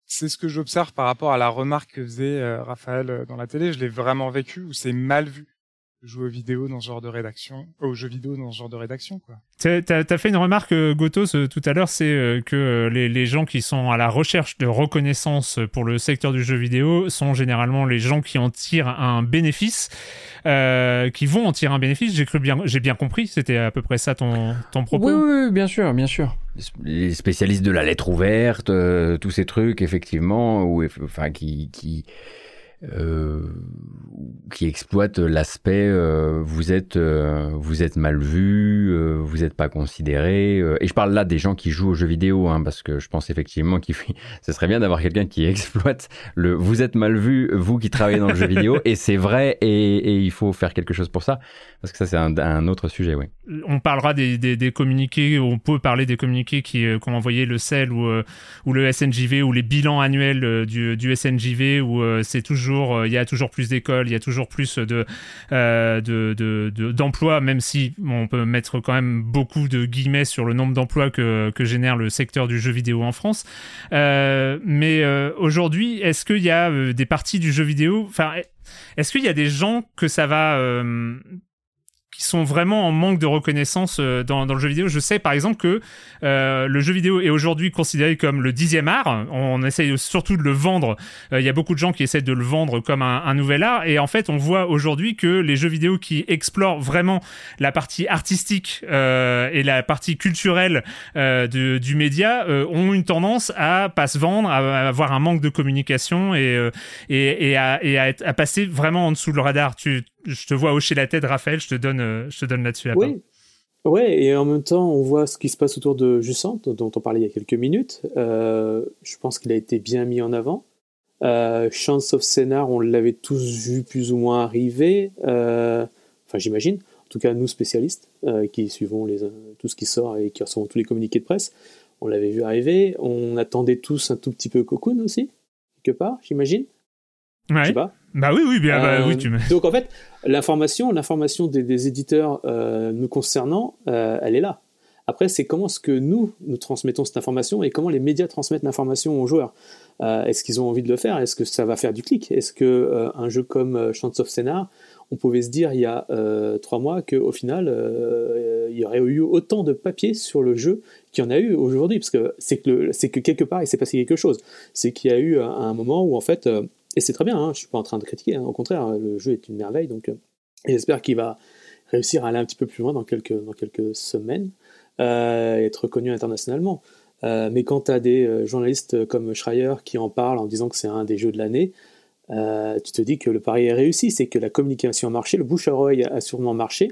c'est ce que j'observe par rapport à la remarque que faisait Raphaël dans la télé. Je l'ai vraiment vécu, où c'est mal vu? Jouer aux vidéos dans ce genre de rédaction, aux jeux vidéo dans ce genre de rédaction, quoi. T'as as fait une remarque, euh, Gotos, euh, tout à l'heure, c'est euh, que les, les, gens qui sont à la recherche de reconnaissance pour le secteur du jeu vidéo sont généralement les gens qui en tirent un bénéfice, euh, qui vont en tirer un bénéfice. J'ai cru bien, j'ai bien compris. C'était à peu près ça ton, ton propos. Oui, oui, bien sûr, bien sûr. Les spécialistes de la lettre ouverte, tous ces trucs, effectivement, ou enfin qui, qui euh, qui exploite l'aspect euh, vous êtes euh, vous êtes mal vu, vous n'êtes pas considéré. et je parle là des gens qui jouent aux jeux vidéo, hein, parce que je pense effectivement qu'il ce serait bien d'avoir quelqu'un qui exploite le vous êtes mal vu, vous qui travaillez dans le jeu vidéo. Et c'est vrai, et, il faut faire quelque chose pour ça, parce que ça c'est un, autre sujet, oui. On parlera des, des, communiqués, on peut parler des communiqués qui ont envoyé le CEL ou, ou le SNJV ou les bilans annuels du, du SNJV où c'est toujours euh, il y a toujours plus d'écoles, il y a toujours plus euh, de, d'emplois, même si on peut mettre quand même beaucoup de guillemets sur le nombre d'emplois que, que génère le secteur du jeu vidéo en France. Euh, mais aujourd'hui, est-ce qu'il y a des parties du jeu vidéo, enfin, est-ce qu'il y a des gens que ça va qui sont vraiment en manque de reconnaissance euh, dans, dans le jeu vidéo. Je sais par exemple que euh, le jeu vidéo est aujourd'hui considéré comme le dixième art. On essaye surtout de le vendre. Euh, il y a beaucoup de gens qui essaient de le vendre comme un, un nouvel art. Et en fait, on voit aujourd'hui que les jeux vidéo qui explorent vraiment la partie artistique euh, et la partie culturelle euh, de, du média ont une tendance à pas se vendre, à, avoir un manque de communication et, et, et, à, et à, être, à passer vraiment en dessous de le radar. Tu, je te vois hocher la tête, Raphaël, je te donne, euh, je te donne là-dessus la oui. Ouais, et en même temps, on voit ce qui se passe autour de Jussant, dont on parlait il y a quelques minutes. Euh, je pense qu'il a été bien mis en avant. Euh, Chance of Scénar, on l'avait tous vu plus ou moins arriver. Euh, enfin, j'imagine. En tout cas, nous spécialistes, qui suivons les, tout ce qui sort et qui recevons tous les communiqués de presse, on l'avait vu arriver. On attendait tous un tout petit peu Cocoon aussi, quelque part, j'imagine. Ouais. Je sais pas. Bah oui, oui, bien, bah, oui, tu me... Donc en fait, l'information, l'information des, éditeurs euh, nous concernant, euh, elle est là. Après, c'est comment est-ce que nous, nous transmettons cette information et comment les médias transmettent l'information aux joueurs. Euh, est-ce qu'ils ont envie de le faire? Est-ce que ça va faire du clic? Est-ce que un jeu comme Chance of Scénar, on pouvait se dire il y a trois mois qu'au final, il y aurait eu autant de papier sur le jeu qu'il y en a eu aujourd'hui? Parce que c'est que, quelque part, il s'est passé quelque chose. C'est qu'il y a eu un, moment où en fait et c'est très bien, hein, je suis pas en train de critiquer, hein, au contraire, le jeu est une merveille, donc euh, j'espère qu'il va réussir à aller un petit peu plus loin dans quelques, semaines, euh, être reconnu internationalement. Euh, mais quand tu as des journalistes comme Schreier qui en parlent en disant que c'est un des jeux de l'année, tu te dis que le pari est réussi, c'est que la communication a marché, le bouche à oreille a sûrement marché,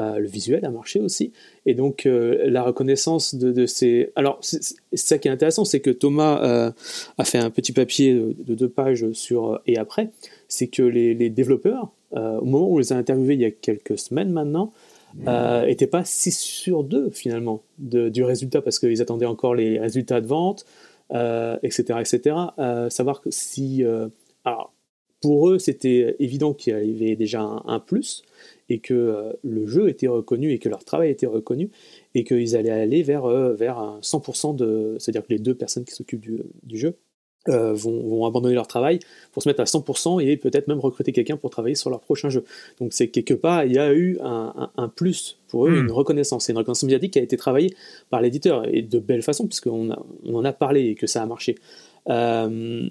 euh, le visuel a marché aussi. Et donc, euh, la reconnaissance de, de ces. Alors, c'est ça qui est intéressant, c'est que Thomas euh, a fait un petit papier de, de deux pages sur et après. C'est que les, les développeurs, au moment où on les a interviewés il y a quelques semaines maintenant, n'étaient pas si sûrs d'eux finalement, de, du résultat, parce qu'ils attendaient encore les résultats de vente, etc. etc. savoir si. alors, pour eux, c'était évident qu'il y avait déjà un, un plus et que euh, le jeu était reconnu et que leur travail était reconnu et qu'ils allaient aller vers, euh, vers un 100% de... C'est-à-dire que les deux personnes qui s'occupent du, du, jeu euh, vont, vont, abandonner leur travail pour se mettre à 100% et peut-être même recruter quelqu'un pour travailler sur leur prochain jeu. Donc c'est quelque part, il y a eu un, un, un plus pour eux, mmh. une reconnaissance. C'est une reconnaissance médiatique qui a été travaillée par l'éditeur et de belle façon puisqu'on on en a parlé et que ça a marché. Euh,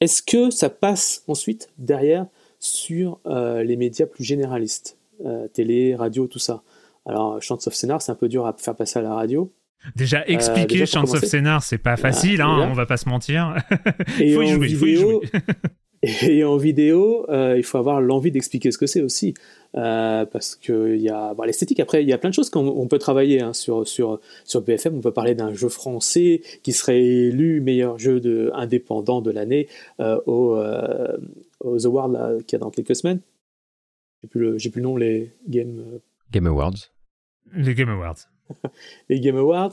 Est-ce que ça passe ensuite derrière sur euh, les médias plus généralistes, euh, télé, radio, tout ça? Alors, Chants of Scénar, c'est un peu dur à faire passer à la radio. Déjà, expliquer euh, déjà, Chants of Scénar, c'est pas facile, hein, on va pas se mentir. il faut y jouer, vidéo, faut y jouer. et en vidéo, euh, il faut avoir l'envie d'expliquer ce que c'est aussi. Euh, parce qu'il y a bon, l'esthétique, après, il y a plein de choses qu'on on peut travailler hein, sur, sur, sur BFM. On peut parler d'un jeu français qui serait élu meilleur jeu de, indépendant de l'année euh, au, euh, aux Awards qu'il y a dans quelques semaines. J'ai plus, le, plus le nom, les Game... Game Awards. Les Game Awards. les Game Awards.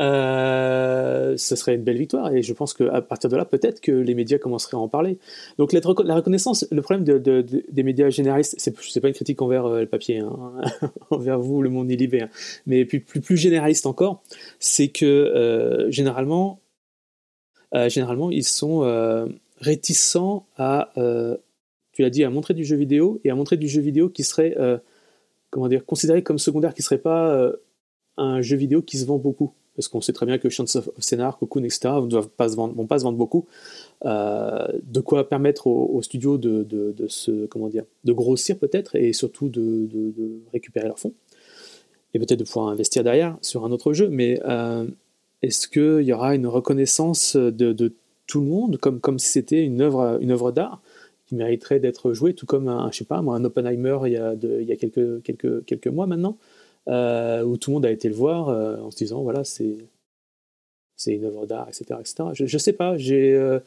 Euh, ce serait une belle victoire. Et je pense qu'à partir de là, peut-être que les médias commenceraient à en parler. Donc la, reconnaissance, le problème de, de, de, des médias généralistes, c'est, c'est pas une critique envers euh, le papier, hein, envers vous, le monde illibé, hein, mais plus, plus, généraliste encore, c'est que euh, généralement, généralement, ils sont réticents à tu l'as dit, à montrer du jeu vidéo et à montrer du jeu vidéo qui serait, comment dire, considéré comme secondaire, qui serait pas un jeu vidéo qui se vend beaucoup parce qu'on sait très bien que Chance of Scénar, Cocoon, etc. ne vont pas se vendre, beaucoup. Euh, de quoi permettre aux, studios de, se, comment dire, de grossir peut-être et surtout de, récupérer leurs fonds et peut-être de pouvoir investir derrière sur un autre jeu. Mais euh, est-ce qu'il y aura une reconnaissance de, tout le monde comme, si c'était une œuvre, d'art qui mériterait d'être jouée, tout comme un, je sais pas, moi, un Oppenheimer il y a, quelques, mois maintenant? Où tout le monde a été le voir euh, en se disant voilà, c'est c'est une œuvre d'art, etc., etc. Je, je sais pas, j'ai, euh,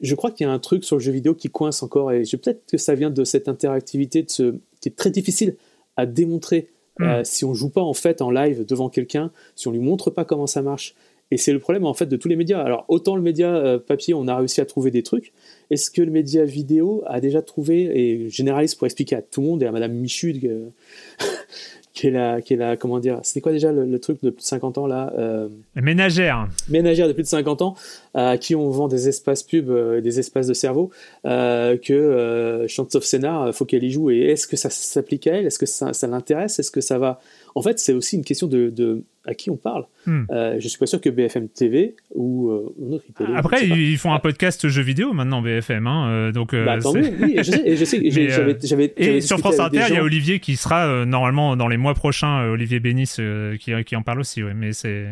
je crois qu'il y a un truc sur le jeu vidéo qui coince encore, et peut-être que ça vient de cette interactivité de ce, qui est très difficile à démontrer hmm. si on joue pas en fait en live devant quelqu'un, si on lui montre pas comment ça marche. Et c'est le problème en fait de tous les médias. Alors autant le média papier, on a réussi à trouver des trucs. Est-ce que le média vidéo a déjà trouvé et généraliste pour expliquer à tout le monde et à Madame Michu qui est la, qui est la, comment dire, c'était quoi déjà le, truc de plus de 50 ans là euh, Ménagère. Ménagère de plus de 50 ans, à qui on vend des espaces pubs, euh, des espaces de cerveau, euh, que euh, Chance of Scénar, faut qu'elle y joue. Et est-ce que ça s'applique à elle? Est-ce que ça, ça l'intéresse? Est-ce que ça va? En fait, c'est aussi une question de, de à qui on parle. Hmm. Euh, je suis pas sûr que BFM TV ou euh, autre Après, ils font un podcast jeux vidéo maintenant BFM, hein, euh, donc. Bah, tant mieux. Oui, je sais. Et, je sais, j'avais, et sur France Inter, il y a Olivier qui sera normalement dans les mois prochains, Olivier Bénis qui, qui, en parle aussi. Ouais, mais c'est.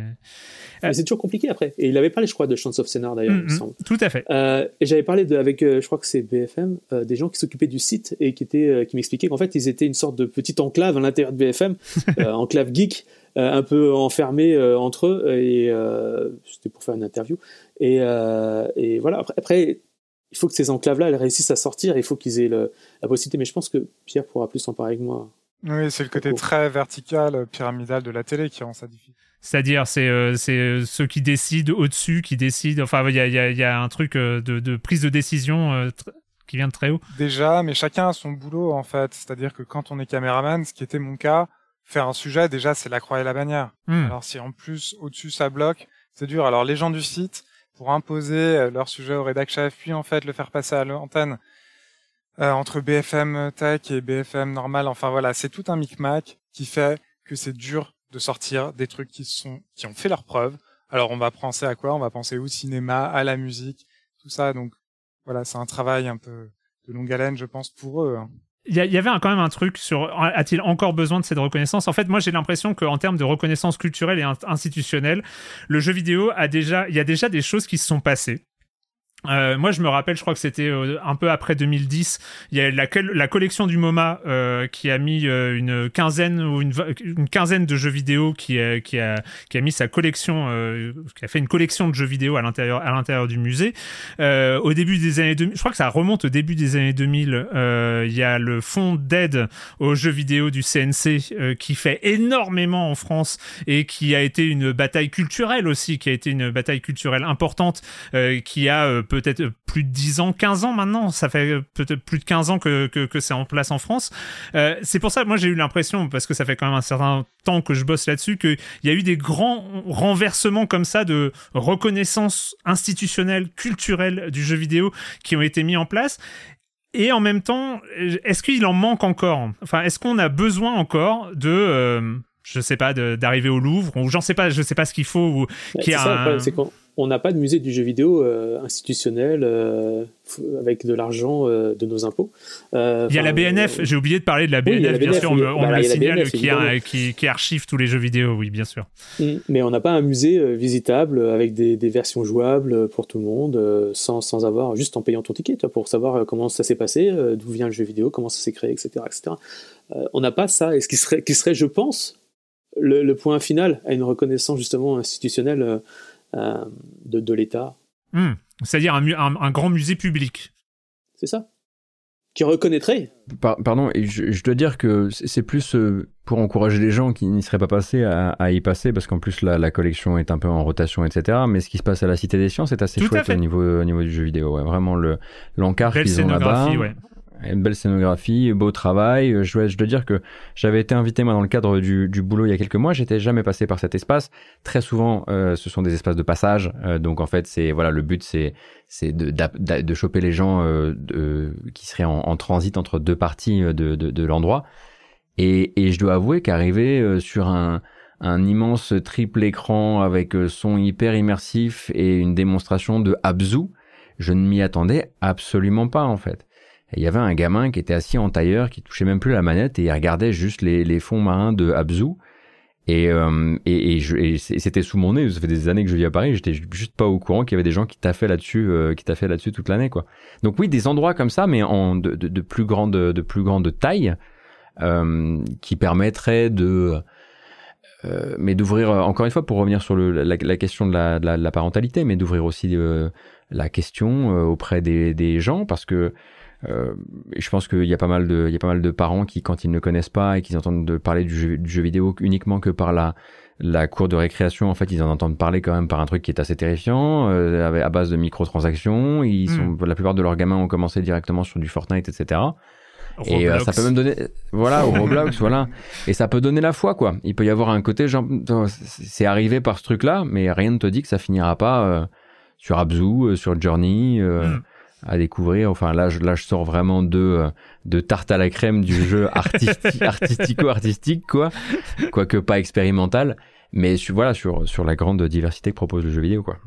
C'est toujours compliqué après. Et il avait parlé, je crois, de Chance of Scénar d'ailleurs, il me mm, mm. semble. Tout à fait. et j'avais parlé de, avec, je crois que c'est BFM, des gens qui s'occupaient du site et qui, étaient, qui m'expliquaient qu'en fait, ils étaient une sorte de petite enclave à l'intérieur de BFM, enclave geek, euh, un peu enfermés euh, entre eux et euh, c'était pour faire une interview et, voilà après, il faut que ces enclaves là elles réussissent à sortir il faut qu'ils aient la possibilité mais je pense que Pierre pourra plus en parler que moi oui, c'est le côté très vertical, pyramidal de la télé qui rend ça difficile. C'est-à-dire, c'est ceux qui décident au-dessus, qui décident. Enfin, il y a, un truc de, prise de décision qui vient de très haut. Déjà, mais chacun a son boulot en fait. C'est-à-dire que quand on est caméraman, ce qui était mon cas, faire un sujet, déjà, c'est la croix et la bannière. Hmm. Alors, si en plus, au-dessus, ça bloque, c'est dur. Alors, les gens du site, pour imposer euh, leur sujet au rédac chef, puis en fait, le faire passer à l'antenne, euh, entre BFM Tech et BFM normal, enfin voilà, c'est tout un micmac qui fait que c'est dur de sortir des trucs qui sont, qui ont fait leur preuve. Alors, on va penser à quoi? On va penser au cinéma, à la musique, tout ça. Donc, voilà, c'est un travail un peu de longue haleine, je pense, pour eux. Hein il y, avait quand même un truc sur a-t-il encore besoin de cette reconnaissance? En fait, moi j'ai l'impression qu'en termes de reconnaissance culturelle et institutionnelle, le jeu vidéo a déjà il y a déjà des choses qui se sont passées. Euh, moi, je me rappelle, je crois que c'était euh, un peu après 2010. Il y a la, la collection du MoMA euh, qui a mis euh, une quinzaine ou une, quinzaine de jeux vidéo qui a, qui a, qui a mis sa collection, euh, qui a fait une collection de jeux vidéo à l'intérieur à l'intérieur du musée. au début des années 2000, je crois que ça remonte au début des années 2000. il y a le fonds d'aide aux jeux vidéo du CNC qui fait énormément en France et qui a été une bataille culturelle aussi, qui a été une bataille culturelle importante, qui a peut-être plus de 10 ans, 15 ans maintenant. Ça fait peut-être plus de 15 ans que, que, c'est en place en France. Euh, c'est pour ça, moi, j'ai eu l'impression, parce que ça fait quand même un certain temps que je bosse là-dessus, qu'il y a eu des grands renversements comme ça de reconnaissance institutionnelle, culturelle du jeu vidéo qui ont été mis en place. Et en même temps, est-ce qu'il en manque encore? Enfin, est-ce qu'on a besoin encore de, euh, je sais pas, d'arriver au Louvre ou j'en sais pas, je sais pas ce qu'il faut ou a un on n'a pas de musée du jeu vidéo euh, institutionnel euh, avec de l'argent euh, de nos impôts. il y a la BNF, j'ai oublié de parler de la BNF, bien sûr, on, me le signale, qui, archive tous les jeux vidéo, oui, bien sûr. Mm. Mais on n'a pas un musée visitable avec des, versions jouables pour tout le monde, sans, sans, avoir, juste en payant ton ticket, toi, pour savoir comment ça s'est passé, d'où vient le jeu vidéo, comment ça s'est créé, etc. etc. on n'a pas ça, et ce qui serait, qui serait je pense, le, le, point final à une reconnaissance justement institutionnelle de, de l'État. Hmm. C'est-à-dire un, un, grand musée public. C'est ça. Qui reconnaîtrait. pardon, et je, dois dire que c'est plus euh, pour encourager les gens qui n'y seraient pas passés à, y passer, parce qu'en plus la, la, collection est un peu en rotation, etc. Mais ce qui se passe à la Cité des Sciences est assez chouette au niveau, au niveau du jeu vidéo. Vraiment, le, l'encart qu'ils ont là-bas. Une belle scénographie, beau travail. Je dois, je dois dire que j'avais été invité moi dans le cadre du, du boulot il y a quelques mois. J'étais jamais passé par cet espace. Très souvent, euh, ce sont des espaces de passage. Euh, donc en fait, c'est voilà, le but c'est c'est de, de, de, choper les gens euh, de, qui seraient en, transit entre deux parties de, de, de l'endroit. Et, et, je dois avouer qu'arriver sur un, un immense triple écran avec son hyper immersif et une démonstration de Abzu, je ne m'y attendais absolument pas en fait il y avait un gamin qui était assis en tailleur, qui touchait même plus la manette et il regardait juste les, les fonds marins de Abzu. Et, euh, et, et, c'était sous mon nez. Ça fait des années que je vis à Paris. J'étais juste pas au courant qu'il y avait des gens qui taffaient là-dessus, euh, qui taffaient là-dessus toute l'année, quoi. Donc oui, des endroits comme ça, mais en de, de, plus grande, de plus grande taille, euh, qui permettraient de, euh, mais d'ouvrir encore une fois pour revenir sur le, la, la, question de la, de la, parentalité, mais d'ouvrir aussi euh, la question auprès des, des gens parce que euh, je pense qu'il y a pas mal de, il y a pas mal de parents qui, quand ils ne connaissent pas et qu'ils entendent parler du jeu, du jeu, vidéo uniquement que par la, la cour de récréation, en fait, ils en entendent parler quand même par un truc qui est assez terrifiant, euh, à base de microtransactions. Ils sont, hmm. la plupart de leurs gamins ont commencé directement sur du Fortnite, etc. Et euh, ça peut même donner, voilà, au Roblox, voilà. Et ça peut donner la foi, quoi. Il peut y avoir un côté, genre, c'est arrivé par ce truc-là, mais rien ne te dit que ça finira pas euh, sur Abzu, sur Journey. Hmm à découvrir. Enfin, là, je, là, je sors vraiment de, euh, de tarte à la crème du jeu artistico-artistique, quoi. Quoique pas expérimental. Mais voilà, sur, sur la grande diversité que propose le jeu vidéo, quoi.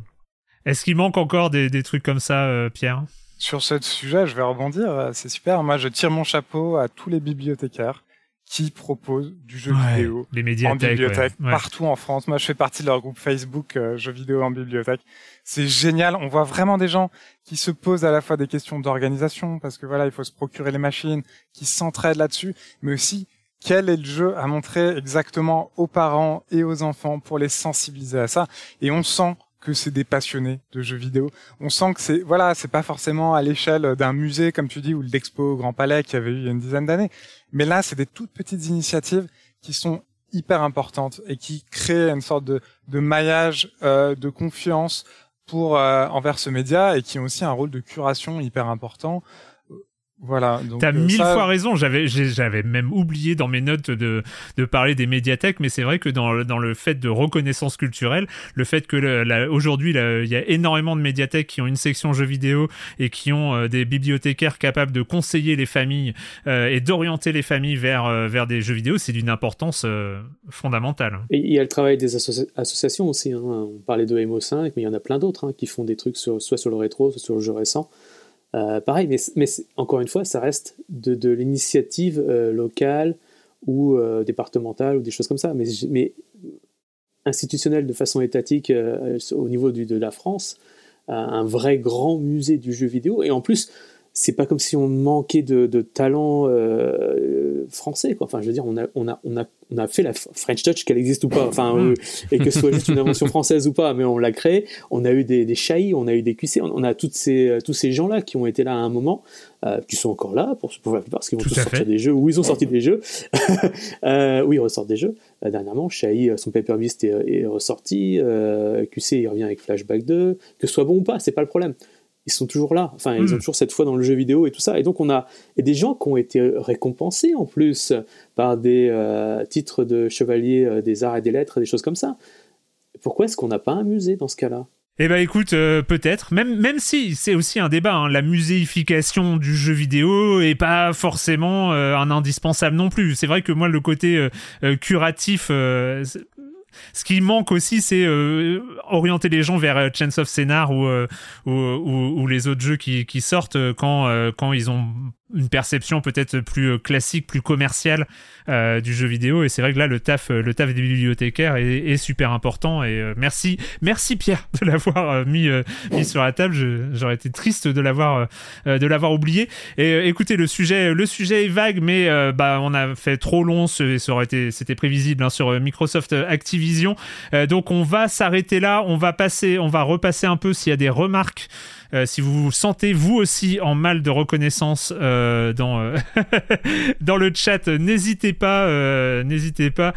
Est-ce qu'il manque encore des, des trucs comme ça, euh, Pierre? Sur ce sujet, je vais rebondir. Euh, c'est super. Moi, je tire mon chapeau à tous les bibliothécaires qui proposent du jeu vidéo les en bibliothèque partout en France. Moi, je fais partie de leur groupe Facebook jeux vidéo en bibliothèque. C'est génial. On voit vraiment des gens qui se posent à la fois des questions d'organisation parce que voilà, il faut se procurer les machines, qui s'entraident là-dessus, mais aussi quel est le jeu à montrer exactement aux parents et aux enfants pour les sensibiliser à ça? Et on sent que c'est des passionnés de jeux vidéo. On sent que c'est voilà, c'est pas forcément à l'échelle d'un musée comme tu dis ou l'expo au Grand Palais qui avait eu il y a une dizaine d'années, mais là c'est des toutes petites initiatives qui sont hyper importantes et qui créent une sorte de, de maillage euh, de confiance pour euh, envers ce média et qui ont aussi un rôle de curation hyper important. Voilà. T'as euh, mille fois raison. J'avais, j'avais même oublié dans mes notes de, de parler des médiathèques, mais c'est vrai que dans, dans le fait de reconnaissance culturelle, le fait que aujourd'hui il y a énormément de médiathèques qui ont une section jeux vidéo et qui ont euh, des bibliothécaires capables de conseiller les familles et d'orienter les familles vers vers des jeux vidéo, c'est d'une importance fondamentale. Et il y a le travail des associations aussi. Hein. On parlait de MO5, mais il y en a plein d'autres hein, qui font des trucs sur, soit sur le rétro, soit sur le jeu récent. Euh, pareil, mais, encore une fois, ça reste de, l'initiative euh, locale ou euh, départementale ou des choses comme ça. Mais, mais institutionnelle de façon étatique au niveau de la France, un vrai grand musée du jeu vidéo. Et en plus, c'est pas comme si on manquait de, de talent français. Quoi. Enfin, je veux dire, on a, on a, on a on a fait la French Touch, qu'elle existe ou pas, enfin, euh, et que ce soit juste une invention française ou pas, mais on l'a créée. On a eu des, des on a eu des QC, on, a toutes ces, euh, tous ces gens-là qui ont été là à un moment, euh, qui sont encore là pour, pour la plupart, parce qu'ils vont tous sortir des jeux, ou ils ont sorti des jeux. euh, oui, ils ressortent des jeux. dernièrement, Shai, son Paper Beast est, est ressorti. QC, il revient avec Flashback 2. Que ce soit bon ou pas, c'est pas le problème ils sont toujours là. Enfin, ils ont hmm. toujours cette foi dans le jeu vidéo et tout ça. Et donc, on a et des gens qui ont été récompensés en plus par des euh, titres de chevalier euh, des arts et des lettres, des choses comme ça. Pourquoi est-ce qu'on n'a pas un musée dans ce cas-là? Eh ben écoute, euh, peut-être, même, même si c'est aussi un débat, hein, la muséification du jeu vidéo est pas forcément un indispensable non plus. C'est vrai que moi le côté curatif ce qui manque aussi, c'est euh, orienter les gens vers euh, Chance of Scénar ou, euh, ou, les autres jeux qui, sortent quand ils ont une perception peut-être plus classique, plus commerciale euh, du jeu vidéo. Et c'est vrai que là, le taf, le taf des bibliothécaires est, super important. Et merci, merci Pierre de l'avoir mis, mis sur la table. J'aurais été triste de l'avoir, de l'avoir oublié. Et écoutez, le sujet, le sujet est vague, mais bah on a fait trop long. Ça aurait été, c'était prévisible hein, sur Microsoft Activision Vision. Euh, donc on va s'arrêter là, on va passer, on va repasser un peu s'il y a des remarques si vous vous sentez vous aussi en mal de reconnaissance dans, dans le chat, n'hésitez pas, n'hésitez pas.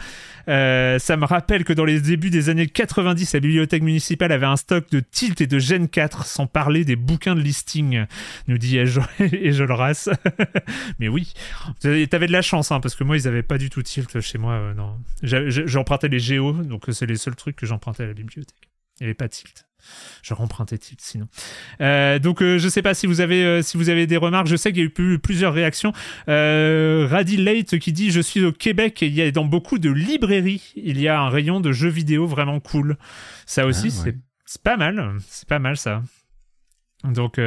Euh, ça me rappelle que dans les débuts des années 90, la bibliothèque municipale avait un stock de Tilt et de Gen 4, sans parler des bouquins de listing, nous dit Ejolras. Mais oui, t'avais de la chance, hein, parce que moi, ils avaient pas du tout Tilt chez moi. Euh, non, j'empruntais les Géo, donc c'est les seuls trucs que j'empruntais à la bibliothèque. Il n'y avait pas Tilt. Je rempruntais titre sinon. Euh, donc euh, je sais pas si vous avez euh, si vous avez des remarques. Je sais qu'il y a eu plusieurs réactions. Euh, Radi Late qui dit je suis au Québec et il y a dans beaucoup de librairies il y a un rayon de jeux vidéo vraiment cool. Ça aussi ah, c'est pas mal. C'est pas mal ça. Donc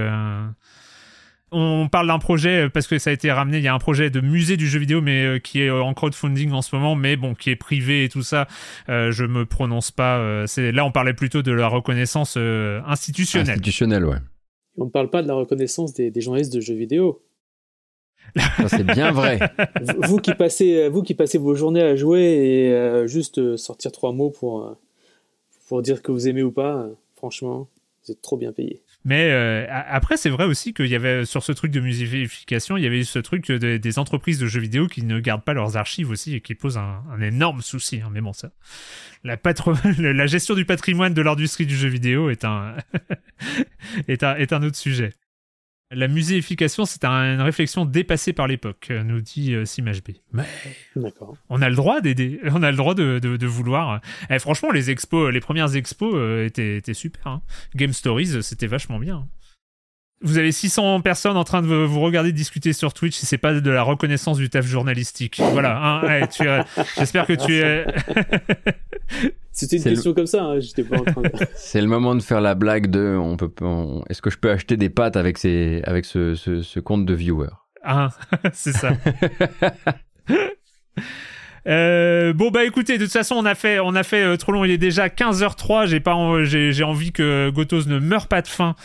on parle d'un projet euh, parce que ça a été ramené. Il y a un projet de musée du jeu vidéo, mais euh, qui est euh, en crowdfunding en ce moment, mais bon, qui est privé et tout ça. je me prononce pas. c'est là, on parlait plutôt de la reconnaissance institutionnelle. Institutionnelle, ouais. On ne parle pas de la reconnaissance des, journalistes de jeux vidéo. c'est bien vrai. vous, qui passez, vous qui passez vos journées à jouer et juste sortir trois mots pour, pour dire que vous aimez ou pas, franchement, vous êtes trop bien payé. Mais euh, après, c'est vrai aussi qu'il y avait sur ce truc de musification, il y avait ce truc des entreprises de jeux vidéo qui ne gardent pas leurs archives aussi et qui posent un, énorme souci. Hein. Mais bon, ça, la, la gestion du patrimoine de l'industrie du jeu vidéo est un, est un, est un autre sujet. La muséification, c'est une réflexion dépassée par l'époque, nous dit euh, SimHB. Mais on a le droit d'aider, on a le droit de, de, vouloir. Eh, franchement, les expos, les premières expos euh, étaient, étaient, super. Hein. Game Stories, c'était vachement bien. Vous avez 600 personnes en train de vous regarder discuter sur Twitch si c'est pas de la reconnaissance du taf journalistique. Voilà. Hein, J'espère que tu es. C'était une question comme ça. Hein, J'étais pas en train. De... c'est le moment de faire la blague de. On peut. Est-ce que je peux acheter des pâtes avec ces, avec ce, ce, ce compte de viewers? Ah, c'est ça. Euh, bon bah écoutez, de toute façon on a fait, on a fait euh, trop long. Il est déjà 15h03. J'ai pas, j'ai, envie que Gotos ne meure pas de faim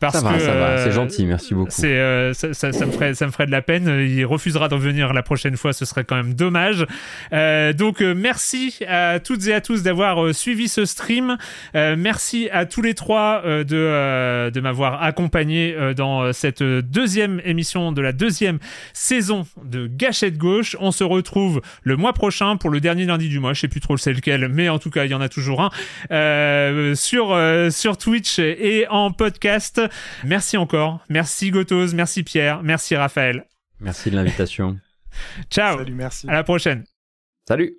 parce ça va, ça va, c'est euh, gentil, merci beaucoup. C'est, ça, ça, me ferait, ça me ferait de la peine. Il refusera d'en venir la prochaine fois. Ce serait quand même dommage. donc merci à toutes et à tous d'avoir suivi ce stream. merci à tous les trois de de m'avoir accompagné dans cette deuxième émission de la deuxième saison de Gâchette Gauche. On se retrouve le mois prochain pour le dernier lundi du mois. Je sais plus trop c'est lequel, mais en tout cas, il y en a toujours un euh, sur euh, sur Twitch et en podcast. Merci encore. Merci Gotos, merci Pierre, merci Raphaël. Merci de l'invitation. Ciao. Salut, merci. À la prochaine. Salut.